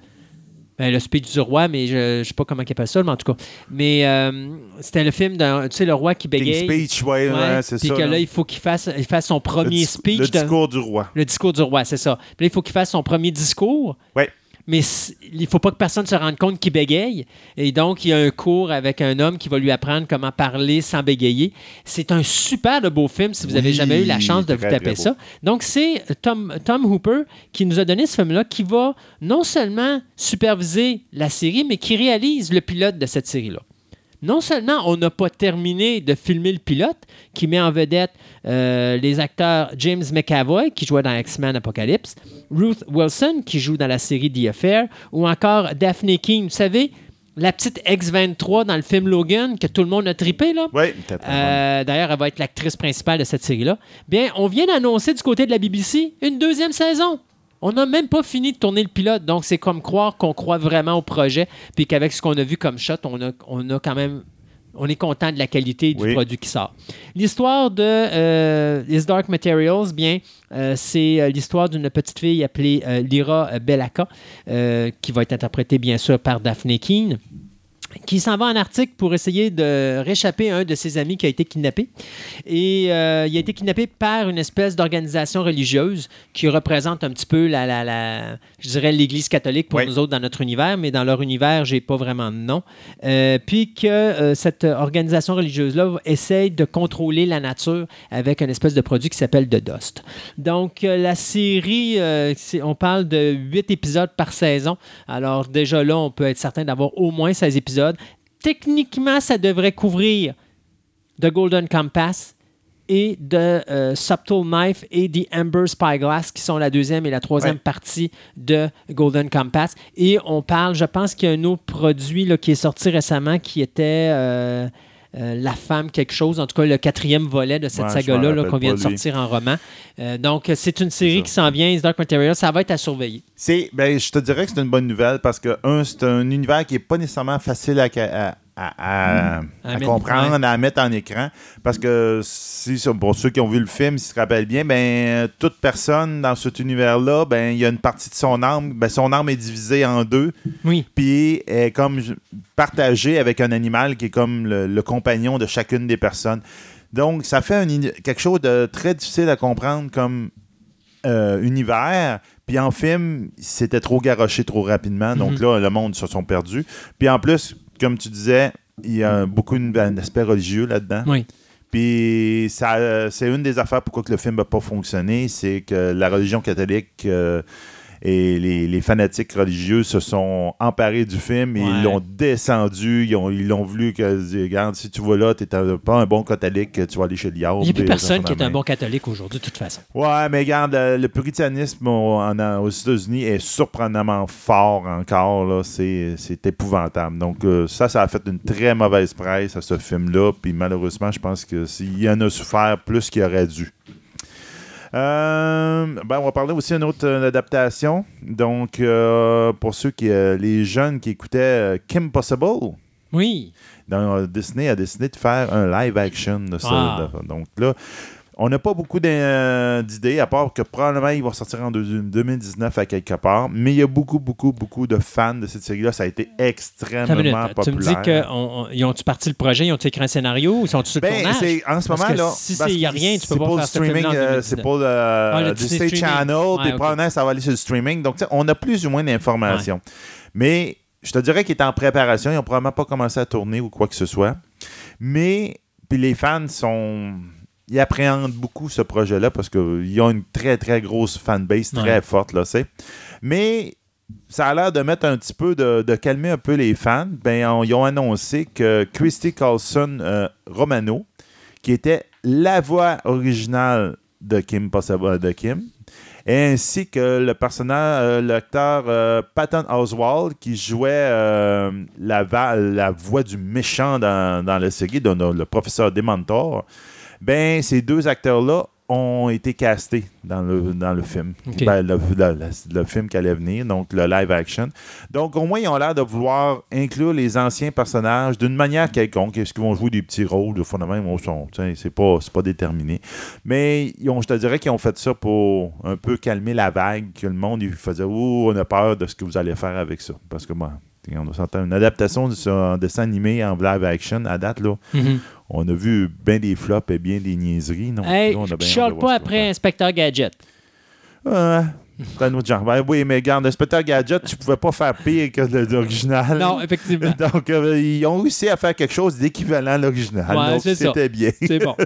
Ben, le speech du roi, mais je ne sais pas comment il appelle ça, mais en tout cas. Mais euh, c'était le film d'un. Tu sais, le roi qui King bégaye. Speech, ouais, Ouais, ouais, c'est Puis ça. que là, il faut qu'il fasse, il fasse son Le premier speech. Le de- discours du roi. le discours du roi, c'est ça. Puis là, il faut qu'il fasse son premier discours. Ouais. Mais il ne faut pas que personne se rende compte qu'il bégaye. Et donc, il y a un cours avec un homme qui va lui apprendre comment parler sans bégayer. C'est un super de beau film si vous n'avez Oui, jamais eu la chance de vous taper ça. Donc, c'est Tom, Tom Hooper qui nous a donné ce film-là qui va non seulement superviser la série, mais qui réalise le pilote de cette série-là. Non seulement on n'a pas terminé de filmer le pilote, qui met en vedette euh, les acteurs James McAvoy, qui jouait dans X-Men Apocalypse, Ruth Wilson, qui joue dans la série The Affair, ou encore Daphne King. Vous savez, la petite X-23 dans le film Logan, que tout le monde a trippé, là. Oui, peut-être. Euh, D'ailleurs, elle va être l'actrice principale de cette série-là. Bien, on vient d'annoncer du côté de la BBC une deuxième saison. On n'a même pas fini de tourner le pilote, donc c'est comme croire qu'on croit vraiment au projet, puis qu'avec ce qu'on a vu comme shot, on a, on a quand même. On est content de la qualité du Oui. produit qui sort. L'histoire de euh, His Dark Materials, bien, euh, c'est euh, l'histoire d'une petite fille appelée euh, Lyra Belaka, euh, qui va être interprétée bien sûr par Daphne Keane qui s'en va en Arctique pour essayer de réchapper un de ses amis qui a été kidnappé. Et euh, il a été kidnappé par une espèce d'organisation religieuse qui représente un petit peu la, la, la- je dirais l'Église catholique pour Oui. nous autres dans notre univers, mais dans leur univers, j'ai pas vraiment de nom. Euh, puis que euh, cette organisation religieuse-là essaye de contrôler la nature avec une espèce de produit qui s'appelle The Dust. Donc, la série, on parle de huit épisodes par saison. Alors, déjà là, on peut être certain d'avoir au moins 16 épisodes. Techniquement, ça devrait couvrir The Golden Compass et de euh, Subtle Knife et The Amber Spyglass, qui sont la deuxième et la troisième Ouais. partie de Golden Compass. Et on parle, je pense qu'il y a un autre produit là, qui est sorti récemment qui était. euh, euh, La femme quelque chose, en tout cas le quatrième volet de cette Ouais, saga-là là, qu'on vient de lui. sortir en roman. Euh, donc, c'est une série qui s'en vient, Is Dark Material, ça va être à surveiller. C'est, ben, je te dirais que c'est une bonne nouvelle parce que, un, c'est un univers qui n'est pas nécessairement facile à, à- à- à- À à mettre- comprendre, à mettre en écran. Parce que, si, pour ceux qui ont vu le film, s'ils se rappellent bien, ben, toute personne dans cet univers-là, ben, il y a une partie de son âme, ben, son âme est divisée en deux, Oui. puis est comme partagée avec un animal qui est comme le, le compagnon de chacune des personnes. Donc, ça fait un quelque chose de très difficile à comprendre comme euh, univers. Puis en film, c'était trop garoché trop rapidement. Donc Mhm. là, le monde se sont perdus. Puis en plus, comme tu disais, il y a beaucoup une- un aspect religieux là-dedans. Oui. Puis ça, euh, c'est une des affaires pourquoi que le film n'a pas fonctionné, c'est que la religion catholique euh, et les, les fanatiques religieux se sont emparés du film et Ouais. ils l'ont descendu. Ils ont, ils l'ont voulu que, regarde, si tu vas là, tu n'es pas un bon catholique, tu vas aller chez diable. Il n'y a plus personne qui est un bon catholique aujourd'hui, de toute façon. Ouais, mais regarde, le, le puritanisme en- en- aux États-Unis est surprenamment fort encore. là. C'est, c'est épouvantable. Donc, euh, ça, ça a fait une très mauvaise presse à ce film-là. Puis malheureusement, je pense que s'il y en a souffert plus qu'il aurait dû. Euh, ben, on va parler aussi d'une autre euh, adaptation. Donc, euh, pour ceux qui, euh, les jeunes qui écoutaient Kim Possible, Oui. euh, Disney a décidé de faire un live action de ça. Ah. Donc là, on n'a pas beaucoup euh, d'idées, à part que probablement il va sortir en deux- 2019 à quelque part. Mais il y a beaucoup, beaucoup, beaucoup de fans de cette série-là. Ça a été extrêmement minute. Tu me populaire. dis qu'ils ont-tu parti le projet, ils ont écrit un scénario? Ou ils sont sur le Ben, tournage? en ce moment là. si parce c'est- y a rien, tu peux c'est pas pour faire streaming, en euh, 2019. c'est pour le, le le Disney Disney. Channel. Ouais, puis ok. probablement, ça va aller sur le streaming. Donc, tu sais, on a plus ou moins d'informations. Mais je te dirais qu'il est en préparation. Ils n'ont probablement pas commencé à tourner ou quoi que ce soit. Mais, puis les fans sont. Ils appréhendent beaucoup ce projet-là parce qu'ils ont une très, très grosse fanbase très Ouais. forte, là, c'est. Mais ça a l'air de mettre un petit peu, de, de calmer un peu les fans. Ben, on- ils ont annoncé que Christy Carlson euh, Romano, qui était la voix originale de Kim Possible de Kim, ainsi que le personnage, euh, l'acteur euh, Patton Oswald, qui jouait euh, la, voix du méchant dans, dans la série, de- le professeur Dementor, ben, ces deux acteurs-là ont été castés dans le, dans le film. Ben, le, le- le- le film qui allait venir, donc le live action. Donc, au moins, ils ont l'air de vouloir inclure les anciens personnages d'une manière quelconque. Est-ce qu'ils vont jouer des petits rôles? De fondamentalement? C'est pas, pas déterminé. Mais ils ont- je te dirais qu'ils ont fait ça pour un peu calmer la vague, que le monde il faisait Oh, on a peur de ce que vous allez faire avec ça. Parce que bon, on s'entend une adaptation de un dessin animé en live action à date, là. Mhm. On a vu bien des flops et bien des niaiseries. Donc, Hey, là, on a bien chiale voir pas après Inspecteur Gadget. faire. C'est un autre genre. Ben oui, mais regarde, Inspecteur Gadget, tu pouvais pas faire pire que l'original. Non, effectivement. *laughs* Donc, euh, ils ont réussi à faire quelque chose d'équivalent à l'original. Ouais, donc, c'était bien. C'est bon. *laughs*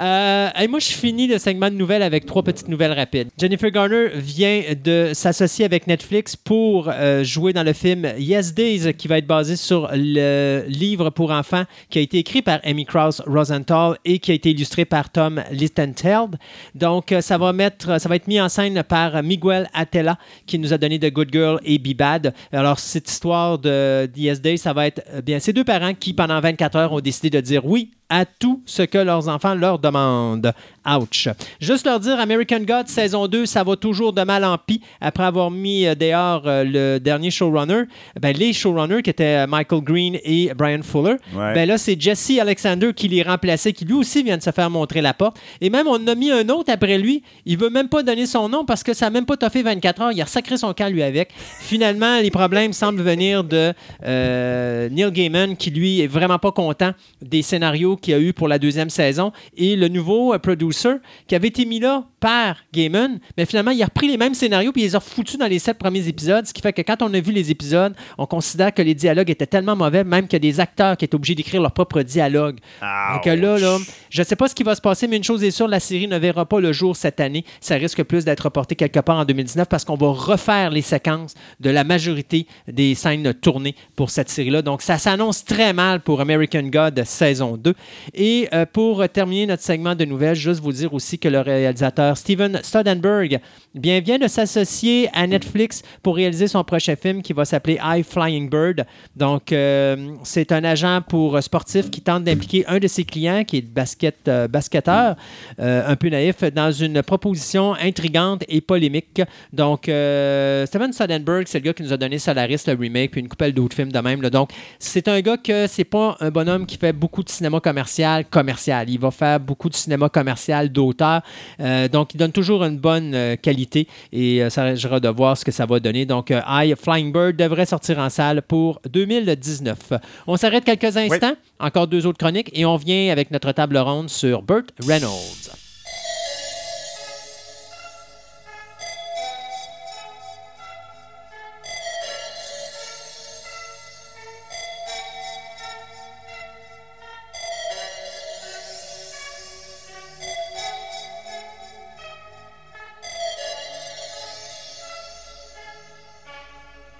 Euh, hey, moi, je finis le segment de nouvelles avec trois petites nouvelles rapides. Jennifer Garner vient de s'associer avec Netflix pour euh, jouer dans le film Yes Days, qui va être basé sur le livre pour enfants qui a été écrit par Amy Krauss Rosenthal et qui a été illustré par Tom Lichtenfeld. Donc, euh, ça va, mettre, ça va être mis en scène par Miguel Atella, qui nous a donné The Good Girl et Be Bad. Alors, cette histoire de Days, ça va être euh, bien ces deux parents qui, pendant 24 heures, ont décidé de dire oui à tout ce que leurs enfants leur demandent. Ouch. Juste leur dire, American Gods saison 2, ça va toujours de mal en pis. Après avoir mis euh, dehors euh, le dernier showrunner, ben, les showrunners qui étaient euh, Michael Green et Brian Fuller, Ouais. ben là, c'est Jesse Alexander qui les remplaçait, qui lui aussi vient de se faire montrer la porte. Et même, on a mis un autre après lui. Il veut même pas donner son nom parce que ça n'a même pas toffé 24 heures. Il a sacré son camp, lui, avec. Finalement, les problèmes semblent venir de euh, Neil Gaiman, qui, lui, est vraiment pas content des scénarios qu'il y a eu pour la deuxième saison. Et le nouveau euh, producer, qui avait été mis là par Gaiman, mais finalement, il a repris les mêmes scénarios puis il les a foutus dans les sept premiers épisodes. Ce qui fait que quand on a vu les épisodes, on considère que les dialogues étaient tellement mauvais, même qu'il y a des acteurs qui étaient obligés d'écrire leur propre dialogue. Donc là, là, je ne sais pas ce qui va se passer, mais une chose est sûre, la série ne verra pas le jour cette année. Ça risque plus d'être reporté quelque part en 2019 parce qu'on va refaire les séquences de la majorité des scènes tournées pour cette série-là. Donc ça s'annonce très mal pour American God saison 2. Et euh, pour terminer notre segment de nouvelles, juste vous dire aussi que le réalisateur Steven Soderbergh bien, vient de s'associer à Netflix pour réaliser son prochain film qui va s'appeler High Flying Bird. Donc, euh, c'est un agent pour sportif qui tente d'impliquer un de ses clients, qui est euh, basketteur, un peu naïf, dans une proposition intrigante et polémique. Donc, Steven Soderbergh, c'est le gars qui nous a donné Solaris, le remake, puis une couple d'autres films de même. Donc, c'est un gars que c'est pas un bonhomme qui fait beaucoup de cinéma commercial, commercial. Il va faire beaucoup de cinéma commercial d'auteur. Euh, donc, il donne toujours une bonne euh, qualité et euh, ça restera de voir ce que ça va donner. Donc, High Flying Bird devrait sortir en salle pour 2019. On s'arrête quelques instants. Encore deux autres chroniques et on vient avec notre table ronde sur Burt Reynolds.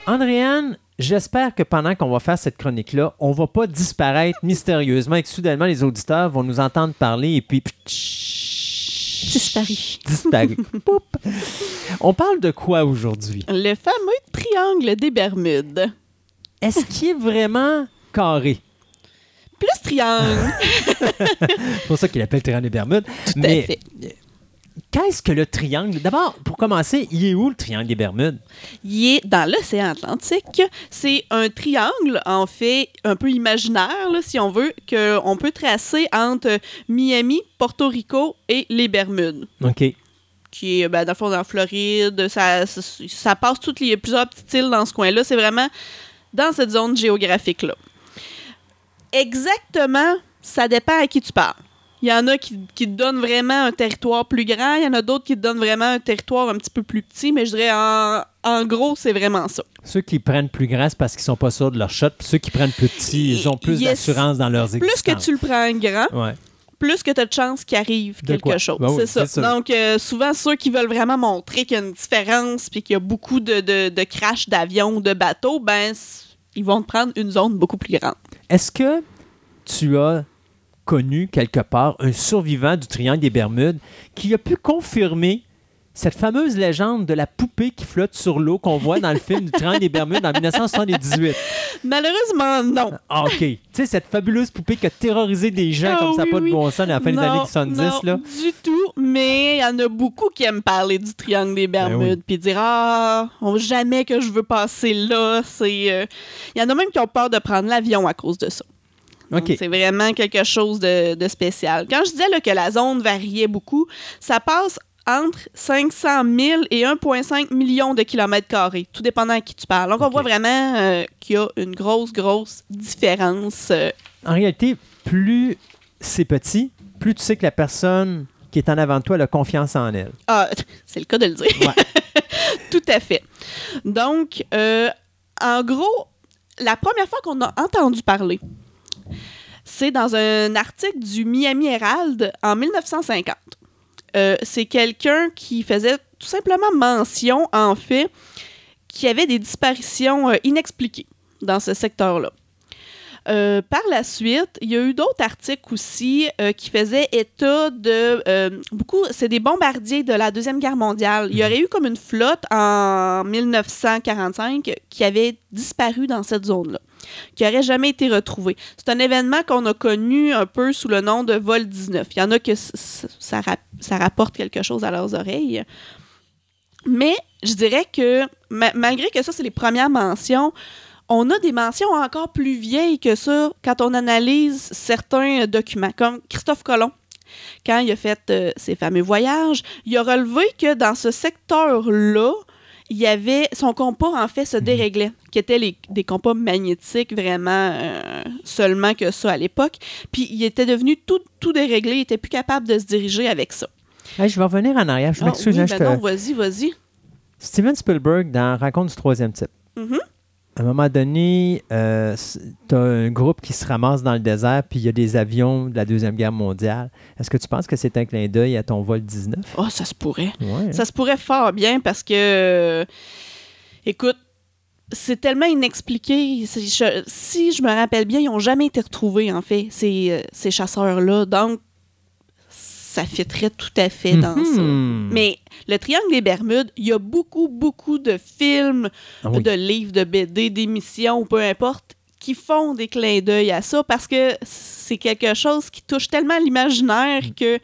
Andréane, j'espère que pendant qu'on va faire cette chronique-là, on va pas disparaître mystérieusement et que soudainement les auditeurs vont nous entendre parler et puis Disparu. disparu. *laughs* Poup. On parle de quoi aujourd'hui? Le fameux triangle des Bermudes. Est-ce qu'il est vraiment carré? Plus triangle. *laughs* C'est pour ça qu'il appelle Triangle des Bermudes. Tout à fait. Qu'est-ce que le triangle? D'abord, pour commencer, il est où le Triangle des Bermudes? Il est dans l'océan Atlantique. C'est un triangle, en fait, un peu imaginaire, là, si on veut, qu'on peut tracer entre Miami, Porto Rico et les Bermudes. OK. qui est, ben, dans le fond, la Floride. Ça, ça, ça passe toutes les plusieurs petites îles dans ce coin-là. C'est vraiment dans cette zone géographique-là. Exactement, ça dépend à qui tu parles. Il y en a qui, qui te donnent vraiment un territoire plus grand, il y en a d'autres qui te donnent vraiment un territoire un petit peu plus petit, mais je dirais en, en gros, c'est vraiment ça. Ceux qui prennent plus grand, c'est parce qu'ils sont pas sûrs de leur shot. Puis ceux qui prennent plus petit, ils ont plus Yes. d'assurance dans leurs Plus que existences. tu le prends grand, Ouais. plus que tu as de chances qu'il arrive De quelque quoi? chose. Ben oui, c'est ça. Donc, euh, souvent, ceux qui veulent vraiment montrer qu'il y a une différence puis qu'il y a beaucoup de, de, de crash d'avions ou de bateaux, ben, ils vont te prendre une zone beaucoup plus grande. Est-ce que tu as connu quelque part un survivant du Triangle des Bermudes qui a pu confirmer cette fameuse légende de la poupée qui flotte sur l'eau qu'on voit dans le film du Triangle des Bermudes en 1978? Malheureusement, non. Ah, OK. Tu sais, cette fabuleuse poupée qui a terrorisé des gens Ah comme ça, oui, pas de bon sens, à la fin des Non, années 70. non, là. du tout. Mais il y en a beaucoup qui aiment parler du triangle des Ben Bermudes, puis dire ah, on- jamais que je veux passer là. Euh, il y en a même qui ont peur de prendre l'avion à cause de ça. C'est vraiment quelque chose de, de spécial. Quand je disais là, que la zone variait beaucoup, ça passe entre 500 000 et 1,5 million de kilomètres carrés, tout dépendant à qui tu parles. Donc, on voit vraiment euh, qu'il y a une grosse, grosse différence. euh, En réalité, plus c'est petit, plus tu sais que la personne qui est en avant de toi elle a confiance en elle. Ah, *laughs* c'est le cas de le dire. Ouais. *laughs* Tout à fait. Donc, euh, en gros, la première fois qu'on a entendu parler, c'est dans un article du Miami Herald en 1950. Euh, c'est quelqu'un qui faisait tout simplement mention, en fait, qu'il y avait des disparitions euh, inexpliquées dans ce secteur-là. Euh, par la suite, il y a eu d'autres articles aussi euh, qui faisaient état de euh, beaucoup. C'est des bombardiers de la Deuxième Guerre mondiale. Il y aurait eu comme une flotte en 1945 qui avait disparu dans cette zone-là, qui n'aurait jamais été retrouvée. C'est un événement qu'on a connu un peu sous le nom de vol 19. Il y en a que ça, rap- ça rapporte quelque chose à leurs oreilles. Mais je dirais que ma- malgré que ça, c'est les premières mentions, on a des mentions encore plus vieilles que ça quand on analyse certains euh, documents, comme Christophe Colomb. Quand il a fait euh, ses fameux voyages, il a relevé que dans ce secteur-là, il y avait son compas en fait se déréglait, qui étaient les- des compas magnétiques vraiment euh, seulement que ça à l'époque. Puis il était devenu tout, tout déréglé, il était plus capable de se diriger avec ça. Hey, je vais revenir en arrière. Je Ah, m'excuse. oui, hein, ben te- vas-y, vas-y. Steven Spielberg, dans Rencontre du troisième type, Mhm. À un moment donné, euh, tu as un groupe qui se ramasse dans le désert, puis il y a des avions de la Deuxième Guerre mondiale. Est-ce que tu penses que c'est un clin d'œil à ton vol 19? Oh, ça se pourrait. Ouais. Ça se pourrait fort bien parce que, euh, écoute, c'est tellement inexpliqué. Je- si je me rappelle bien, ils n'ont jamais été retrouvés, en fait, ces, euh, ces chasseurs-là. Donc, ça fitterait tout à fait dans ça. Mhm. Mais le Triangle des Bermudes, il y a beaucoup, beaucoup de films, Ah oui. de livres, de BD, d'émissions, peu importe, qui font des clins d'œil à ça parce que c'est quelque chose qui touche tellement l'imaginaire Mm. que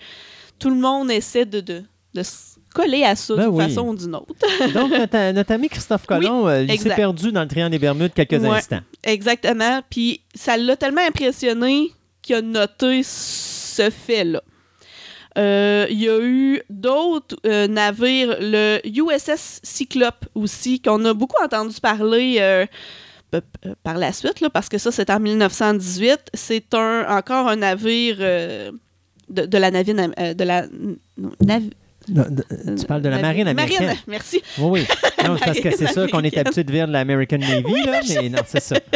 tout le monde essaie de, de, de se coller à ça Ben d'une oui. façon ou d'une autre. *laughs* Donc, notre, notre ami Christophe Colomb, euh, il s'est perdu dans le triangle des Bermudes quelques Ouais. instants. Exactement. Puis ça l'a tellement impressionné qu'il a noté ce fait-là. Euh, Il y a eu d'autres euh, navires, le USS Cyclope aussi, qu'on a beaucoup entendu parler euh, par la suite, là, parce que ça, c'est en 1918. C'est un, encore un navire de, de la navire... de la, nav- Non, tu parles de la marine américaine. Marine, *laughs* merci. Oui, oui. Non, parce que c'est *laughs* ça qu'on est habitué de dire de l'American Navy, là, mais non, c'est ça. *laughs*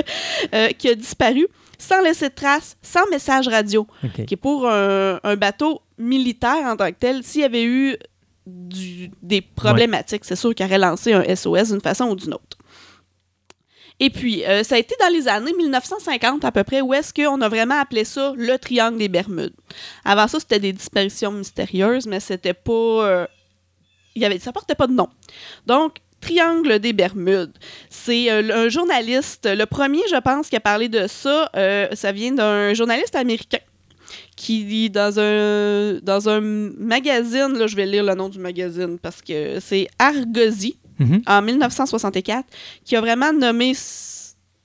Euh, qui a disparu sans laisser de traces, sans message radio. Qui est pour un, un bateau militaire en tant que tel, s'il y avait eu du- des problématiques, c'est sûr qu'il aurait lancé un SOS d'une façon ou d'une autre. Et puis, euh, ça a été dans les années 1950 à peu près où est-ce qu'on a vraiment appelé ça le triangle des Bermudes. Avant ça, c'était des disparitions mystérieuses, mais c'était pas... euh, il y avait, ça portait pas de nom. Donc, Triangle des Bermudes. C'est euh, un journaliste, le premier, je pense, qui a parlé de ça, euh, ça vient d'un journaliste américain qui dit dans un, dans un magazine, là, je vais lire le nom du magazine parce que c'est Argosy, Mhm. en 1964, qui a vraiment nommé,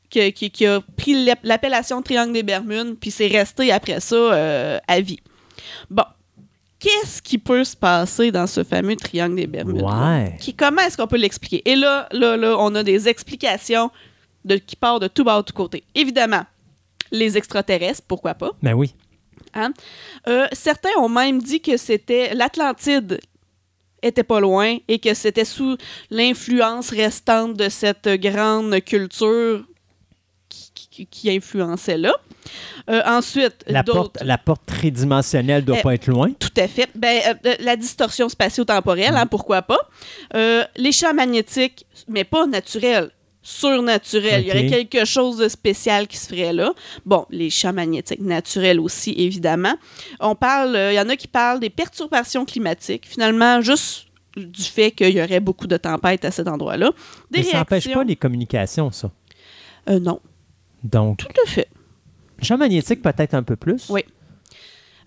qui, qui a pris l'ap- l'appellation Triangle des Bermudes, puis c'est resté après ça euh, à vie. Bon. Qu'est-ce qui peut se passer dans ce fameux triangle des Bermudes? Ouais. Qui, comment est-ce qu'on peut l'expliquer? Et là, là, là, on a des explications de, qui partent de tout bas, de tout côté. Évidemment, les extraterrestres, pourquoi pas? Ben oui. Euh, certains ont même dit que c'était l'Atlantide était pas loin et que c'était sous l'influence restante de cette grande culture qui, qui- influençait là. Euh, ensuite, La porte, la porte tridimensionnelle doit Eh, pas être loin. tout à fait. Ben, euh, la distorsion spatio-temporelle, hein, pourquoi pas. Les champs magnétiques, mais pas naturels, surnaturels. Il y aurait quelque chose de spécial qui se ferait là. Bon, les champs magnétiques naturels aussi, évidemment. On parle, euh, il y en a qui parlent des perturbations climatiques. Finalement, juste du fait qu'il y aurait beaucoup de tempêtes à cet endroit-là. Des Mais ça n'empêche réactions- pas les communications, ça. Euh, non, Donc, tout à fait. champ magnétique peut-être un peu plus. Oui.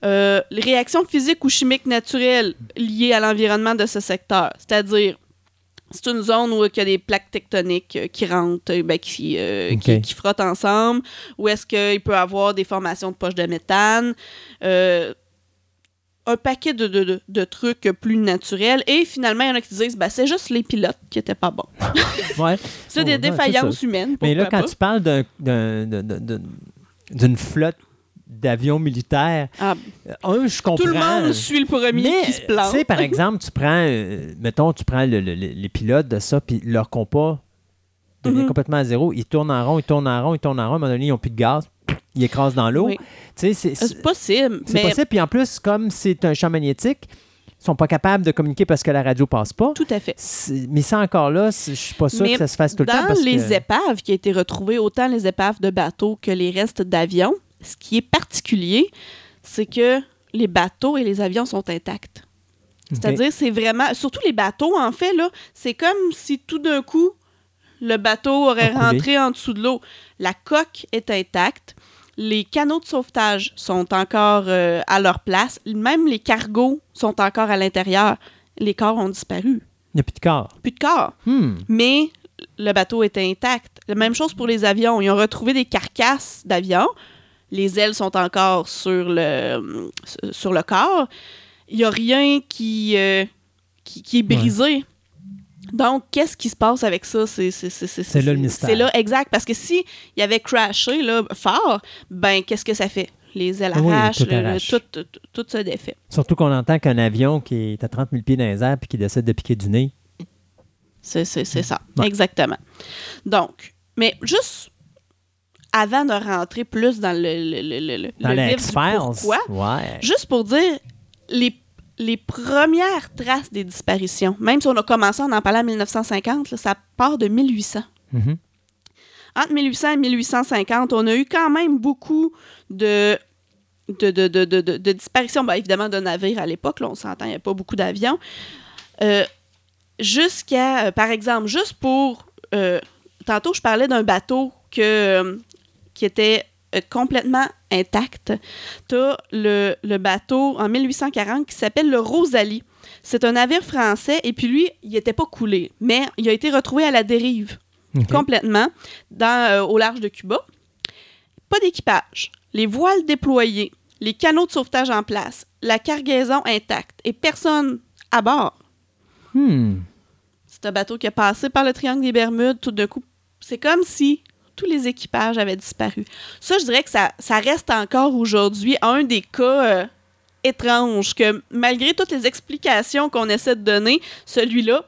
Euh, les réactions physiques ou chimiques naturelles liées à l'environnement de ce secteur. C'est-à-dire, c'est une zone où il y a des plaques tectoniques euh, qui rentrent, euh, ben, qui, euh, qui, qui frottent ensemble, où est-ce qu'il peut y avoir des formations de poches de méthane, euh, un paquet de, de- de- de trucs plus naturels. Et finalement, il y en a qui disent, ben, c'est juste les pilotes qui n'étaient pas bons. *laughs* Ouais. C'est des défaillances humaines. Mais là, quand pas. tu parles d'un- d'une flotte d'avions militaires, Ah, euh, un, je comprends. tout le monde suit le premier Mais, qui se plante. tu sais, par exemple, tu prends, euh, mettons, tu prends le- le- le- les pilotes de ça, puis leur compas devient Mhm. complètement à zéro. Ils tournent en rond, ils tournent en rond, ils tournent en rond. À un moment donné, ils n'ont plus de gaz. Ils écrasent dans l'eau. Oui. C'est- possible. c'est mais possible. Puis en plus, comme c'est un champ magnétique, ils sont pas capables de communiquer parce que la radio passe pas. Tout à fait. Mais ça encore là, je suis pas sûr que ça se fasse tout le temps. Dans les que... épaves qui ont été retrouvées, autant les épaves de bateaux que les restes d'avions, ce qui est particulier, c'est que les bateaux et les avions sont intacts. C'est-à-dire, c'est vraiment, surtout les bateaux, en fait, là, c'est comme si tout d'un coup, le bateau aurait rentré en dessous de l'eau. La coque est intacte. Les canaux de sauvetage sont encore euh, à leur place. Même les cargos sont encore à l'intérieur. Les corps ont disparu. Il n'y a plus de corps. Plus de corps Hmm. mais le bateau était intact. La même chose pour les avions. Ils ont retrouvé des carcasses d'avions. Les ailes sont encore sur le, sur le corps. Il n'y a rien qui, euh, qui, qui est brisé. Donc, qu'est-ce qui se passe avec ça? C'est là le mystère. C'est là, exact. Parce que si il avait crashé là, fort, ben, qu'est-ce que ça fait? Les ailes Oui, arrachent, tout le- le- arrache. tout, tout, tout se défait. Surtout qu'on entend qu'un avion qui est à 30 000 pieds dans les airs puis qui décide de piquer du nez. C'est ça, Ouais. exactement. Donc, mais juste avant de rentrer plus dans le, le, le, le- le Dans les vif du X-Files. pourquoi, Ouais. juste pour dire les, les premières traces des disparitions, même si on a commencé à en parler en 1950, là, ça part de 1800. Mhm. entre 1800 et 1850, on a eu quand même beaucoup de, de, de, de, de- Ben, évidemment, de navires à l'époque. on s'entend, il n'y a pas beaucoup d'avions. Euh, Jusqu'à, euh, par exemple, juste pour... euh, tantôt, je parlais d'un bateau que, qui était euh, complètement intact. Tu as le, le bateau en 1840 qui s'appelle le Rosalie. C'est un navire français et puis lui, il n'était pas coulé, mais il a été retrouvé à la dérive complètement dans, euh, au large de Cuba. Pas d'équipage. Les voiles déployées, les canaux de sauvetage en place, la cargaison intacte et personne à bord. Hmm. C'est un bateau qui a passé par le triangle des Bermudes tout d'un coup. C'est comme si tous les équipages avaient disparu. Ça, je dirais que ça, ça reste encore aujourd'hui un des cas euh, étranges, que malgré toutes les explications qu'on essaie de donner, celui-là,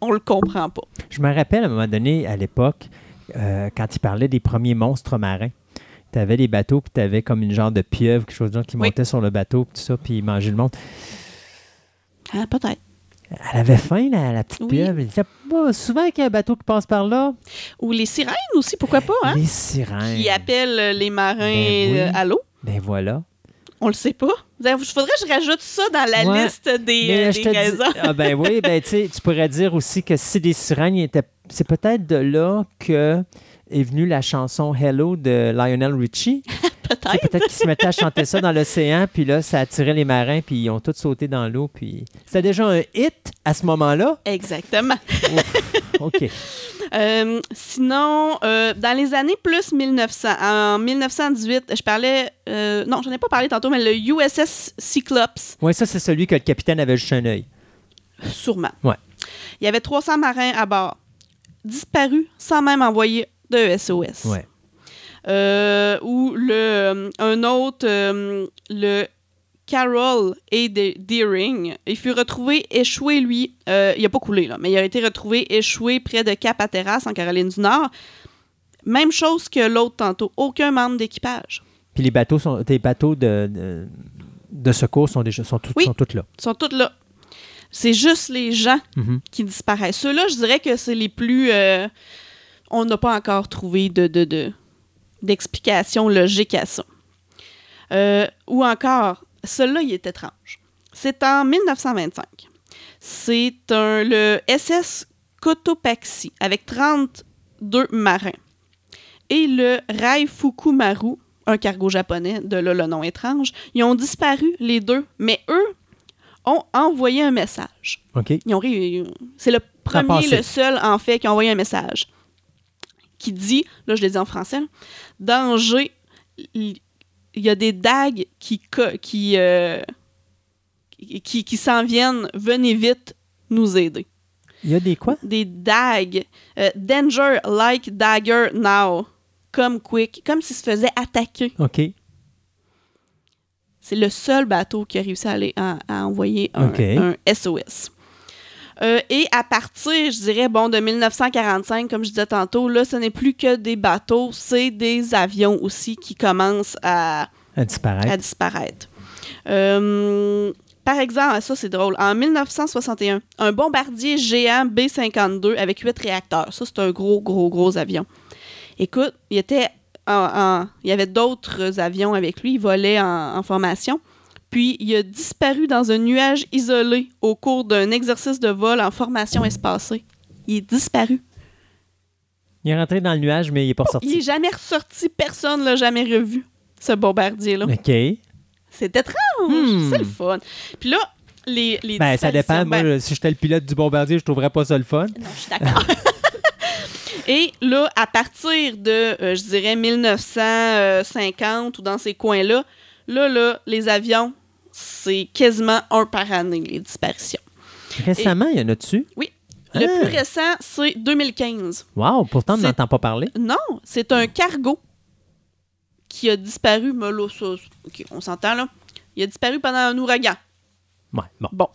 on le comprend pas. Je me rappelle à un moment donné, à l'époque, euh, quand il parlait des premiers monstres marins. Tu avais des bateaux, puis tu avais comme une genre de pieuvre, quelque chose de genre qui Oui. montait sur le bateau, puis tout ça, puis il mangeait le monde. Ah, peut-être. Elle avait faim, la, la petite Oui. pieuvre. Elle disait, Bah, souvent qu'il y a un bateau qui passe par là, Ou les sirènes aussi, pourquoi pas, hein? les sirènes. Qui appellent euh, les marins Ben oui. euh, à l'eau. Ben voilà. On le sait pas. Il faudrait que je rajoute ça dans la Ouais. liste des, euh, des dis- raisons. ah ben oui, ben tu pourrais dire aussi que si des sirènes étaient. C'est peut-être de là que est venue la chanson Hello de Lionel Richie. *laughs* Peut-être. peut-être qu'ils se mettaient à chanter ça dans l'océan, puis là, ça attirait les marins, puis ils ont tous sauté dans l'eau, puis c'était déjà un hit à ce moment-là? Exactement. OK. *laughs* Euh, sinon, euh, dans les années plus 1900, en 1918, je parlais, euh, non, j'en ai pas parlé tantôt, mais le USS Cyclops, Oui, ça, c'est celui que le capitaine avait juste un œil. sûrement. Ouais. Il y avait 300 marins à bord, disparus sans même envoyer de SOS. Ouais. Euh, ou le, euh, un autre, euh, le Carol A. De- Deering, il fut retrouvé échoué, lui. euh, il n'a pas coulé, là, mais il a été retrouvé échoué près de Cap Hatteras, en Caroline du Nord. Même chose que l'autre tantôt. Aucun membre d'équipage. Puis les bateaux, sont, les bateaux de, de, de secours sont, déjà, sont, Oui. sont tous là. Ils sont tous là. C'est juste les gens Mhm. qui disparaissent. Ceux-là, je dirais que c'est les plus. euh, on n'a pas encore trouvé de, de, de- d'explication logique à ça. Euh, ou encore, celui-là, il est étrange. C'est en 1925. C'est le SS Cotopaxi avec 32 marins. Et le Raifuku Maru, un cargo japonais, de là le nom étrange, ils ont disparu, les deux, mais eux ont envoyé un message. OK? Ils ont C'est le premier, le seul, en fait, qui a envoyé un message qui dit, là, je l'ai dit en français, là, danger, il y a des dagues qui, qui, euh, qui, qui s'en viennent, venez vite nous aider. Il y a des quoi? Des dagues, euh, danger like dagger now, come quick, comme s'il se faisait attaquer. OK. C'est le seul bateau qui a réussi à, aller, à, à envoyer un, un SOS. Euh, et à partir, je dirais, bon, de 1945, comme je disais tantôt, là, ce n'est plus que des bateaux, c'est des avions aussi qui commencent à, À disparaître. à disparaître. Euh, par exemple, ça c'est drôle, en 1961, un bombardier géant B-52 avec huit réacteurs. Ça, c'est un gros, gros, gros avion. Écoute, il était en- en- il y avait d'autres avions avec lui, il volait en, en formation. Puis il a disparu dans un nuage isolé au cours d'un exercice de vol en formation espacée. Il est disparu. Il est rentré dans le nuage, mais il n'est pas Il sorti. est jamais ressorti, personne ne l'a jamais revu, ce bombardier-là. OK. C'est étrange, Hmm. c'est le fun. Puis là, les, les Ben, ça dépend. disparitions, Moi, ben, si j'étais le pilote du bombardier, je trouverais pas ça le fun. non, je suis d'accord. *laughs* Et là, à partir de, euh, je dirais, 1950 ou dans ces coins-là, là, là, les avions, c'est quasiment un par année, les disparitions. Récemment, il y en a dessus. Le Ah. plus récent, c'est 2015. Wow, pourtant, on n'entend pas parler. Non, c'est un cargo qui a disparu, mais là, ça, on s'entend, là. Il a disparu pendant un ouragan. Ouais, bon. Bon.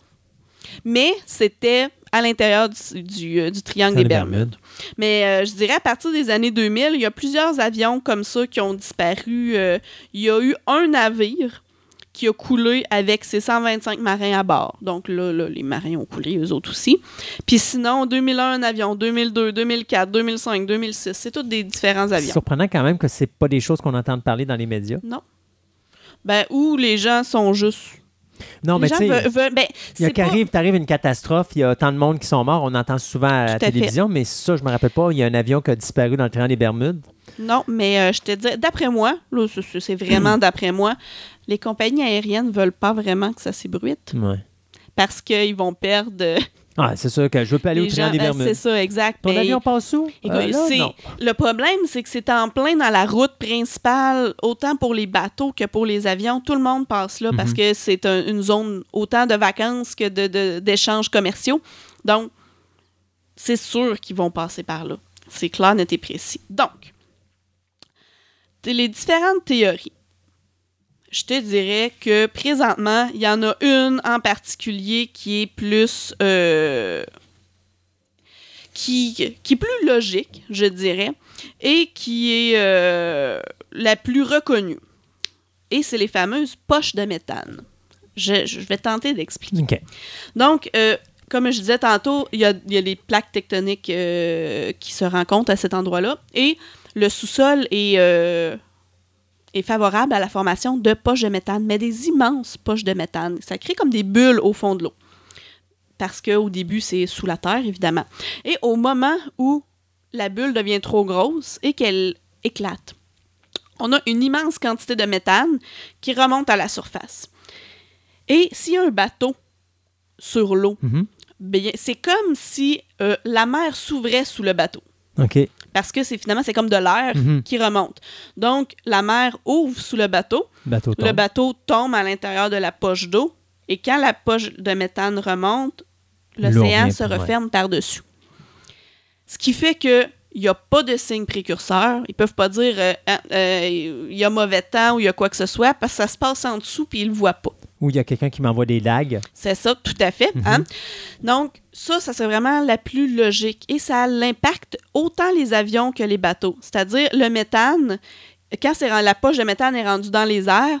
Mais c'était à l'intérieur du, du, euh, du triangle des Bermudes. Mais euh, je dirais à partir des années 2000, il y a plusieurs avions comme ça qui ont disparu. Euh, il y a eu un navire qui a coulé avec ses 125 marins à bord. Donc là, là, les marins ont coulé, eux autres aussi. Puis sinon, 2001, un avion, 2002, 2004, 2005, 2006, c'est tous des différents C'est avions. surprenant quand même que c'est pas des choses qu'on entend parler dans les médias. Non. Ben, où les gens sont juste... Non, les mais tu sais, ben, il y a c'est pas- qu'arrive, une catastrophe, il y a tant de monde qui sont morts, on entend souvent à la fait. télévision, mais ça, je me rappelle pas, il y a un avion qui a disparu dans le train des Bermudes. Non, mais euh, je te dis, d'après moi, là, c'est- c'est c'est vraiment *clears throat* d'après moi, les compagnies aériennes veulent pas vraiment que ça s'ébruite Ouais. parce qu'ils vont perdre euh, Ah, c'est sûr que je veux pas aller au train des euh, Bermudes. C'est ça, exact. Ton Mais avion passe où? Euh, là, le problème, c'est que c'est en plein dans la route principale, autant pour les bateaux que pour les avions. Tout le monde passe là parce Mhm. que c'est un- une zone autant de vacances que de- de- d'échanges commerciaux. Donc, c'est sûr qu'ils vont passer par là. C'est clair, net et précis. Donc, les différentes théories. Je te dirais que présentement, il y en a une en particulier qui est plus. euh, qui, qui est plus logique, je dirais, et qui est euh, la plus reconnue. Et c'est les fameuses poches de méthane. Je, je vais tenter d'expliquer. Donc, euh, comme je disais tantôt, il y a, il y a des plaques tectoniques qui se rencontrent à cet endroit-là et le sous-sol est, est favorable à la formation de poches de méthane, mais des immenses poches de méthane. Ça crée comme des bulles au fond de l'eau. Parce qu'au début, c'est sous la terre, évidemment. Et au moment où la bulle devient trop grosse et qu'elle éclate, on a une immense quantité de méthane qui remonte à la surface. Et s'il y a un bateau sur l'eau, Mhm. bien, c'est comme si euh, la mer s'ouvrait sous le bateau. OK. Parce que c'est finalement, c'est comme de l'air Mhm. qui remonte. Donc, la mer ouvre sous le bateau. Bateau Le bateau tombe à l'intérieur de la poche d'eau. Et quand la poche de méthane remonte, l'océan se ouais. referme par-dessus. Ce qui fait que il n'y a pas de signe précurseur. Ils peuvent pas dire euh, Ah, euh, il y a mauvais temps ou il y a quoi que ce soit parce que ça se passe en dessous puis ils le voient pas. Ou il y a quelqu'un qui m'envoie des lags. C'est ça, tout à fait. Hein. Donc, ça, ça serait vraiment la plus logique. Et ça l'impacte autant les avions que les bateaux. C'est-à-dire, le méthane, quand la poche de méthane est rendue dans les airs,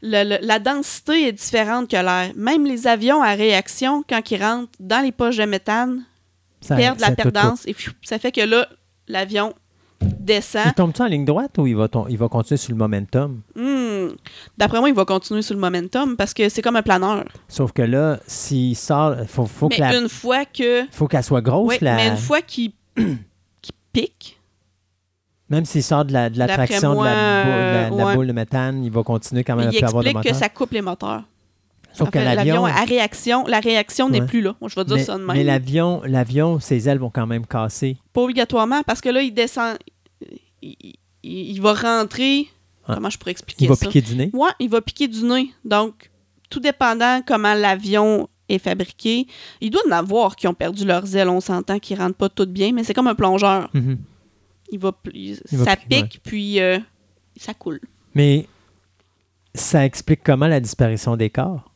le- le- la densité est différente que l'air. Même les avions à réaction, quand ils rentrent dans les poches de méthane, Ça- perdent ça la perdance. Et pfiou, ça fait que là, l'avion descend. Il tombe-tu en ligne droite ou il va, il va continuer sur le momentum? D'après moi, il va continuer sur le momentum parce que c'est comme un planeur. Sauf que là, s'il sort, il faut, faut mais que la- une fois que faut qu'elle soit grosse. Oui, la- mais une fois qu'il *clears throat* pique, Même s'il sort de la- de l'attraction de, la, boule, de la ouais. boule de méthane, il va continuer quand même il à avoir de explique que ça coupe les moteurs. Sauf que l'avion... à réaction, la réaction n'est Ouais. plus là. Je vais dire Mais, ça de mais même. l'avion, l'avion, ses ailes vont quand même casser. Pas obligatoirement, parce que là, il descend. Il, il- il va rentrer. Ah. Comment je pourrais expliquer Il va ça? piquer du nez? Ouais, il va piquer du nez. Donc, tout dépendant comment l'avion est fabriqué, il doit en avoir qui ont perdu leurs ailes. On s'entend qu'ils rentrent pas toutes bien, mais c'est comme un plongeur. Mhm. Il va, il- Il va ça pique, puis euh, ça coule. Mais ça explique comment la disparition des corps?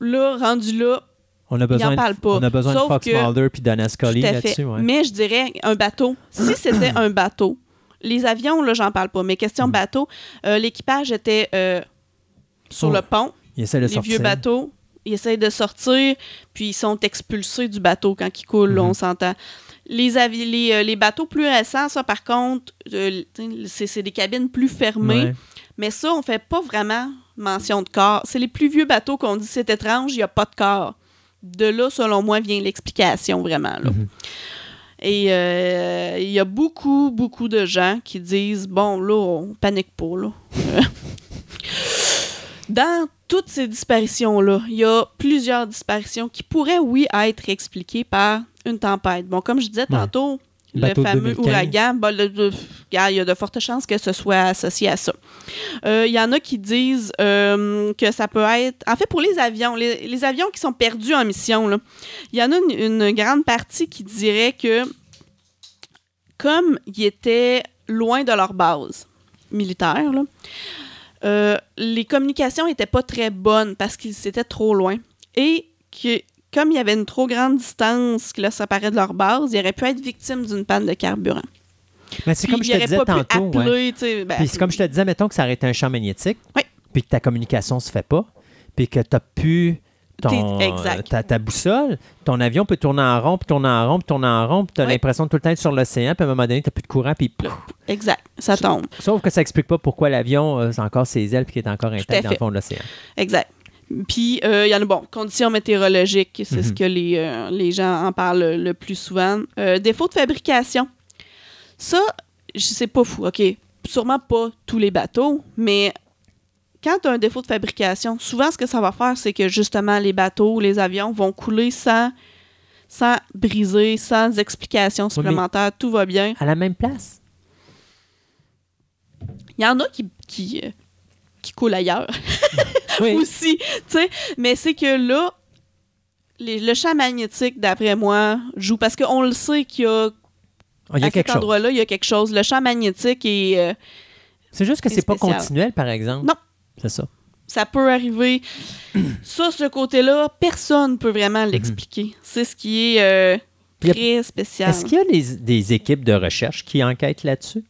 Là, rendu là, On a besoin, en de- parle pas. On a besoin Sauf de Fox Mulder puis Donna Scully Tout là-dessus. ouais. Mais je dirais un bateau. Si c'était *coughs* un bateau, les avions, là, j'en parle pas. Mais question Mm. bateau, euh, l'équipage était euh, sur Oh, le pont. Il essaie de les sortir. vieux bateaux, ils essayent de sortir, puis ils sont expulsés du bateau quand ils coulent, là, Mhm. on s'entend. Les, avi- les, euh, les bateaux plus récents, ça, par contre, c'est des cabines plus fermées. Ouais. Mais ça, on fait pas vraiment mention de corps. C'est les plus vieux bateaux qu'on dit c'est étrange, il n'y a pas de corps. De là, selon moi, vient l'explication vraiment. là. Mhm. Et euh, il y a beaucoup, beaucoup de gens qui disent bon, là, on panique pas. Là. *laughs* Dans toutes ces disparitions-là, il y a plusieurs disparitions qui pourraient, oui, être expliquées par une tempête. Bon, comme je disais tantôt, le fameux 2015. ouragan, le- le- il y a de fortes chances que ce soit associé à ça. Euh, Il y en a qui disent euh, que ça peut être. En fait, pour les avions, les, les avions qui sont perdus en mission, là, il y en a une, une grande partie qui dirait que, comme ils étaient loin de leur base militaire, là, euh, les communications n'étaient pas très bonnes parce qu'ils étaient trop loin. Et que, comme il y avait une trop grande distance qui leur séparait de leur base, ils auraient pu être victimes d'une panne de carburant. Mais c'est comme je te disais tantôt. ouais. appeler, tu sais, ben, Puis c'est comme je te disais, mettons que ça aurait été un champ magnétique. Oui. Puis que ta communication se fait pas, puis que tu n'as plus ton, exact. ta, ta boussole, ton avion peut tourner en rond, puis tourner en rond, puis tourner en rond, puis tu as Oui. l'impression de tout le temps être sur l'océan, puis à un moment donné, tu n'as plus de courant, puis pouf. Exact. Ça tombe. Sauf que ça explique pas pourquoi l'avion a encore ses ailes, puis qu'il est encore intact dans le fond de l'océan. Exact. Puis, euh, il y en a, bon, conditions météorologiques, c'est ce Mhm. que les, euh, les gens en parlent le, plus souvent. Euh, défaut de fabrication. Ça, je sais pas fou, OK. Sûrement pas tous les bateaux, mais quand tu as un défaut de fabrication, souvent, ce que ça va faire, c'est que justement, les bateaux, les avions vont couler sans, sans briser, sans explication supplémentaire. Tout va bien. À la même place. Il y en a qui, qui, qui coulent ailleurs. *laughs* Oui. aussi, tu sais. Mais c'est que là, les- le champ magnétique, d'après moi, joue parce qu'on le sait qu'il y a, Ah, Il y a à cet endroit-là, il y a quelque chose. Le champ magnétique est, euh, C'est juste que C'est pas continuel, par exemple? Non. C'est ça. ça peut arriver. *clears throat* ça, ce côté-là, personne ne peut vraiment l'expliquer. C'est ce qui est euh, a- très spécial. Est-ce qu'il y a des équipes de recherche qui enquêtent là-dessus?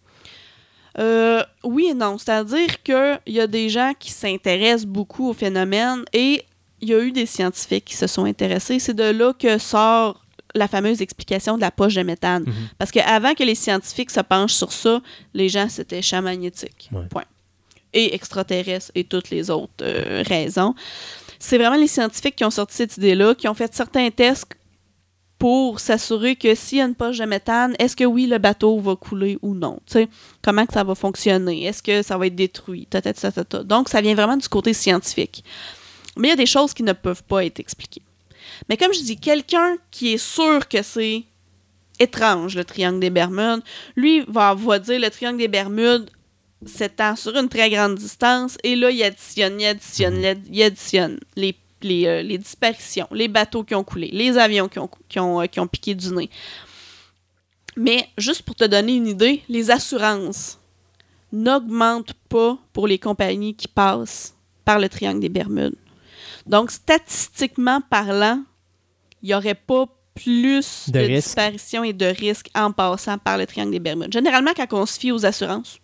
Euh, oui et non. C'est-à-dire qu'il y a des gens qui s'intéressent beaucoup au phénomène et il y a eu des scientifiques qui se sont intéressés. C'est de là que sort la fameuse explication de la poche de méthane. Mhm. Parce qu'avant que les scientifiques se penchent sur ça, les gens, c'était champ magnétique. Ouais. Point. Et extraterrestres et toutes les autres euh, raisons. C'est vraiment les scientifiques qui ont sorti cette idée-là, qui ont fait certains tests pour s'assurer que s'il y a une poche de méthane, est-ce que oui, le bateau va couler ou non? Comment que ça va fonctionner? Est-ce que ça va être détruit? Ta, ta, ta, ta, ta. Donc, ça vient vraiment du côté scientifique. Mais il y a des choses qui ne peuvent pas être expliquées. Mais comme je dis, quelqu'un qui est sûr que c'est étrange, le triangle des Bermudes, lui va, va dire le triangle des Bermudes s'étend sur une très grande distance et là, il additionne, il additionne, il additionne les, les, euh, les disparitions, les bateaux qui ont coulé, les avions qui ont, qui ont, euh, qui ont piqué du nez. Mais juste pour te donner une idée, les assurances n'augmentent pas pour les compagnies qui passent par le triangle des Bermudes. Donc, statistiquement parlant, il n'y aurait pas plus De de, disparitions et de risques en passant par le triangle des Bermudes. Généralement, quand on se fie aux assurances,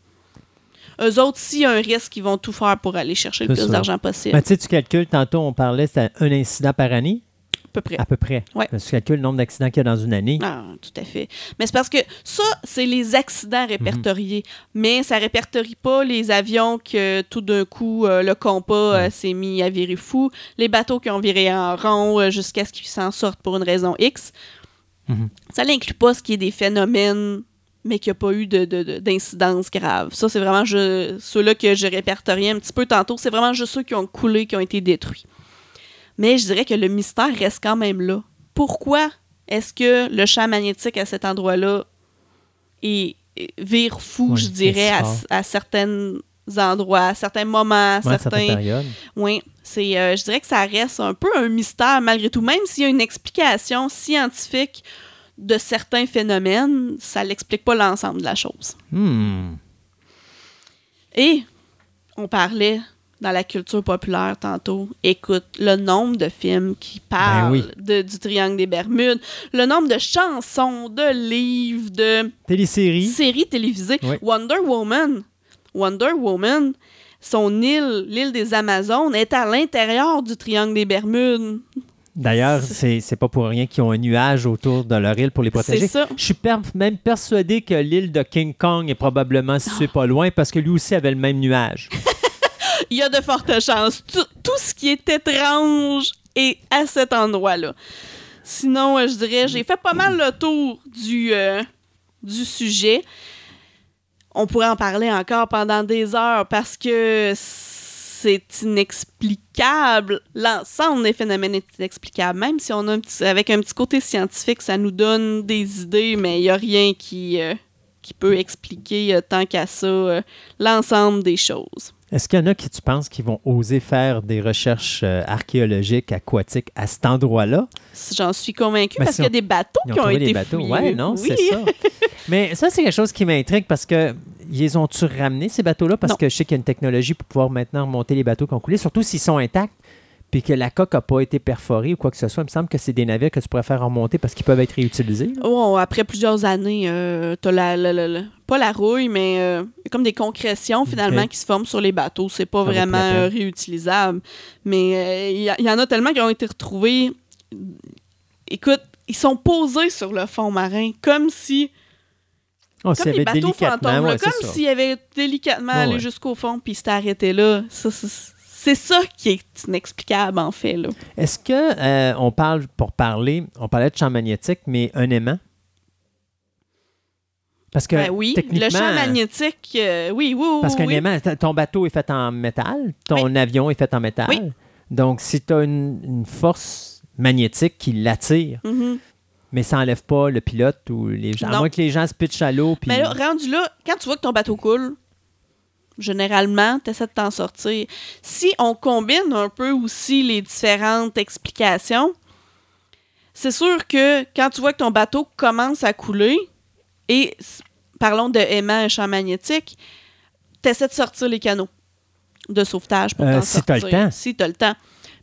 eux autres, s'il y a un risque, ils vont tout faire pour aller chercher le plus d'argent possible. Ben, tu sais, tu calcules, tantôt, on parlait, c'était un incident par année, à peu près. à peu près. Ouais. Tu calcules le nombre d'accidents qu'il y a dans une année. Ah, tout à fait. Mais c'est parce que ça, c'est les accidents répertoriés. Mais ça répertorie pas les avions que tout d'un coup, euh, le compas euh, s'est mis à virer fou, les bateaux qui ont viré en rond euh, jusqu'à ce qu'ils s'en sortent pour une raison X. Mhm. Ça n'inclut pas ce qui est des phénomènes, mais qu'il n'y a pas eu de- de- de- d'incidence grave. Ça, c'est vraiment ceux-là que je répertoriais un petit peu tantôt. C'est vraiment juste ceux qui ont coulé, qui ont été détruits. Mais je dirais que le mystère reste quand même là. Pourquoi est-ce que le champ magnétique à cet endroit-là est, est- vire fou, Oui, je dirais, à, certains endroits, à certains moments, à certaines certains... périodes. Oui, c'est, euh, je dirais que ça reste un peu un mystère malgré tout. Même s'il y a une explication scientifique de certains phénomènes, ça l'explique pas l'ensemble de la chose. Hmm. Et on parlait dans la culture populaire tantôt. Écoute, le nombre de films qui parlent oui. de- du triangle des Bermudes, le nombre de chansons, de livres, de séries télévisées. Oui. Wonder Woman. Wonder Woman, son île, l'île des Amazones, est à l'intérieur du triangle des Bermudes. D'ailleurs, c'est c'est pas pour rien qu'ils ont un nuage autour de leur île pour les protéger. C'est ça. Je suis per- même persuadé que l'île de King Kong est probablement située pas loin parce que lui aussi avait le même nuage. *laughs* Il y a de fortes chances. Tout, tout ce qui est étrange est à cet endroit-là. Sinon, euh, je dirais, j'ai fait pas mal le tour du, euh, du sujet. On pourrait en parler encore pendant des heures parce que c'est inexplicable. L'ensemble des phénomènes est inexplicable. Même si on a un petit, avec un petit côté scientifique, ça nous donne des idées, mais il n'y a rien qui, euh, qui peut expliquer euh, tant qu'à ça euh, l'ensemble des choses. Est-ce qu'il y en a qui, tu penses, qui vont oser faire des recherches archéologiques, aquatiques à cet endroit-là? J'en suis convaincue Mais parce si qu'il y a des bateaux qui ont été des bateaux. Ouais, non, Oui. c'est ça. *laughs* Mais ça, c'est quelque chose qui m'intrigue parce que ils ont-tu ramené ces bateaux-là? Parce Non. que je sais qu'il y a une technologie pour pouvoir maintenant remonter les bateaux qui ont coulé, surtout s'ils sont intacts. puis que la coque n'a pas été perforée ou quoi que ce soit, il me semble que c'est des navires que tu pourrais faire remonter parce qu'ils peuvent être réutilisés. Oh, après plusieurs années, euh, t'as la, la- la- la- pas la rouille, mais euh, y comme des concrétions finalement qui se forment sur les bateaux. C'est pas Ça vraiment euh, réutilisable. Mais euh, il y, a- y en a tellement qui ont été retrouvés. Écoute, ils sont posés sur le fond marin, comme si. Oh, Comme les avait bateaux fantômes, ouais, comme s'il avait délicatement allé ouais. jusqu'au fond puis s'était arrêté là. Ça, c'est ça qui est inexplicable, en fait. Est-ce que euh, on parle pour parler, on parlait de champ magnétique, mais un aimant? Parce que Ben oui, techniquement, le champ magnétique, euh, oui, oui, oui. Parce qu'un oui. aimant, ton bateau est fait en métal, ton avion est fait en métal. Oui. Donc, si tu as une, une force magnétique qui l'attire, Mhm. Mais ça n'enlève pas le pilote ou les gens. À Non. moins que les gens se pitchent à l'eau. Puis... Mais là, rendu là, quand tu vois que ton bateau coule, généralement, tu essaies de t'en sortir. Si on combine un peu aussi les différentes explications, c'est sûr que quand tu vois que ton bateau commence à couler, et parlons de aimant et champ magnétique, tu essaies de sortir les canaux de sauvetage pour Euh, t'en si t'as le sortir. temps. Si tu as le temps.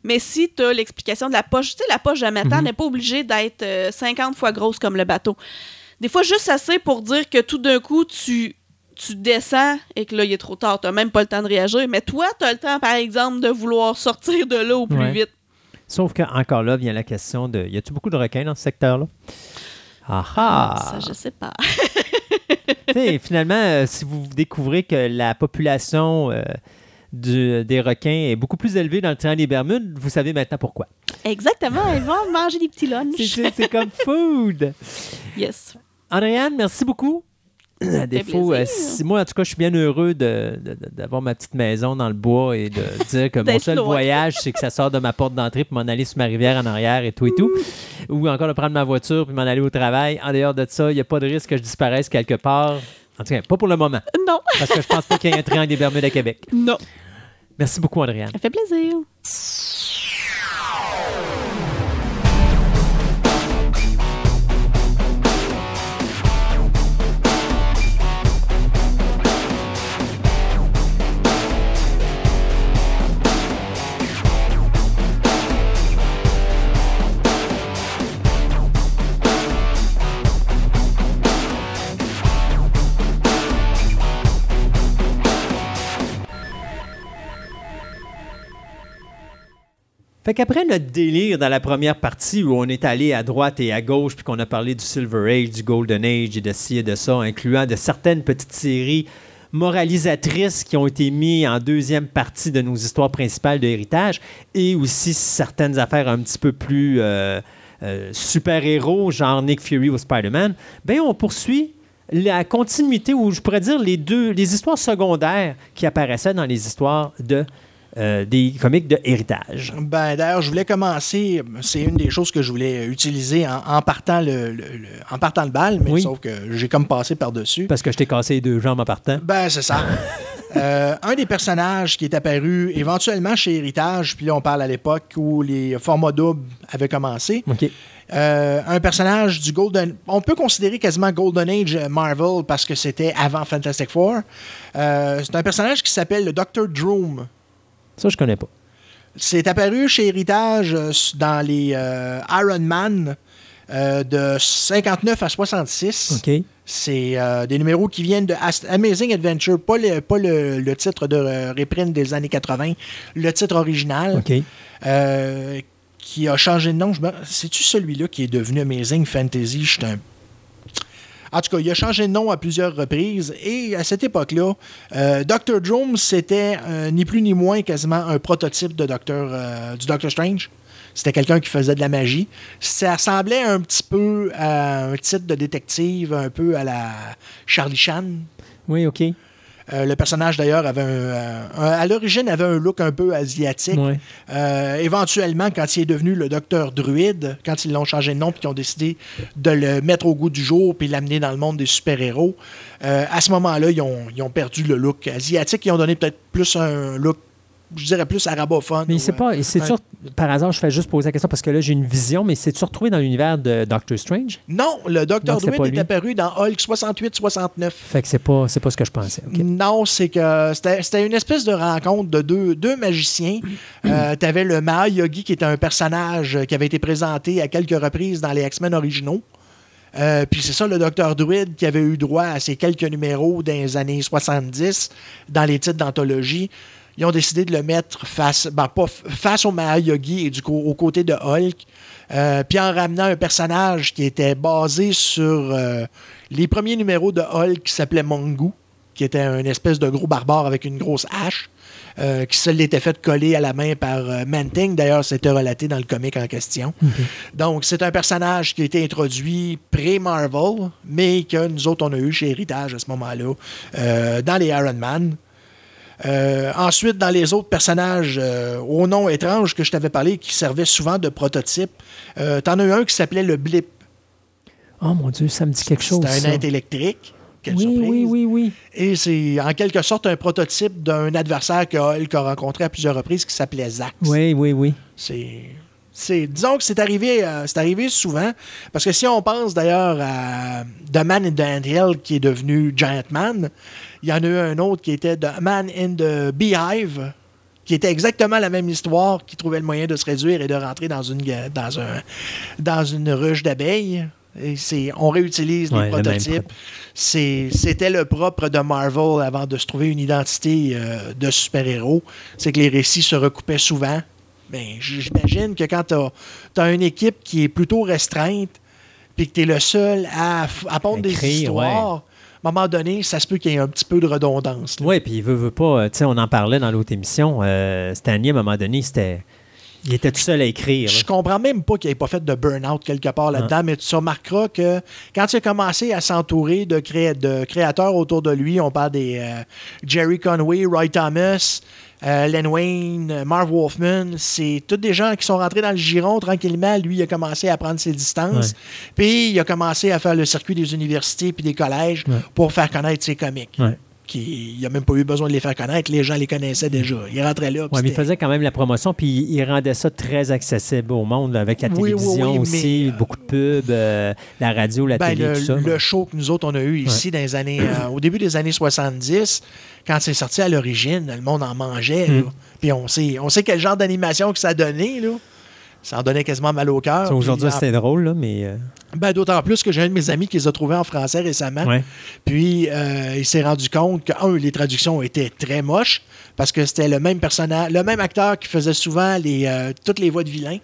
Mais si tu as l'explication de la poche, tu sais, la poche de Mhm. n'est pas obligée d'être euh, 50 fois grosse comme le bateau. Des fois, juste assez pour dire que tout d'un coup, tu, tu descends et que là, il est trop tard. Tu n'as même pas le temps de réagir. Mais toi, tu as le temps, par exemple, de vouloir sortir de là au plus Ouais. vite. Sauf que encore là vient la question de y a-t-il beaucoup de requins dans ce secteur-là? Ah ah! Ça, je sais pas. *laughs* Tu sais, finalement, euh, si vous découvrez que la population euh, du- des requins est beaucoup plus élevée dans le triangle des Bermudes, vous savez maintenant pourquoi. Exactement. Ils vont manger des petits lunchs. C'est comme *laughs* food! Yes. Andréane, merci beaucoup. À défaut, euh, si- moi, en tout cas, je suis bien heureux d'avoir ma petite maison dans le bois et de *laughs* dire que mon seul loin. voyage, c'est que ça sort de ma porte d'entrée pour m'en aller sur ma rivière en arrière et tout et tout. Ou encore de prendre ma voiture puis m'en aller au travail. En dehors de ça, il n'y a pas de risque que je disparaisse quelque part. En tout cas, pas pour le moment. Non. Parce que je pense pas qu'il y ait un triangle des Bermudes à Québec. Non. Merci beaucoup, Andréane. Ça fait plaisir. Fait qu'après notre délire dans la première partie où on est allé à droite et à gauche, puis qu'on a parlé du Silver Age, du Golden Age et de ci et de ça, incluant de certaines petites séries moralisatrices qui ont été mises en deuxième partie de nos histoires principales de héritage, et aussi certaines affaires un petit peu plus euh, euh, super-héros, genre Nick Fury ou Spider-Man, ben on poursuit la continuité, ou je pourrais dire les deux, les histoires secondaires qui apparaissaient dans les histoires de euh, des comics de héritage. Ben, D'ailleurs, je voulais commencer, c'est une des choses que je voulais utiliser en, en partant, le, le- le- en partant le bal, mais Oui. sauf que j'ai comme passé par-dessus. Parce que je t'ai cassé les deux jambes en partant. Ben, c'est ça. *laughs* Euh, un des personnages qui est apparu éventuellement chez Héritage, puis là, on parle à l'époque où les formats doubles avaient commencé. Euh, un personnage du Golden. On peut considérer quasiment Golden Age Marvel parce que c'était avant Fantastic Four. Euh, c'est un personnage qui s'appelle le Dr. Droom. Ça, je connais pas. C'est apparu chez Héritage euh, dans les euh, Iron Man euh, de 59 à 66. OK. C'est euh, des numéros qui viennent de Amazing Adventure, pas le, pas le, le titre de reprint des années 80, le titre original, OK. qui a changé de nom. Me- C'est-tu celui-là qui est devenu Amazing Fantasy? Je suis un- En tout cas, il a changé de nom à plusieurs reprises. Et à cette époque-là, euh, Dr. Drome, c'était euh, ni plus ni moins quasiment un prototype de Docteur, euh, du Doctor Strange. C'était quelqu'un qui faisait de la magie. Ça ressemblait un petit peu à un titre de détective, un peu à la Charlie Chan. Oui, OK. Euh, le personnage, d'ailleurs, avait un, euh, un- à l'origine avait un look un peu asiatique. Ouais. Euh, éventuellement, quand il est devenu le docteur druide, quand ils l'ont changé de nom puis qu'ils ont décidé de le mettre au goût du jour puis l'amener dans le monde des super-héros, euh, à ce moment-là, ils ont, ils ont perdu le look asiatique. Ils ont donné peut-être plus un look je dirais plus arabophone. Mais c'est euh, pas. C'est sûr, par hasard, je fais juste poser la question parce que là, j'ai une vision, mais c'est-tu retrouvé dans l'univers de Doctor Strange? Non, le Druid pas est apparu dans Hulk 68-69. Fait que c'est pas, c'est pas ce que je pensais. Non, c'est que c'était une espèce de rencontre de deux, deux magiciens. *clears throat* Euh, tu avais le Mahayogi, qui était un personnage qui avait été présenté à quelques reprises dans les X-Men originaux. Euh, puis c'est ça, le Docteur Druid, qui avait eu droit à ces quelques numéros dans les années 70, dans les titres d'anthologie. Ils ont décidé de le mettre face, ben, pas f- face au Mahayogi et du co- aux côtés de Hulk. Euh, puis en ramenant un personnage qui était basé sur euh, les premiers numéros de Hulk qui s'appelait Mongu, qui était un espèce de gros barbare avec une grosse hache, euh, qui se l'était fait coller à la main par Manting. D'ailleurs, c'était relaté dans le comic en question. Donc, c'est un personnage qui a été introduit pré-Marvel, mais que nous autres, on a eu chez Héritage à ce moment-là, dans les Iron Man. Euh, ensuite, dans les autres personnages euh, au nom étrange que je t'avais parlé, qui servaient souvent de prototype, euh, t'en as eu un qui s'appelait le Blip. Oh mon Dieu, ça me dit quelque chose. C'était un nain électrique. Quelle Oui, surprise. oui, oui, oui. Et c'est en quelque sorte un prototype d'un adversaire que Hulk a rencontré à plusieurs reprises qui s'appelait Zax. Oui, oui, oui. C'est. C'est, disons que c'est arrivé, euh, c'est arrivé souvent, parce que si on pense d'ailleurs à The Man in the Anthill qui est devenu Giant Man, il y en a eu un autre qui était The Man in the Beehive, qui était exactement la même histoire, qui trouvait le moyen de se réduire et de rentrer dans une, dans un, dans une ruche d'abeilles. Et c'est, on réutilise Ouais, les prototypes. C'est- c'était le propre de Marvel avant de se trouver une identité euh, de super-héros. C'est que les récits se recoupaient souvent. Mais j'imagine que quand tu as, une équipe qui est plutôt restreinte, puis que tu es le seul à, à pondre des histoires, à un moment donné, ça se peut qu'il y ait un petit peu de redondance. Oui, puis il veut, veut pas. euh, Tu sais, on en parlait dans l'autre émission. Euh, Stanley, à un moment donné, c'était. Il était tout seul à écrire. Je comprends même pas qu'il n'ait pas fait de burn-out quelque part là-dedans, mais tu remarqueras que quand il a commencé à s'entourer de créateurs autour de lui, on parle des euh, Jerry Conway, Roy Thomas, euh, Len Wayne, euh, Marv Wolfman, c'est tous des gens qui sont rentrés dans le giron tranquillement. Lui, il a commencé à prendre ses distances, puis il a commencé à faire le circuit des universités puis des collèges Ouais. pour faire connaître ses comics. Ouais. Il n'a même pas eu besoin de les faire connaître, les gens les connaissaient déjà. Il rentrait là. mais il c'était- faisait quand même la promotion, puis il rendait ça très accessible au monde, avec la Oui, télévision oui, aussi, mais, euh, beaucoup de pubs, euh, la radio, la Ben, télé, le, tout ça. le show que nous autres, on a eu ici dans les années, euh, au début des années 70, quand c'est sorti à l'origine, le monde en mangeait. Mm. Puis on sait, on sait quel genre d'animation que ça donnait. Là. Ça en donnait quasiment mal au cœur. Aujourd'hui, en- c'était drôle, là, mais. euh, ben, D'autant plus que j'ai un de mes amis qui les a trouvés en français récemment. ouais. Puis euh, il s'est rendu compte que, un, les traductions étaient très moches parce que c'était le même personnage, le même acteur qui faisait souvent les, euh, toutes les voix de vilains.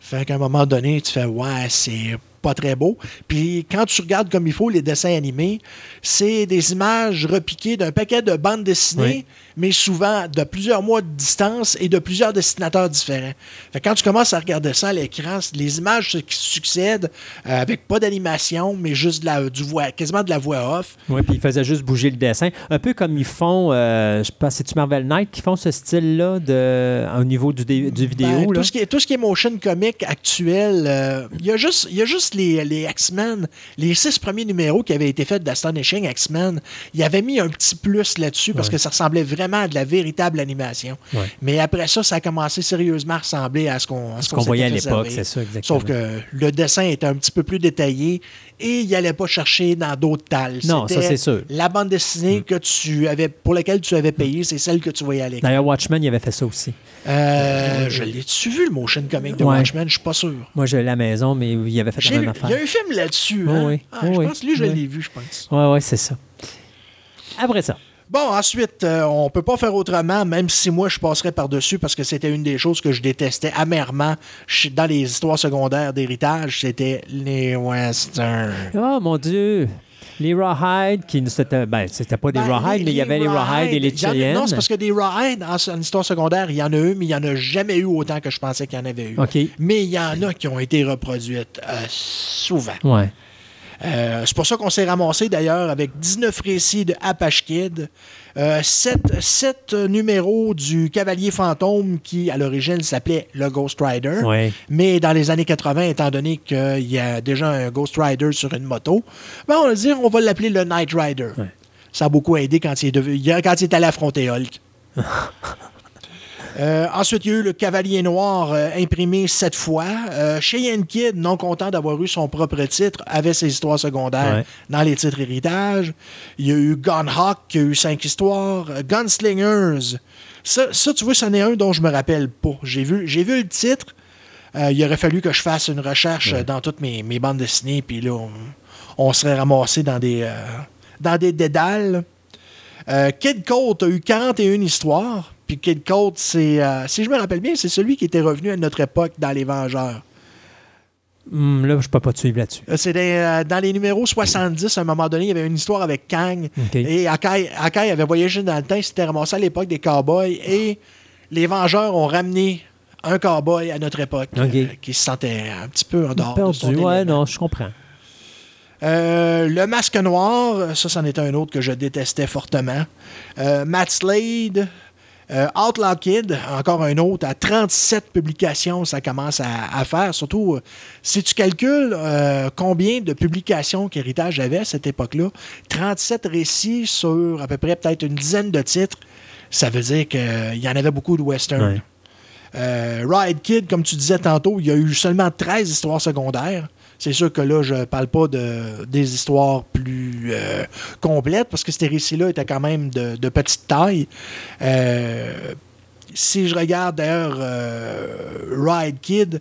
Fait qu'à un moment donné, tu fais Ouais, c'est pas très beau. Puis quand tu regardes comme il faut les dessins animés, c'est des images repiquées d'un paquet de bandes dessinées, Oui. mais souvent de plusieurs mois de distance et de plusieurs dessinateurs différents. Fait que quand tu commences à regarder ça à l'écran, les images qui succèdent euh, avec pas d'animation, mais juste de la, du voix, quasiment de la voix off. Oui, puis il faisait juste bouger le dessin. Un peu comme ils font, euh, je pense, c'est-tu Marvel Knight qui font ce style-là de, au niveau du, du vidéo? Ben, là? tout, ce qui est, tout ce qui est motion comic actuel, euh, il y a juste, il y a juste les, les X-Men, les six premiers numéros qui avaient été faits d'Astonishing X-Men, il avait mis un petit plus là-dessus parce Ouais. que ça ressemblait vraiment à de la véritable animation. Ouais. Mais après ça, ça a commencé sérieusement à ressembler à ce qu'on voyait à l'époque, c'est ça, exactement. Sauf que le dessin était un petit peu plus détaillé et il n'allait pas chercher dans d'autres talles. Non, ça, c'est sûr. La bande dessinée que tu avais, pour laquelle tu avais payé, c'est celle que tu voyais à l'écran. D'ailleurs, Watchmen, il avait fait ça aussi. Euh, je l'ai-tu vu, le motion comic de Ouais. Watchmen? Je suis pas sûr. Moi, j'ai la maison, mais il avait fait la même Il y a affaire. un film là-dessus. Oh hein? oui, Ah, oh je oui, pense que lui, je oui. l'ai vu, je pense. Oui, oui, c'est ça. Après ça. Bon, ensuite, euh, on peut pas faire autrement, même si moi, je passerais par-dessus parce que c'était une des choses que je détestais amèrement dans les histoires secondaires d'héritage. C'était les westerns. Oh mon Dieu! Les Rawhide, qui c'était ben, c'était pas des Ben, Rawhide, mais il y avait les Rawhide et les Cheyennes. Non, c'est parce que des Rawhide, en, en histoire secondaire, il y en a eu, mais il n'y en a jamais eu autant que je pensais qu'il y en avait eu. OK. Mais il y en a qui ont été reproduites euh, souvent. Ouais. Euh, c'est pour ça qu'on s'est ramassé d'ailleurs avec 19 récits de Apache Kid, 7, numéros du Cavalier Fantôme qui à l'origine s'appelait le Ghost Rider. Ouais. Mais dans les années 80, étant donné qu'il y a déjà un Ghost Rider sur une moto, ben on va dire on va l'appeler le Night Rider. Ouais. Ça a beaucoup aidé quand il est, devenu- quand il est allé affronter Hulk. *laughs* Euh, ensuite, il y a eu le Cavalier Noir euh, imprimé sept fois. Euh, Cheyenne Kid, non content d'avoir eu son propre titre, avait ses histoires secondaires Ouais. dans les titres héritage. Il y a eu Gunhawk qui a eu cinq histoires. Gunslingers. Ça, ça, tu vois, c'en est un dont je me rappelle pas. J'ai vu, j'ai vu le titre. Il aurait fallu que je fasse une recherche dans toutes mes, mes bandes dessinées, puis là, on, on serait ramassé dans des, dans des dédales. Kid Colt a eu 41 histoires. Puis Kid Colt, c'est, euh, si je me rappelle bien, c'est celui qui était revenu à notre époque dans Les Vengeurs. Hum, là, je peux pas te suivre là-dessus. Euh, C'était euh, dans les numéros 70, à un moment donné, il y avait une histoire avec Kang. Et Akai, Akai avait voyagé dans le temps, il s'était ramassé à l'époque des cowboys. Et les Vengeurs ont ramené un cowboy à notre époque euh, qui se sentait un petit peu en dehors de son Perdu, ouais, non, je comprends. Euh, le masque noir, ça, c'en était un autre que je détestais fortement. Matt Slade, euh, Outlaw Kid, encore un autre, à 37 publications, ça commence à, à faire. Surtout, euh, si tu calcules euh, combien de publications qu'Héritage avait à cette époque-là, 37 récits sur à peu près peut-être une dizaine de titres, ça veut dire qu'il y en avait beaucoup de western. Ouais. Euh, Ride Kid, comme tu disais tantôt, il y a eu seulement 13 histoires secondaires. C'est sûr que là, je parle pas de, des histoires plus euh, complètes parce que ces récits-là étaient quand même de, de petite taille. Euh, si je regarde d'ailleurs euh, Ride Kid,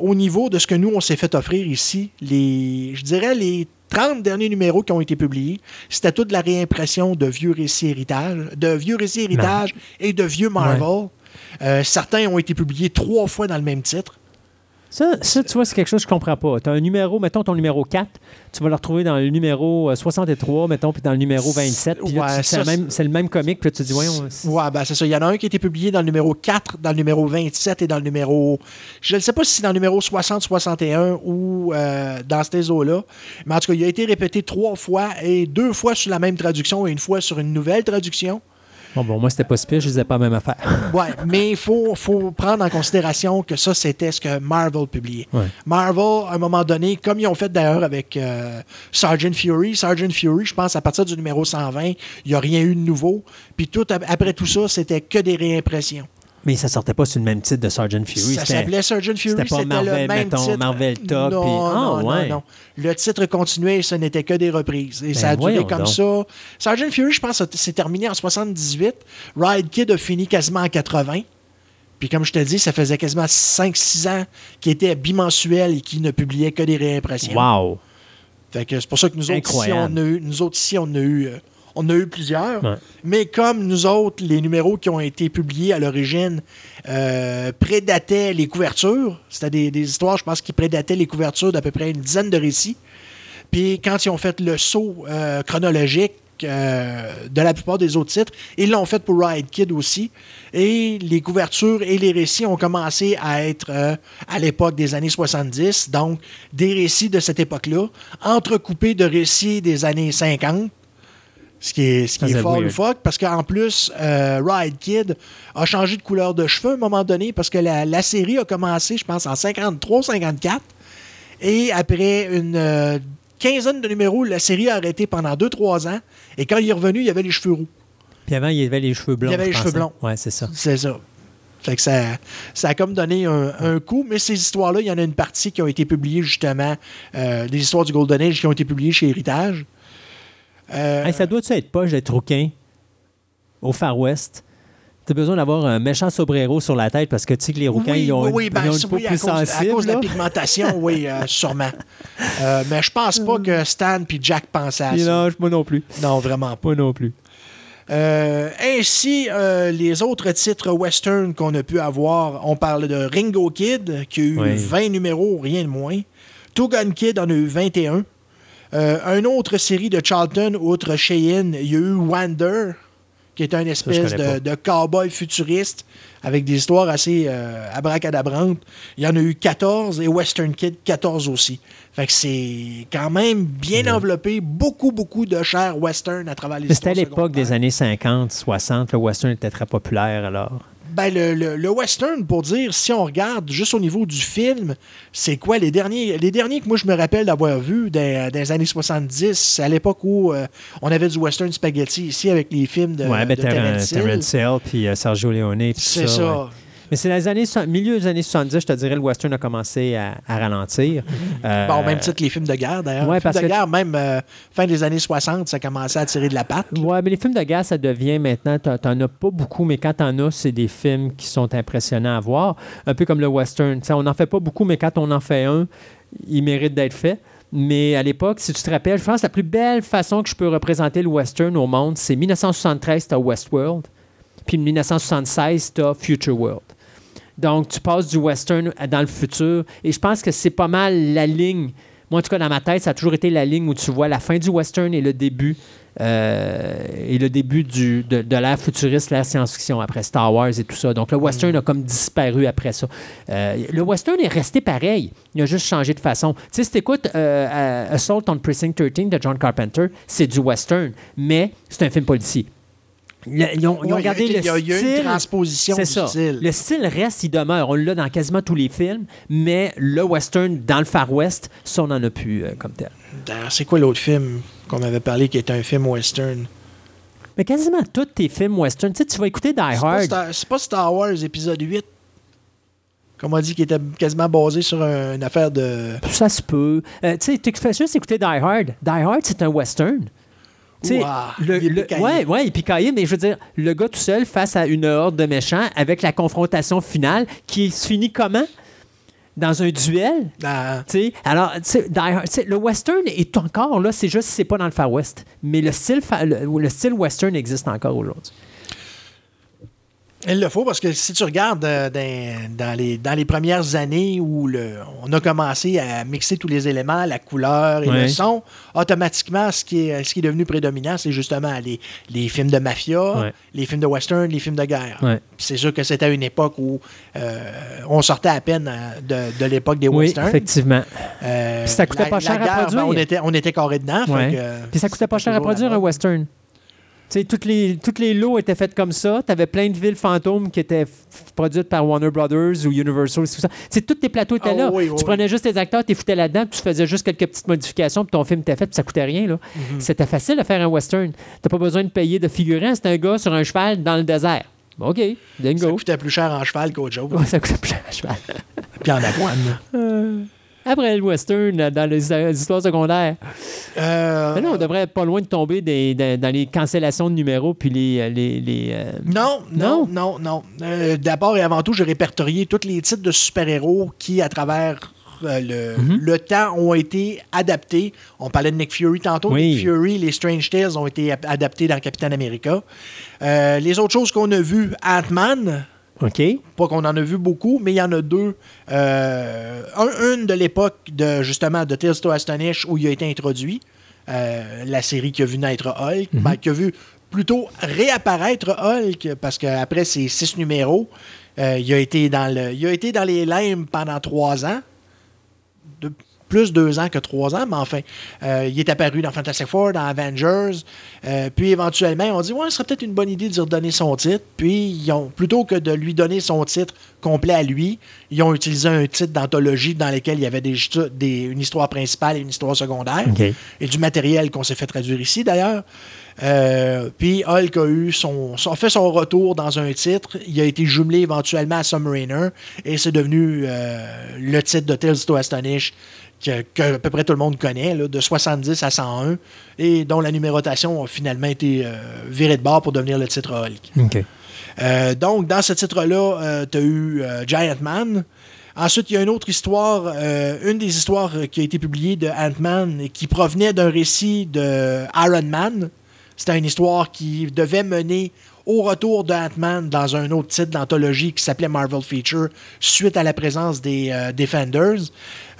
au niveau de ce que nous, on s'est fait offrir ici, les, je dirais les 30 derniers numéros qui ont été publiés, c'était toute la réimpression de vieux récits héritage, de vieux récits héritage et de vieux Marvel. Euh, certains ont été publiés trois fois dans le même titre. Ça, ça, tu vois, c'est quelque chose que je comprends pas. Tu as un numéro, mettons ton numéro 4, tu vas le retrouver dans le numéro euh, 63, mettons, puis dans le numéro 27. Puis Ouais, c'est le même- comic, puis tu dis, Ouais, ben c'est ça. Il y en a un qui a été publié dans le numéro 4, dans le numéro 27 et dans le numéro. Je ne sais pas si c'est dans le numéro 60-61 ou euh, dans ces eaux-là. Mais en tout cas, il a été répété trois fois et deux fois sur la même traduction et une fois sur une nouvelle traduction. Bon, bon, moi, c'était pas si pire, je disais pas la même affaire. *laughs* Ouais, mais il faut, faut prendre en considération que ça, c'était ce que Marvel publiait. Ouais. Marvel, à un moment donné, comme ils ont fait d'ailleurs avec euh, Sergeant Fury, Sergeant Fury, je pense à partir du numéro 120, il n'y a rien eu de nouveau. Puis tout ap- après tout ça, c'était que des réimpressions. Mais ça sortait pas sur le même titre de Sergeant Fury. ça s'appelait Sergeant Fury, c'était Marvel, le même mettons, titre. Marvel Top, Non, Ah, non, ouais. non, non. Le titre continuait, ce n'était que des reprises. Et ça a duré comme donc. ça. Sergeant Fury, je pense, c'est terminé en 78. Ride Kid a fini quasiment en 80. Puis comme je te dis, ça faisait quasiment 5-6 ans qu'il était bimensuel et qu'il ne publiait que des réimpressions. Wow! Fait que c'est pour ça que nous autres, ici, on a eu, nous autres ici, on a eu, euh, on a eu plusieurs. Ouais. Mais comme nous autres, les numéros qui ont été publiés à l'origine euh, prédataient les couvertures, c'était des, des histoires, je pense, qui prédataient les couvertures d'à peu près une dizaine de récits. Puis quand ils ont fait le saut euh, chronologique euh, de la plupart des autres titres, ils l'ont fait pour Ride Kid aussi. Et les couvertures et les récits ont commencé à être euh, à l'époque des années 70, donc des récits de cette époque-là, entrecoupés de récits des années 50. Ce qui est, ce qui Ça, est c'est fort weird. loufoque, parce qu'en plus, euh, Ride Kid a changé de couleur de cheveux à un moment donné, parce que la, la série a commencé, je pense, en 53-54. Et après une euh, quinzaine de numéros, la série a arrêté pendant 2-3 ans. Et quand il est revenu, il y avait les cheveux roux. Puis avant, il y avait les cheveux blonds. Il y avait les cheveux blonds. Ouais, c'est ça. C'est ça. Fait que ça, ça a comme donné un, un coup, mais ces histoires-là, il y en a une partie qui ont été publiées justement, euh, des histoires du Golden Age qui ont été publiées chez Héritage. Euh, Hey, ça doit-tu être poche d'être rouquin au Far West? T'as besoin d'avoir un méchant sombrero sur la tête parce que tu sais que les rouquins, oui, ils ont, oui, une- oui, ben, ils ont une peau oui, à plus cause, à cause de la pigmentation, oui, euh, *laughs* sûrement. Euh, mais je pense pas que Stan puis Jack pensaient à ça. non, moi non plus. Non, vraiment pas. Moi non plus. Euh, ainsi, les autres titres western qu'on a pu avoir, on parle de Ringo Kid, qui a eu Oui. 20 numéros, rien de moins. Two Gun Kid en a eu 21. Euh, une autre série de Charlton, outre Cheyenne, il y a eu Wander, qui est un espèce de, de cowboy futuriste avec des histoires assez euh, abracadabrantes. Il y en a eu 14 et Western Kid 14 aussi. Fait que c'est quand même bien enveloppé, beaucoup, beaucoup de chers western à travers les C'était à l'époque des années 50, 60. Le western était très populaire alors. Ben, le, le- le western, pour dire, si on regarde juste au niveau du film, c'est quoi les derniers, les derniers que moi je me rappelle d'avoir vus dans, dans les années 70, à l'époque où euh, on avait du western spaghetti ici avec les films de, ouais, ben, de Terrence Hill. Puis euh, Sergio Leone, tout C'est ça. ça. ouais. Mais c'est les années, milieu des années 70, je te dirais, le western a commencé à, à ralentir. Euh, Bon, même titre les films de guerre, d'ailleurs. ouais, les films parce de que- guerre, même euh, fin des années 60, ça commençait à tirer de la patte. Ouais, mais les films de guerre, ça devient maintenant, t'en- t'en as pas beaucoup, mais quand t'en as, c'est des films qui sont impressionnants à voir. Un peu comme le western. T'sais, on n'en fait pas beaucoup, mais quand on en fait un, il mérite d'être fait. Mais à l'époque, si tu te rappelles, je pense que la plus belle façon que je peux représenter le western au monde, c'est 1973, t'as Westworld, puis 1976, t'as Future World. Donc, tu passes du western dans le futur. Et je pense que c'est pas mal la ligne. Moi, en tout cas, dans ma tête, ça a toujours été la ligne où tu vois la fin du western et le début, euh, et le début du, de, de l'ère futuriste, l'ère science-fiction, après Star Wars et tout ça. Donc, le western a comme disparu après ça. Euh, le western est resté pareil. Il a juste changé de façon. Tu sais, si tu écoutes Assault on Precinct 13 de John Carpenter, c'est du western, mais c'est un film policier. Le- ils ont, ils ont Ouais, il y a regardé le il y a- a une style. transposition du ça. style. Le style reste, il demeure. On l'a dans quasiment tous les films, mais le western dans le Far West, ça, on n'en a plus euh, comme tel. C'est quoi l'autre film qu'on avait parlé qui était un film western? Mais quasiment tous tes films western, tu sais, tu vas écouter Die Hard. C'est pas Star Wars épisode 8. Comme on dit, qui était quasiment basé sur un- une affaire de. Ça se peut. Euh, tu sais, tu fais juste écouter Die Hard. Die Hard, c'est un western. Sais, le, il est le- picaillé. ouais, il mais je veux dire, le gars tout seul face à une horde de méchants avec la confrontation finale qui se finit comment? Dans un duel? dans- Tu sais, alors, tu sais, Die Hard- tu sais, le western est encore là, c'est juste c'est pas dans le Far West. Mais le style, le style western existe encore aujourd'hui. Il le faut parce que si tu regardes euh, dans, dans les, dans les premières années où le, on a commencé à mixer tous les éléments, la couleur et le son, automatiquement, ce qui est, ce qui est devenu prédominant, c'est justement les, les films de mafia, les films de western, les films de guerre. C'est sûr que c'était une époque où euh, on sortait à peine euh, de, de l'époque des Oui, westerns. effectivement. Euh, Puis ça coûtait la- pas cher à guerre, produire. ben, on, était, on était carré dedans. fait Ouais. que, Puis ça coûtait pas cher à produire un western. Tu sais, toutes les, toutes les lots étaient faites comme ça. Tu avais plein de villes fantômes qui étaient produites par Warner Brothers ou Universal. Tout ça. Tous tes plateaux étaient Ah là. oui, tu oui, prenais juste tes acteurs, tu les foutais là-dedans, puis tu faisais juste quelques petites modifications, puis ton film était fait, puis ça coûtait rien. là. Mhm. C'était facile de faire un western. Tu pas besoin de payer de figurants. C'est un gars sur un cheval dans le désert. OK, Ça bingo. coûtait plus cher en cheval qu'autre chose. Ouais, ça coûtait plus cher un cheval. Puis en avoine. *laughs* Après le western, euh, dans les, euh, histoires secondaires. Euh, Mais là, on devrait être pas loin de tomber des- dans, dans les cancellations de numéros puis les. euh, les, les, euh, Non, non, non, non. D'abord et avant tout, j'ai répertorié tous les titres de super-héros qui, à travers euh, le, Mhm. le temps, ont été adaptés. On parlait de Nick Fury tantôt. Oui. Nick Fury, les Strange Tales ont été ap- adaptés dans Captain America. Euh, les autres choses qu'on a vues, Ant-Man, OK? pas qu'on en a vu beaucoup, mais il y en a deux. Euh, un- une de l'époque de justement de Tales to Astonish où il a été introduit, euh, la série qui a vu naître Hulk, ben, qui a vu plutôt réapparaître Hulk parce qu'après ces six numéros, euh, il a été dans le, il a été dans les limbes pendant trois ans. De plus deux ans que trois ans, mais enfin, euh, il est apparu dans Fantastic Four, dans Avengers. Euh, puis éventuellement, on dit ouais, ce serait peut-être une bonne idée de lui redonner son titre. Puis ils ont, plutôt que de lui donner son titre complet à lui, ils ont utilisé un titre d'anthologie dans lequel il y avait des, des- une histoire principale et une histoire secondaire. Et du matériel qu'on s'est fait traduire ici d'ailleurs. Euh, puis Hulk a eu son, son- fait son retour dans un titre. Il a été jumelé éventuellement à Submariner et c'est devenu le titre de Tales to Astonish que, que à peu près tout le monde connaît, là, de 70 à 101, et dont la numérotation a finalement été euh, virée de bord pour devenir le titre Hulk. Euh, donc, dans ce titre-là, tu as eu euh, Giant Man. Ensuite, il y a une autre histoire, euh, une des histoires euh, qui a été publiée de Ant-Man et qui provenait d'un récit de Iron Man. C'était une histoire qui devait mener au retour de Ant-Man dans un autre titre d'anthologie qui s'appelait Marvel Feature suite à la présence des euh, Defenders.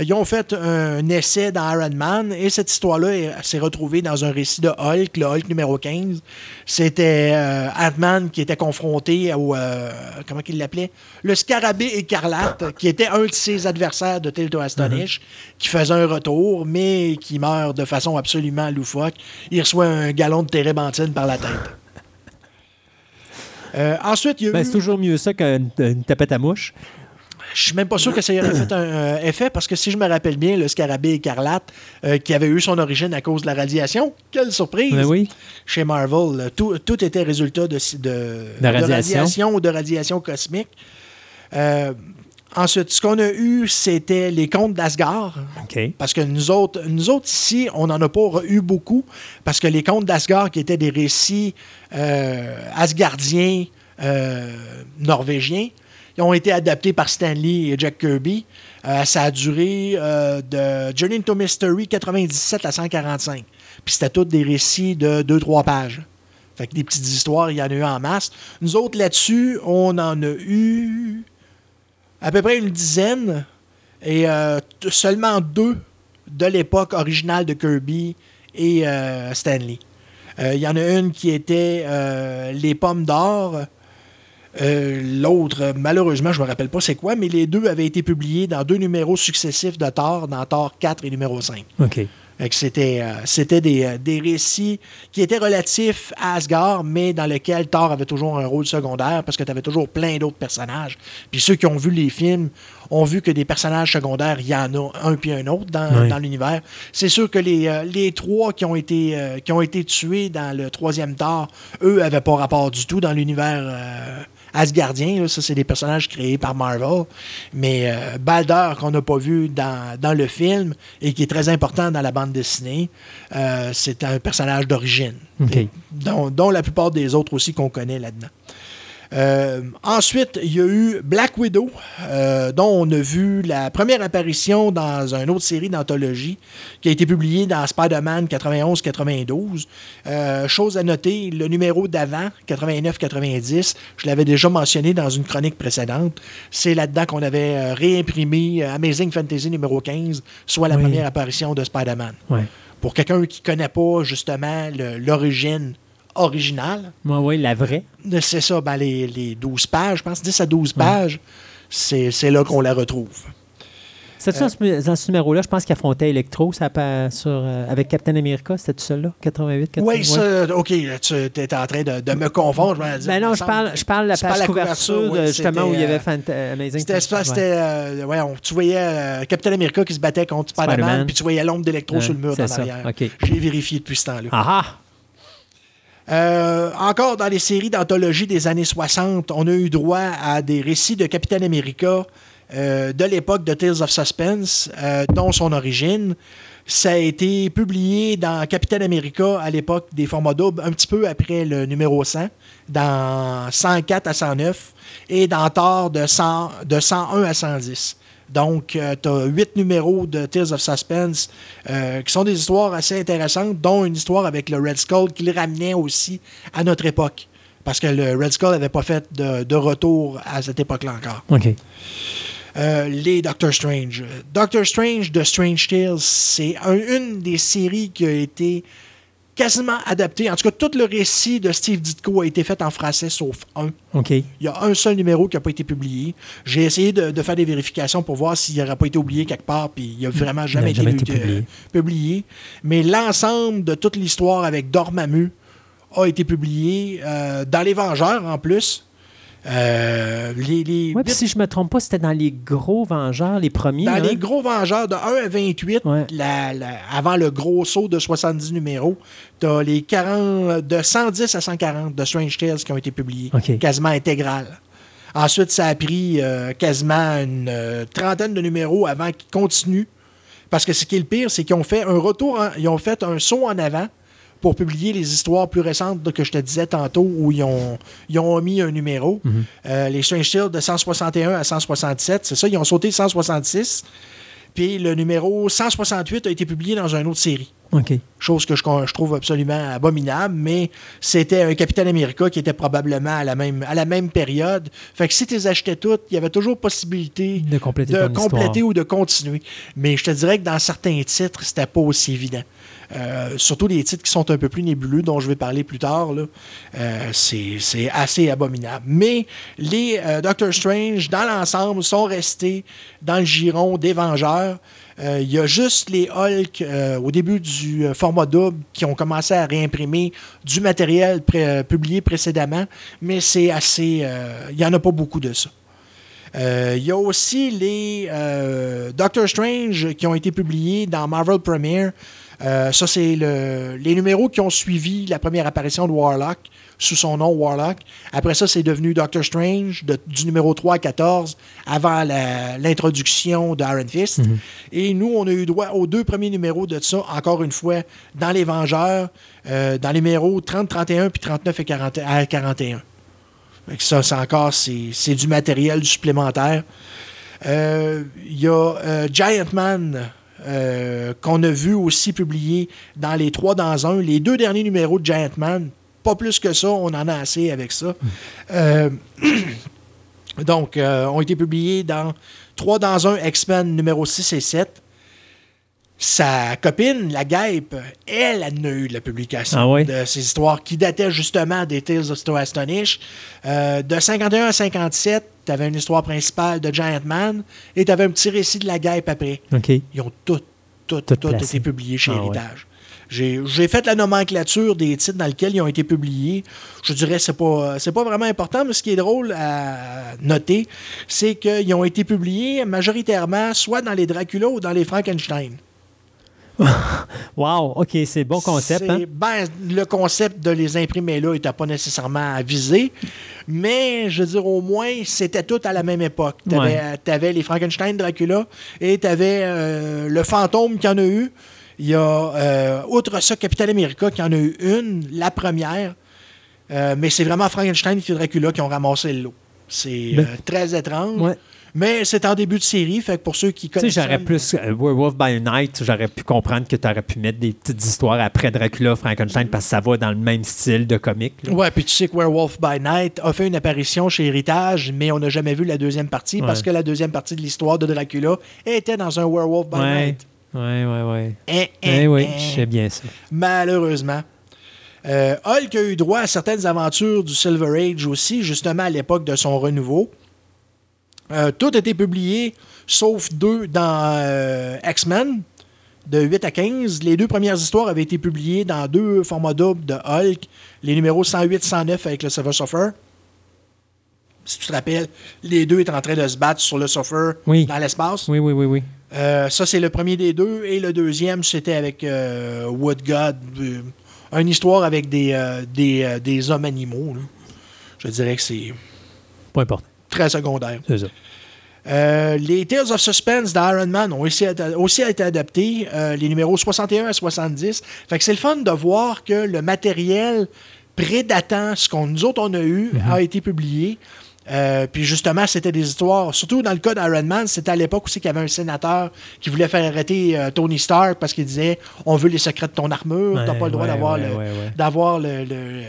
Ils ont fait un essai dans Iron Man et cette histoire-là est- s'est retrouvée dans un récit de Hulk, le Hulk numéro 15. C'était euh, Ant-Man qui était confronté au. euh, comment qu'il l'appelait? Le Scarabée écarlate, qui était un de ses adversaires de Tale to Astonish, qui faisait un retour, mais qui meurt de façon absolument loufoque. Il reçoit un galon de térébenthine par la tête. Euh, ensuite, il y a Ben, eu... c'est toujours mieux ça qu'une une tapette à mouche. Je suis même pas sûr que ça aurait fait un euh, effet parce que si je me rappelle bien, le scarabée écarlate, euh, qui avait eu son origine à cause de la radiation, quelle surprise! Ben oui. Chez Marvel, tout, tout était résultat de, de, De radiation. ou de radiation cosmique. Ensuite, ce qu'on a eu, c'était les contes d'Asgard. Parce que nous autres, nous autres ici, on n'en a pas eu beaucoup. Parce que les contes d'Asgard, qui étaient des récits euh, asgardiens euh, norvégiens, ils ont été adaptés par Stanley et Jack Kirby. Euh, ça a duré de Journey into Mystery 97 à 145. Puis c'était tous des récits de 2-3 pages. Fait que des petites histoires, il y en a eu en masse. Nous autres, là-dessus, on en a eu à peu près une dizaine. Et euh, seulement deux de l'époque originale de Kirby et euh, Stanley. Euh, Il y en a une qui était Les Pommes d'Or. L'autre, malheureusement, je ne me rappelle pas c'est quoi, mais les deux avaient été publiés dans deux numéros successifs de Thor, dans Thor 4 et numéro 5. OK. C'était euh, des, euh, des récits qui étaient relatifs à Asgard, mais dans lesquels Thor avait toujours un rôle secondaire parce que tu avais toujours plein d'autres personnages. Puis ceux qui ont vu les films ont vu que des personnages secondaires, il y en a un puis un autre dans, Oui. dans l'univers. C'est sûr que les, euh, les trois qui ont, été, euh, qui ont été tués dans le troisième Thor, eux, n'avaient pas rapport du tout dans l'univers asgardien. là. Ça, c'est des personnages créés par Marvel. Mais euh, Balder, qu'on n'a pas vu dans, dans le film et qui est très important dans la bande dessinée, euh, c'est un personnage d'origine, dont, dont la plupart des autres aussi qu'on connaît là-dedans. Euh, ensuite, il y a eu Black Widow, euh, dont on a vu la première apparition dans une autre série d'anthologie qui a été publiée dans Spider-Man 91-92. Euh, chose à noter, le numéro d'avant, 89-90, je l'avais déjà mentionné dans une chronique précédente. C'est là-dedans qu'on avait réimprimé Amazing Fantasy numéro 15, soit la Oui. première apparition de Spider-Man. Pour quelqu'un qui ne connaît pas justement l'origine originale, Moi, oui, la vraie. c'est ça, ben les, les 12 pages, je pense, 10 à 12 pages, c'est c'est là qu'on la retrouve. C'est-tu dans, ce, dans ce numéro-là, je pense qu'il affrontait Electro ça, sur, euh, avec Captain America, c'était tout seul là 88, 88? Oui, ça, OK, tu es en train de, de me confondre. Dis, Ben non, je parle, je parle de la page la couverture, couverture, oui, justement où il y c'était, avait euh, Fanta- Amazing C'était, Fantasy, c'était, ouais. euh, ouais, tu voyais euh, Captain America qui se battait contre Spider-Man, puis tu voyais l'ombre d'Electro sur le mur en arrière. OK. J'ai vérifié depuis ce temps-là. Ah ah! Euh, encore dans les séries d'anthologie des années 60, on a eu droit à des récits de Captain America euh, de l'époque de Tales of Suspense, euh, dont son origine. Ça a été publié dans Captain America à l'époque des formats doubles, un petit peu après le numéro 100, dans 104 à 109, et dans Thor de, 100, de 101 à 110. Donc, tu as huit numéros de Tales of Suspense euh, qui sont des histoires assez intéressantes, dont une histoire avec le Red Skull qui le ramenait aussi à notre époque. Parce que le Red Skull n'avait pas fait de, de retour à cette époque-là encore. OK. Euh, les Doctor Strange. Doctor Strange de Strange Tales, c'est un- une des séries qui a été quasiment adaptée. En tout cas, tout le récit de Steve Ditko a été fait en français sauf un. OK. Il y a un seul numéro qui n'a pas été publié. J'ai essayé de, de faire des vérifications pour voir s'il n'aurait pas été oublié quelque part, puis il n'a vraiment jamais, jamais été, été lu- publié. publié. Mais l'ensemble de toute l'histoire avec Dormammu a été publié euh, dans Les Vengeurs en plus. Euh, les, Ouais, si je me trompe pas, c'était dans les gros Vengeurs, les premiers. dans là. les gros Vengeurs de 1 à 28, Ouais. la- la- avant le gros saut de 70 numéros, tu as les 40, de 110 à 140 de Strange Tales qui ont été publiés, quasiment intégrales. Ensuite, ça a pris euh, quasiment une euh, trentaine de numéros avant qu'ils continuent. Parce que ce qui est le pire, c'est qu'ils ont fait un retour, en- ils ont fait un saut en avant pour publier les histoires plus récentes que je te disais tantôt où ils ont, ils ont omis un numéro. Euh, les Strange Tales de 161 à 167, c'est ça, ils ont sauté 166. Puis le numéro 168 a été publié dans une autre série. OK. Chose que je, je trouve absolument abominable, mais c'était un Capitaine America qui était probablement à la même, à la même période. Fait que si tu les achetais toutes, il y avait toujours possibilité De compléter de compléter ou de continuer. Mais je te dirais que dans certains titres, c'était pas aussi évident. Euh, surtout les titres qui sont un peu plus nébuleux, dont je vais parler plus tard, euh, c'est assez abominable. Mais les euh, Doctor Strange, dans l'ensemble, sont restés dans le giron des Vengeurs. Il y a juste les Hulk au début du format double qui ont commencé à réimprimer du matériel publié précédemment, mais c'est assez. Il n'y en a pas beaucoup de ça. Il y a aussi les Doctor Strange qui ont été publiés dans Marvel Premiere. Euh, ça, c'est le- les numéros qui ont suivi la première apparition de Warlock sous son nom Warlock. Après ça, c'est devenu Doctor Strange de- du numéro 3 à 14 avant la- l'introduction d'Iron Fist. Et nous, on a eu droit aux deux premiers numéros de ça, encore une fois, dans Les Vengeurs, euh, dans les numéros 30, 31 puis 39 et 40 à 41. Fait que ça, c'est encore c'est, c'est du matériel supplémentaire. Euh, Il y a Giant Man euh, qu'on a vu aussi publié dans les trois dans un. Les deux derniers numéros de Giant Man, pas plus que ça, on en a assez avec ça. Euh, *clears throat* donc, euh, ont été publiés dans 3 dans 1 X-Men numéro 6 et 7. Sa copine, la Guêpe, elle, de la publication Ah de ces histoires qui dataient justement des Tales of Story Astonish. Euh, de 51 à 57, tu avais une histoire principale de Giant Man et tu avais un petit récit de la Guêpe après. OK. Ils ont tout, tout, Tout été publiés chez Ah. Héritage. J'ai j'ai fait la nomenclature des titres dans lesquels ils ont été publiés. Je dirais que c'est pas c'est pas vraiment important, mais ce qui est drôle à noter, c'est qu'ils ont été publiés majoritairement soit dans les Dracula ou dans les Frankenstein. *laughs* Wow, OK, c'est bon concept. Hein? ben, le concept de les imprimer là n'était pas nécessairement à viser, mais je veux dire, au moins, c'était tout à la même époque. Tu avais, les Frankenstein Dracula et tu avais le fantôme qui en a eu. Il y a, euh, outre ça, Capitaine America qui en a eu une, la première, Euh, mais c'est vraiment Frankenstein et Dracula qui ont ramassé le lot. C'est Ben- euh, très étrange. Ouais. Mais c'est en début de série, fait que pour ceux qui Tu sais, connaissent. j'aurais ça, plus. euh, Werewolf by Night, j'aurais pu comprendre que tu aurais pu mettre des petites histoires après Dracula, Frankenstein, parce que ça va dans le même style de comique. là. Ouais, puis tu sais que Werewolf by Night a fait une apparition chez Héritage, mais on n'a jamais vu la deuxième partie parce que la deuxième partie de l'histoire de Dracula était dans un Werewolf by Ouais. Night. Ouais, ouais, ouais. Hein, Eh hein, oui, hein. je sais bien ça. Malheureusement. Euh, Hulk a eu droit à certaines aventures du Silver Age aussi, justement à l'époque de son renouveau. Euh, tout a été publié, sauf deux dans euh, X-Men, de 8 à 15. Les deux premières histoires avaient été publiées dans deux formats doubles de Hulk, les numéros 108-109 avec le Silver Surfer. Si tu te rappelles, les deux étaient en train de se battre sur le Surfer Oui. dans l'espace. Oui, oui, oui, oui. Euh, ça, c'est le premier des deux. Et le deuxième, c'était avec Wood God. une histoire avec des, des, des hommes animaux. là. Je dirais que c'est Pas important. Très secondaire. C'est ça. Euh, les Tales of Suspense d'Iron Man ont aussi été, aussi été adaptés, euh, les numéros 61 à 70. Fait que c'est le fun de voir que le matériel prédatant ce qu'on nous autres on a eu a été publié. Euh, puis justement, c'était des histoires, surtout dans le cas d'Iron Man, c'était à l'époque aussi qu'il y avait un sénateur qui voulait faire arrêter euh, Tony Stark parce qu'il disait on veut les secrets de ton armure, t'as Ouais, pas le droit ouais, d'avoir ouais, le, d'avoir le, le- le-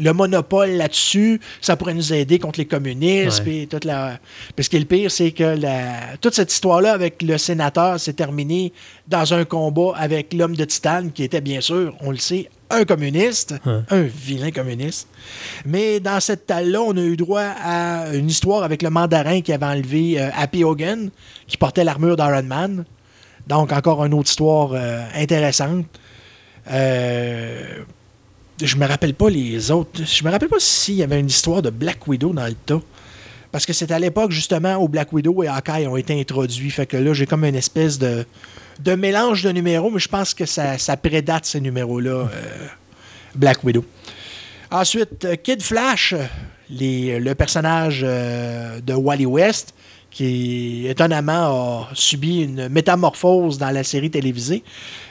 le monopole là-dessus. Ça pourrait nous aider contre les communistes. Ouais. Puis toute la... Puis ce qui est le pire, c'est que la... toute cette histoire-là avec le sénateur s'est terminée dans un combat avec l'homme de Titane, qui était bien sûr, on le sait, un communiste, Ouais. un vilain communiste. Mais dans cette talle-là, on a eu droit à une histoire avec le mandarin qui avait enlevé euh, Happy Hogan, qui portait l'armure d'Iron Man. Donc, encore une autre histoire euh, intéressante. Euh, je me rappelle pas les autres. Je me rappelle pas s'il y avait une histoire de Black Widow dans le tas. Parce que c'était à l'époque, justement, où Black Widow et Hawkeye ont été introduits. Fait que là, j'ai comme une espèce de, de mélange de numéros, mais je pense que ça, ça prédate ces numéros-là, euh, Black Widow. Ensuite, euh, Kid Flash, le personnage euh, de Wally West, qui étonnamment a subi une métamorphose dans la série télévisée,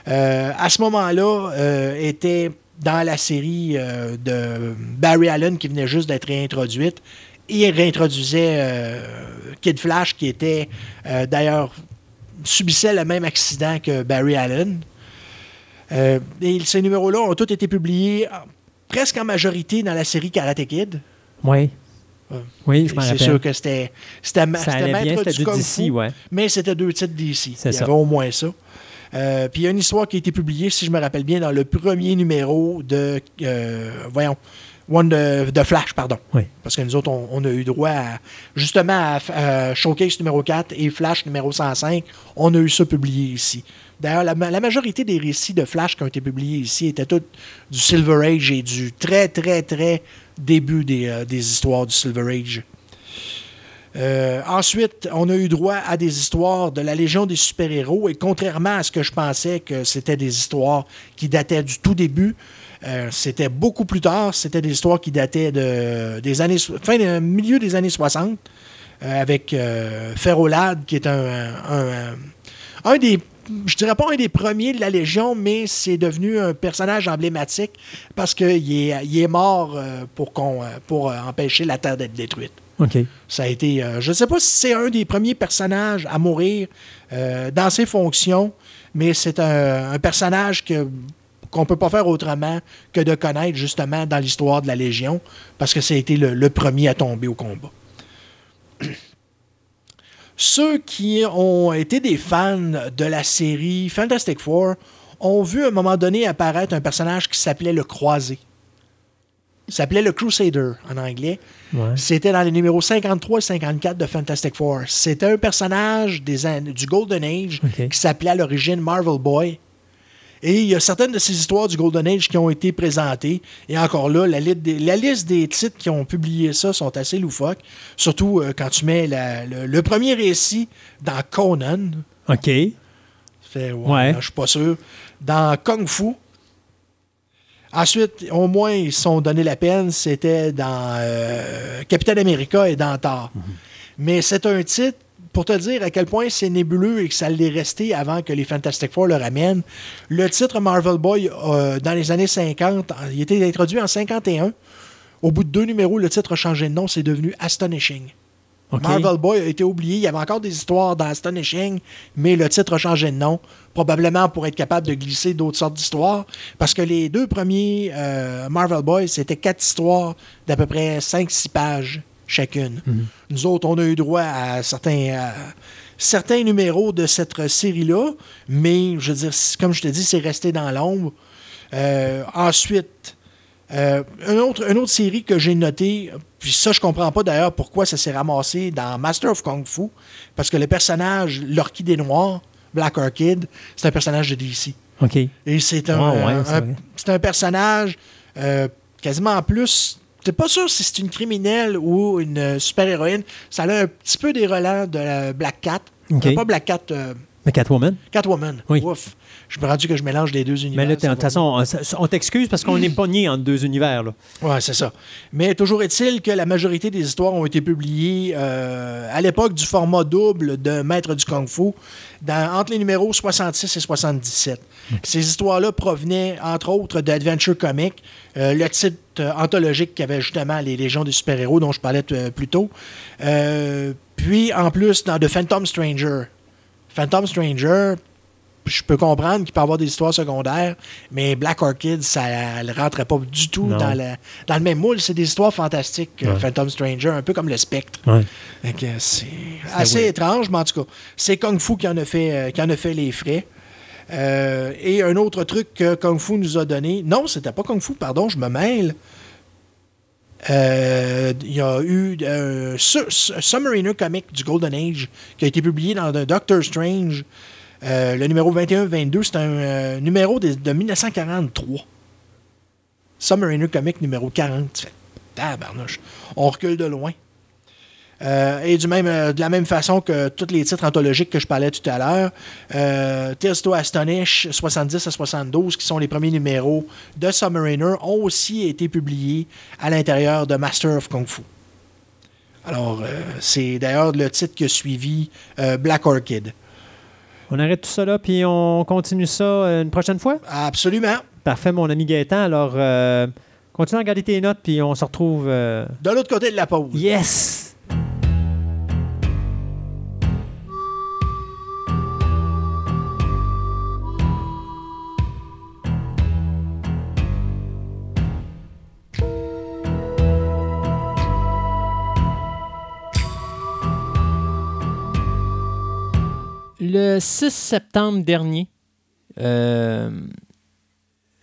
à ce moment-là, était dans la série euh, de Barry Allen qui venait juste d'être réintroduite. Il réintroduisait euh, Kid Flash, qui était euh, d'ailleurs subissait le même accident que Barry Allen. Et ces numéros-là ont tous été publiés en- presque en majorité dans la série Karate Kid. Oui. Oui, je m'en C'est rappelle. sûr que c'était c'était c'était du du DC, ouais. mais c'était deux titres d'ici. C'est Il y ça. avait au moins ça. Euh, puis il y a une histoire qui a été publiée, si je me rappelle bien, dans le premier numéro de. euh, voyons. One de, de Flash, pardon. Oui. Parce que nous autres, on, on a eu droit à, justement à, euh, Showcase numéro 4 et Flash numéro 105. On a eu ça publié ici. D'ailleurs, la, ma- la majorité des récits de Flash qui ont été publiés ici étaient tous du Silver Age et du très, très, très début des, euh, des histoires du Silver Age. Euh, ensuite, on a eu droit à des histoires de la Légion des super-héros et contrairement à ce que je pensais que c'était des histoires qui dataient du tout début, euh, c'était beaucoup plus tard. C'était des histoires qui dataient de, des années, fin milieu des années 60 euh, avec euh, Ferrolad qui est un, un, des je dirais pas un des premiers de la Légion, mais c'est devenu un personnage emblématique parce qu'il est, il est mort pour, qu'on, pour empêcher la Terre d'être détruite. Euh, je ne sais pas si c'est un des premiers personnages à mourir euh, dans ses fonctions, mais c'est un, personnage qu'on ne peut pas faire autrement que de connaître justement dans l'histoire de la Légion, parce que ça a été le, le premier à tomber au combat. *clears throat* Ceux qui ont été des fans de la série Fantastic Four ont vu à un moment donné apparaître un personnage qui s'appelait le Croisé. Il s'appelait le Crusader en anglais. Ouais. C'était dans les numéros 53 et 54 de Fantastic Four. C'était un personnage des du Golden Age qui s'appelait à l'origine Marvel Boy. Et il y a certaines de ces histoires du Golden Age qui ont été présentées. Et encore là, la, liste des, la liste des titres qui ont publié ça sont assez loufoques. Surtout euh, quand tu mets la- le, le premier récit dans Conan. OK. Fait, ouais, Ouais. Je suis pas sûr. Dans Kung Fu. Ensuite, au moins, ils se sont donné la peine. C'était dans euh, Capitaine America et dans Thor. Mais c'est un titre, pour te dire à quel point c'est nébuleux et que ça l'est resté avant que les Fantastic Four le ramènent. Le titre Marvel Boy, euh, dans les années 50, il été introduit en 51. Au bout de deux numéros, le titre a changé de nom. C'est devenu Astonishing. Marvel Boy a été oublié. Il y avait encore des histoires dans Astonishing, mais le titre a changé de nom. Probablement pour être capable de glisser d'autres sortes d'histoires. Parce que les deux premiers euh, Marvel Boy, c'était quatre histoires d'à peu près 5-6 pages chacune. Nous autres, on a eu droit à certains, à certains numéros de cette série-là, mais je veux dire, comme je te dis, c'est resté dans l'ombre. Euh, ensuite, euh, une, autre, une autre série que j'ai notée, puis ça, je comprends pas d'ailleurs pourquoi ça s'est ramassé dans Master of Kung Fu, parce que le personnage, l'Orchidée Noire, Black Orchid, c'est un personnage de DC. OK. Et c'est un, ouais, un- c'est un- vrai. c'est un personnage euh, quasiment en plus. T'es pas sûr si c'est une criminelle ou une super-héroïne. Ça a un petit peu des relents de la Black Cat. OK. Euh, Pas Black Cat, Mais Catwoman? Catwoman. Oui. Ouf. Je me rendu que je mélange les deux univers. Mais là, de toute façon, on, t'excuse parce qu'on n'est pas nié entre deux univers. Oui, c'est ça. Mais toujours est-il que la majorité des histoires ont été publiées euh, à l'époque du format double de Maître du Kung Fu, dans- entre les numéros 66 et 77. Ces histoires-là provenaient, entre autres, d'Adventure Comics, euh, le titre euh, anthologique qui avait justement les Légions des super-héros dont je parlais euh, plus tôt. Euh, puis, en plus, dans The Phantom Stranger. Phantom Stranger, je peux comprendre qu'il peut avoir des histoires secondaires, mais Black Orchid, ça ne rentrait pas du tout Non. dans, la- dans le même moule. C'est des histoires fantastiques, Ouais. Phantom Stranger, un peu comme le spectre. Ouais. C'est assez étrange, mais en tout cas, c'est Kung Fu qui en a fait, euh, qui en a fait les frais. Euh, et un autre truc que Kung Fu nous a donné. Non, c'était pas Kung Fu, pardon, je me mêle. Euh, Il y a eu euh, Su- Su- Submariner Comic du Golden Age qui a été publié dans The Doctor Strange. Euh, le numéro 21-22, c'est un euh, numéro de, de 1943. Submariner Comic numéro 40. Tu fais, tabarnouche. On recule de loin. Euh, et du même, euh, de la même façon que tous les titres anthologiques que je parlais tout à l'heure, euh, Tales to Astonish 70 à 72, qui sont les premiers numéros de Submariner, ont aussi été publiés à l'intérieur de Master of Kung Fu. Alors, euh, c'est d'ailleurs le titre qui a suivi Black Orchid. On arrête tout ça là, puis on continue ça une prochaine fois? Absolument. Parfait, mon ami Gaëtan. Alors, continue à regarder tes notes, puis on se retrouve. De l'autre côté de la pause. Yes! Le 6 septembre dernier, euh,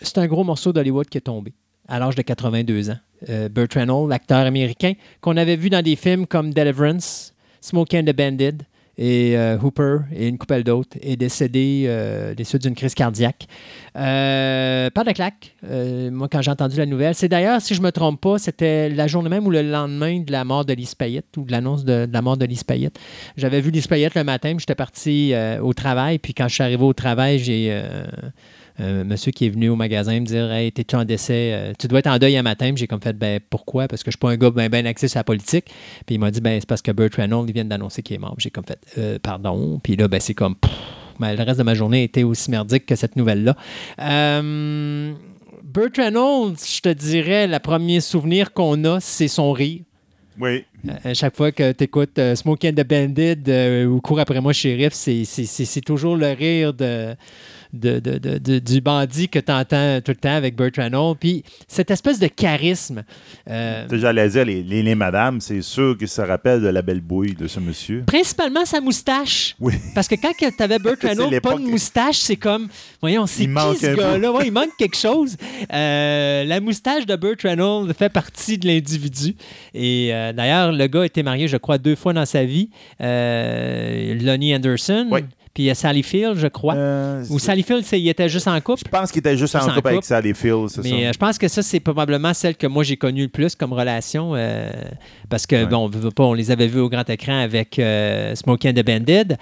c'est un gros morceau d'Hollywood qui est tombé à l'âge de 82 ans. Euh, Burt l'acteur américain, qu'on avait vu dans des films comme Deliverance, Smokey and the Bandit et euh, Hooper et une couple d'autres, est décédé euh, des suites d'une crise cardiaque. Euh, pas de claque, moi, quand j'ai entendu la nouvelle. C'est d'ailleurs, si je ne me trompe pas, c'était la journée même ou le lendemain de la mort de Lise Payette ou de l'annonce de, la mort de Lise Payette. J'avais vu Lise Payette le matin, puis j'étais parti au travail. Puis quand je suis arrivé au travail, j'ai euh, un monsieur qui est venu au magasin me dire Hey, t'es-tu en décès? Euh, Tu dois être en deuil un matin. J'ai comme fait Ben pourquoi? Parce que je suis pas un gars bien ben axé sur la politique. Puis il m'a dit Ben c'est parce que Burt Reynolds, vient d'annoncer qu'il est mort. J'ai comme fait Euh, Pardon. Puis là, ben c'est comme. pff, ben, le reste de ma journée était aussi merdique que cette nouvelle-là. Euh, Burt Reynolds, je te dirais, le premier souvenir qu'on a, c'est son rire. Oui. À Euh, chaque fois que tu écoutes Smoking the Bandit euh, ou Cours après moi, shérif, c'est toujours le rire de, de- de- de- de- du bandit que tu entends tout le temps avec Burt Reynolds. Puis cette espèce de charisme. euh, J'allais dire, les, les, les madames, c'est sûr que ça rappelle de la belle bouille de ce monsieur. principalement sa moustache. Oui. Parce que quand tu avais Burt *laughs* Reynolds, pas de moustache, c'est comme, voyons, c'est qui ce gars-là? Ouais, il manque quelque chose. Euh, la moustache de Burt Reynolds fait partie de l'individu. Et euh, d'ailleurs, le gars a été marié, je crois, deux fois dans sa vie. Euh, Lonnie Anderson, Oui. Puis euh, Sally Field, je crois. Euh, Ou Sally Field, il était juste en couple. Je pense qu'il était juste en en couple avec. Sally Field, c'est Mais euh, je pense que ça, c'est probablement celle que moi j'ai connue le plus comme relation. euh, parce que, Ouais. bon, on, pas, on les avait vus au grand écran avec Smokey and the Bandit.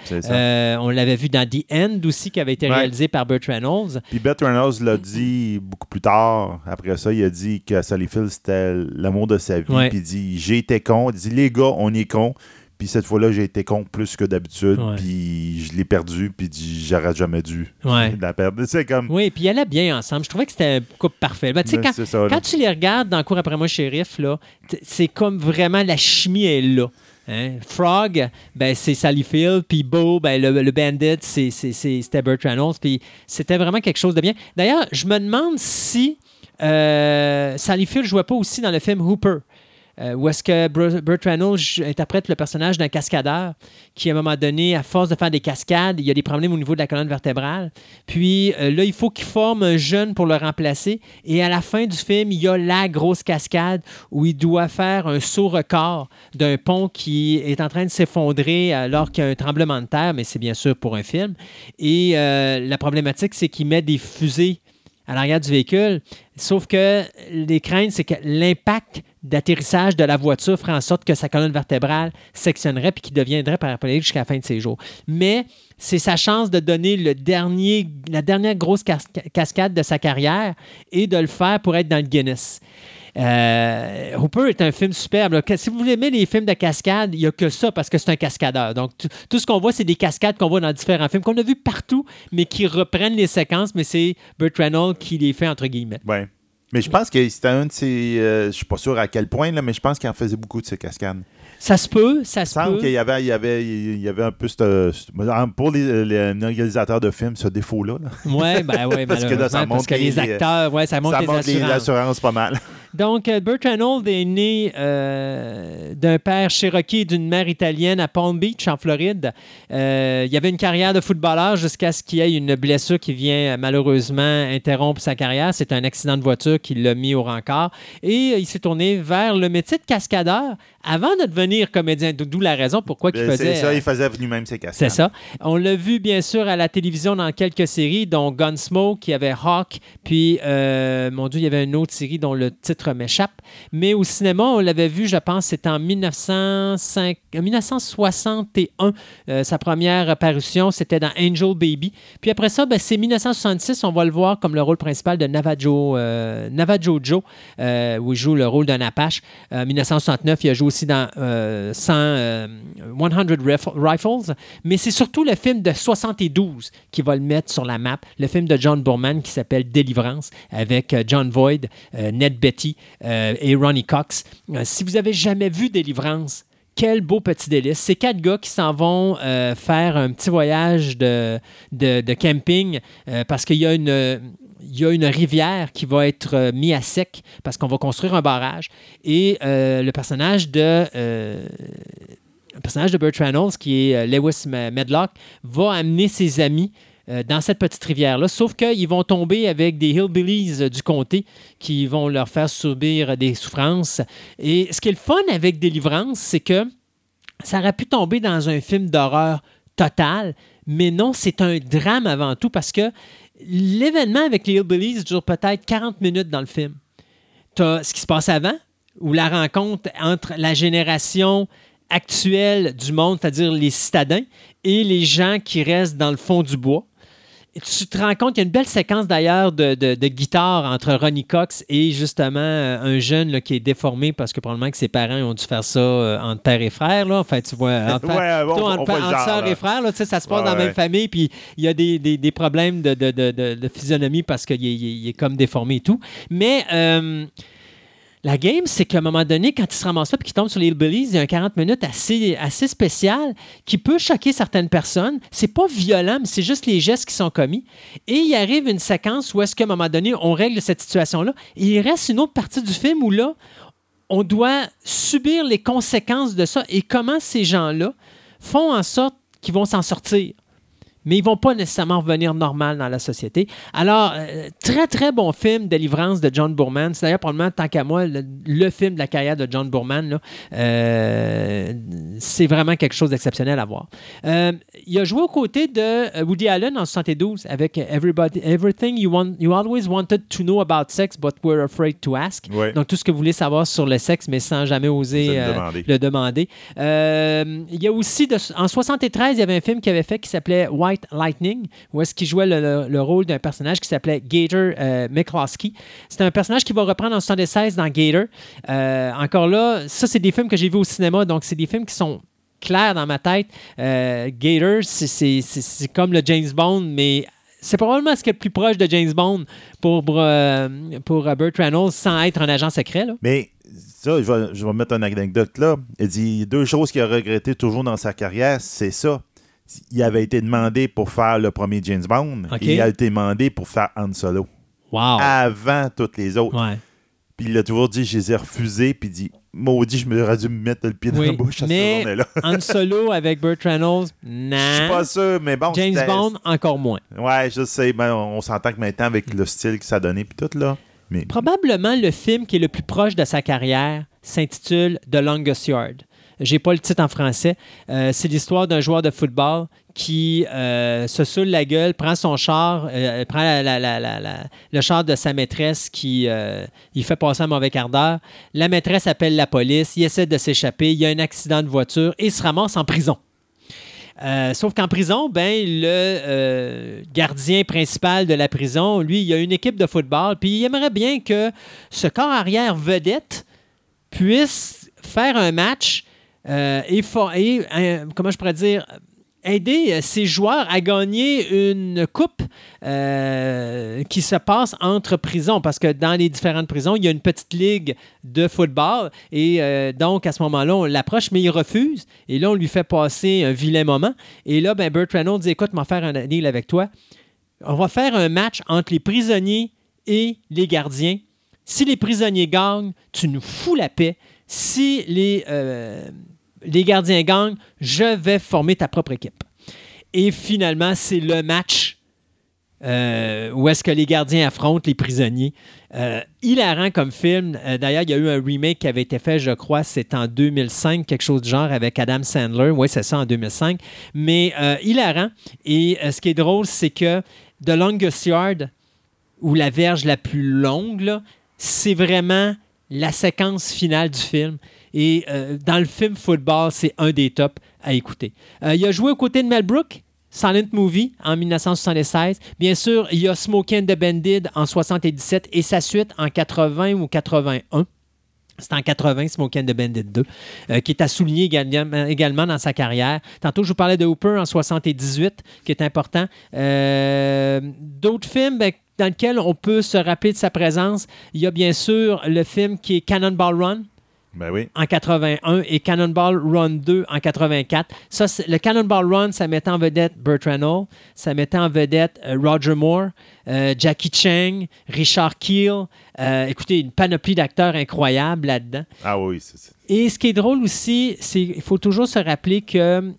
On l'avait vu dans The End aussi, qui avait été Ouais. réalisé par Burt Reynolds. Puis Burt Reynolds l'a dit beaucoup plus tard. Après ça, il a dit que Sally Field, c'était l'amour de sa vie. Puis il dit J'ai été con. Il dit Les gars, on est con. Puis cette fois-là, j'ai été con plus que d'habitude. Ouais. Puis je l'ai perdu. Puis J'aurais jamais dû *laughs* Ouais. la perdre. *laughs* C'est comme. Oui, puis ils allaient bien ensemble. Je trouvais que c'était un couple parfait. Ben, Mais quand, c'est ça, quand tu les regardes dans Cours après moi, shérif, là, c'est comme vraiment la chimie est là. Hein? Frog, ben, c'est Sally Field, puis Bo, ben, le, le Bandit, c'était Burt Reynolds, puis c'était vraiment quelque chose de bien. D'ailleurs, je me demande si euh, Sally Field jouait pas aussi dans le film Hooper. Euh, où est-ce que Bur- Burt Reynolds interprète le personnage d'un cascadeur qui, à un moment donné, à force de faire des cascades, il y a des problèmes au niveau de la colonne vertébrale. Puis euh, là, il faut qu'il forme un jeune pour le remplacer. Et à la fin du film, il y a la grosse cascade où il doit faire un saut record d'un pont qui est en train de s'effondrer alors qu'il y a un tremblement de terre, mais c'est bien sûr pour un film. Et euh, la problématique, c'est qu'il met des fusées à l'arrière du véhicule. Sauf que les craintes, c'est que l'impact d'atterrissage de la voiture ferait en sorte que sa colonne vertébrale sectionnerait puis qu'il deviendrait paraplégique jusqu'à la fin de ses jours. Mais c'est sa chance de donner la dernière grosse cas- cascade de sa carrière et de le faire pour être dans le Guinness. Euh, Hooper est un film superbe. Si vous aimer les films de cascade, il n'y a que ça parce que c'est un cascadeur. Donc, tout, ce qu'on voit, c'est des cascades qu'on voit dans différents films, qu'on a vu partout, mais qui reprennent les séquences, mais c'est Burt Reynolds qui les fait entre guillemets. Ouais. Mais je pense que c'était un de ses. euh, je suis pas sûr à quel point, là, mais je pense qu'il en faisait beaucoup de ces cascades. Ça se peut, ça Il se semble peut. qu'il y avait, il y, avait, il y avait un peu ce- ce- pour les, les réalisateurs de films ce défaut-là. là. Ouais, ben ouais, *laughs* Parce que là, ça malheureusement, parce que les les- acteurs, ouais, ça monte Ça les monte les assurances. assurances pas mal. Donc, euh, Burt Reynolds est né euh, d'un père cherokee et d'une mère italienne à Palm Beach, en Floride. Euh, il avait une carrière de footballeur jusqu'à ce qu'il y ait une blessure qui vient malheureusement interrompre sa carrière. C'est un accident de voiture qui l'a mis au rencard. Et il s'est tourné vers le métier de cascadeur avant de devenir comédien. D'où la raison pourquoi il Euh, faisait... C'est ça, euh, il faisait lui-même ses cascades. c'est ça. On l'a vu, bien sûr, à la télévision dans quelques séries, dont Gunsmoke, il y avait Hawk, puis, euh, mon Dieu, il y avait une autre série dont le titre m'échappe. Mais au cinéma, on l'avait vu, je pense, c'était en 1905 euh, 1961. Euh, sa première apparition, c'était dans Angel Baby. Puis après ça, ben, c'est 1966, on va le voir comme le rôle principal de Navajo, euh, Navajo Joe, où il joue le rôle d'un Apache. Euh, 1969, il a joué aussi dans euh, 100, euh, 100 Rif- Rifles. Mais c'est surtout le film de 72 qui va le mettre sur la map. Le film de John Boorman qui s'appelle Délivrance avec euh, John euh, Ned Betty euh, et Ronnie Cox. Euh, si vous avez jamais vu Délivrance, quel beau petit délice. C'est quatre gars qui s'en vont euh, faire un petit voyage de, de, camping euh, parce qu'il y a une. Il y a une rivière qui va être euh, mise à sec parce qu'on va construire un barrage. Et euh, le personnage de euh, le personnage de Burt Reynolds, qui est Lewis Medlock, va amener ses amis dans cette petite rivière-là. Sauf qu'ils vont tomber avec des hillbillies du comté qui vont leur faire subir des souffrances. Et ce qui est le fun avec Délivrance, c'est que ça aurait pu tomber dans un film d'horreur total, mais non, c'est un drame avant tout parce que l'événement avec les Hillbillies dure peut-être 40 minutes dans le film. Tu as ce qui se passe avant, ou la rencontre entre la génération actuelle du monde, c'est-à-dire les citadins, et les gens qui restent dans le fond du bois. Tu te rends compte, il y a une belle séquence d'ailleurs de, de- de guitare entre Ronnie Cox et justement euh, un jeune là, qui est déformé parce que probablement que ses parents ont dû faire ça euh, entre père et frère. Là. Enfin, tu vois, entre, *laughs* Ouais, bon, genre, là. et là, sais, ça se passe Ouais, dans la même famille, puis il y a des, des- des problèmes de, de- physionomie parce qu'il est, il est- il est comme déformé et tout. Mais euh, la game, c'est qu'à un moment donné, quand il se ramasse là et qu'il tombe sur les Hillbillies, il y a un 40 minutes assez, assez spécial qui peut choquer certaines personnes. C'est pas violent, mais c'est juste les gestes qui sont commis. Et il arrive une séquence où est-ce qu'à un moment donné, on règle cette situation-là. Et il reste une autre partie du film où là, on doit subir les conséquences de ça et comment ces gens-là font en sorte qu'ils vont s'en sortir. Mais ils vont pas nécessairement revenir normal dans la société. Alors, euh, très, très bon film, Délivrance de John Boorman. C'est d'ailleurs probablement, tant qu'à moi, le, le film de la carrière de John Boorman. Euh, c'est vraiment quelque chose d'exceptionnel à voir. Euh, il a joué aux côtés de Woody Allen en 72 avec Everybody, Everything you, want, you Always Wanted to Know About Sex, But Were Afraid to Ask. Ouais. Donc, tout ce que vous voulez savoir sur le sexe, mais sans jamais oser le demander. il y a aussi, de- en 73, il y avait un film qu'il avait fait qui s'appelait Lightning, où est-ce qu'il jouait le, le- le rôle d'un personnage qui s'appelait Gator euh, McCloskey. C'est un personnage qui va reprendre en 76 dans Gator. Euh, encore là, ça, c'est des films que j'ai vus au cinéma, donc c'est des films qui sont clairs dans ma tête. Euh, Gator, c'est- comme le James Bond, mais c'est probablement ce qui est le plus proche de James Bond pour, pour euh, Burt Reynolds sans être un agent secret. Mais ça, je vais, je vais mettre une anecdote là. Il dit deux choses qu'il a regrettées toujours dans sa carrière, c'est ça. Il avait été demandé pour faire le premier James Bond et il a été demandé pour faire Han Solo Wow! avant toutes les autres. Ouais. Puis il a toujours dit, je les ai refusés, puis il dit, maudit, je me dû me mettre le pied dans Oui, la bouche à mais- cette journée-là. *laughs* Han Solo avec Burt Reynolds, Je suis non. pas sûr, mais bon. James Bond, encore moins. Ouais, je sais. Ben, on s'entend que maintenant, avec le style que ça a donné, puis tout, là. Mais Probablement le film qui est le plus proche de sa carrière s'intitule The Longest Yard. J'ai pas le titre en français. Euh, c'est l'histoire d'un joueur de football qui euh, se saoule la gueule, prend son char, euh, prend le char de sa maîtresse qui il fait passer un mauvais quart d'heure. La maîtresse appelle la police, il essaie de s'échapper, il y a un accident de voiture et il se ramasse en prison. Sauf qu'en prison, ben, le gardien principal de la prison, lui, il a une équipe de football, puis il aimerait bien que ce corps arrière vedette puisse faire un match euh, et, euh, comment je pourrais dire, aider euh, ses joueurs à gagner une coupe qui se passe entre prisons. Parce que dans les différentes prisons, il y a une petite ligue de football. Et donc, à ce moment-là, on l'approche, mais il refuse. Et là, on lui fait passer un vilain moment. Et là, ben, Burt Reynolds dit Écoute, va faire un deal avec toi. On va faire un match entre les prisonniers et les gardiens. Si les prisonniers gagnent, tu nous fous la paix. Si les, les gardiens gagnent, je vais former ta propre équipe. Et finalement, c'est le match euh, où est-ce que les gardiens affrontent les prisonniers. Euh, hilarant comme film. Euh, D'ailleurs, il y a eu un remake qui avait été fait, je crois, c'est en 2005, quelque chose du genre, avec Adam Sandler. Oui, c'est ça, en 2005. Mais euh, hilarant. Et ce qui est drôle, c'est que The Longest Yard, ou la verge la plus longue, c'est vraiment la séquence finale du film. Et euh, dans le film football, c'est un des tops à écouter. Euh, il a joué aux côtés de Mel Brooks, Silent Movie en 1976. Bien sûr, il a Smokey and the Bandit en 77 et sa suite en 80 ou 81. C'est en 80, Smokey and the Bandit 2, euh, qui est à souligner également, dans sa carrière. Tantôt, je vous parlais de Hooper en 78, qui est important. D'autres films ben, dans lesquels on peut se rappeler de sa présence, il y a bien sûr le film qui est Cannonball Run, Ben oui. en 81 et Cannonball Run 2 en 84. Ça, le Cannonball Run, ça mettait en vedette Burt Reynolds, ça mettait en vedette euh, Roger Moore, euh, Jackie Chang, Richard Keel. Euh, écoutez, une panoplie d'acteurs incroyables là-dedans. Ah oui, c'est ça. Et ce qui est drôle aussi, c'est qu'il faut toujours se rappeler que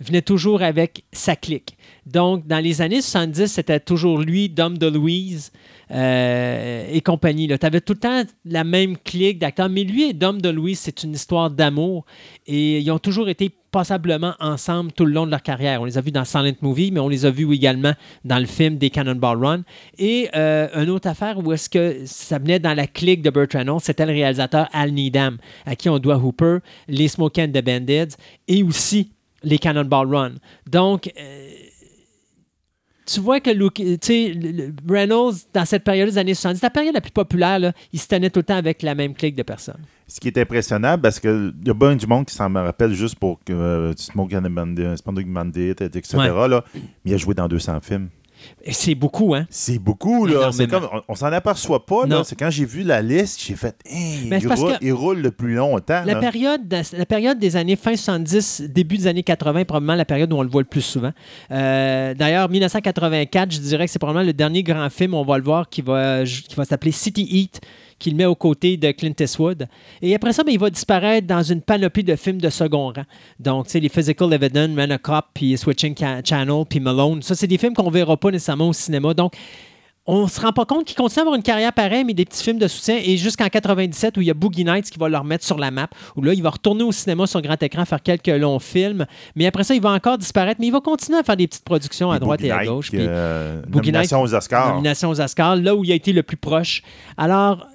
venait toujours avec sa clique. Donc, dans les années 70, c'était toujours lui, Dom DeLuise euh, et compagnie. Tu avais tout le temps la même clique d'acteurs, mais lui et Dom DeLuise, c'est une histoire d'amour et ils ont toujours été passablement ensemble tout le long de leur carrière. On les a vus dans Silent Movie, mais on les a vus également dans le film des Cannonball Run. Et euh, une autre affaire où est-ce que ça venait dans la clique de Burt Reynolds, c'était le réalisateur Al Needham, à qui on doit Hooper, les Smoke and the Bandits et aussi les Cannonball Run. Donc, euh, tu vois que Luke, Reynolds, dans cette période des années 70, la période la plus populaire, là, il se tenait tout le temps avec la même clique de personnes. Ce qui est impressionnant, parce qu'il y a bien du monde qui s'en me rappelle juste pour que euh, Smoke and the Bandit, Bandit, etc. Ouais. là. Mais il a joué dans 200 films. C'est beaucoup, hein? C'est beaucoup, là. C'est comme, on, on s'en aperçoit pas, là. Non. C'est quand j'ai vu la liste, j'ai fait, Hey, Mais il, parce roule, que- il roule le plus longtemps. La là. période, la période des années fin 70, début des années 80, est probablement la période où on le voit le plus souvent. Euh, D'ailleurs, 1984, je dirais que c'est probablement le dernier grand film, on va le voir, qui va, qui va s'appeler City Heat, qu'il met aux côtés de Clint Eastwood. Et après ça, ben, il va disparaître dans une panoplie de films de second rang. Donc, tu sais, les Physical Evidence, Man a Cop, puis Switching Channel, puis Malone. Ça, c'est des films qu'on verra pas nécessairement au cinéma. Donc, on se rend pas compte qu'il continue à avoir une carrière pareille, mais des petits films de soutien. Et jusqu'en 97, où il y a Boogie Nights qui va le remettre sur la map, où là, il va retourner au cinéma sur grand écran, faire quelques longs films. Mais après ça, il va encore disparaître, mais il va continuer à faire des petites productions à Puis droite Boogie et à gauche. Puis euh, Boogie nomination aux Oscars. nomination aux Oscars, là où il a été le plus proche. Alors,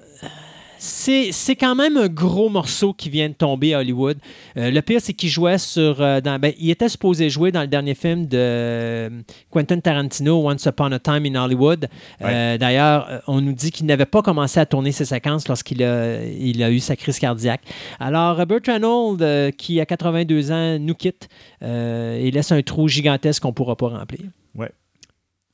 c'est c'est quand même un gros morceau qui vient de tomber à Hollywood. Euh, le pire, c'est qu'il jouait sur. euh, dans, ben, il était supposé jouer dans le dernier film de euh, Quentin Tarantino, Once Upon a Time in Hollywood. Euh, D'ailleurs, on nous dit qu'il n'avait pas commencé à tourner ses séquences lorsqu'il a, il a eu sa crise cardiaque. Alors, Robert Reynolds, qui a 82 ans, nous quitte et laisse un trou gigantesque qu'on ne pourra pas remplir.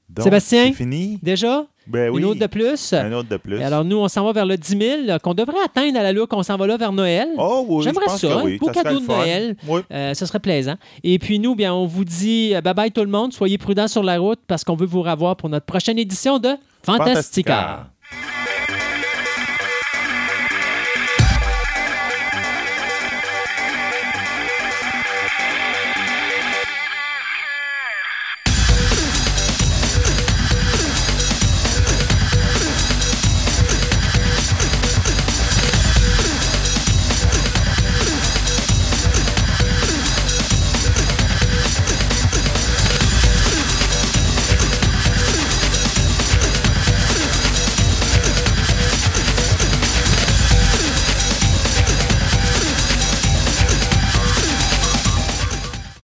Donc, Sébastien? C'est fini? Déjà, Ben oui. une autre de plus? Un autre de plus. Et alors, nous, on s'en va vers le 10 000, euh, qu'on devrait atteindre à la look. On s'en va là vers Noël. oh oui, J'aimerais ça, un oui. beau Ça cadeau de. Noël. Oui. Euh, ce serait plaisant. Et puis, nous, bien, on vous dit euh, bye-bye tout le monde. Soyez prudents sur la route parce qu'on veut vous revoir pour notre prochaine édition de Fantastica. Fantastica.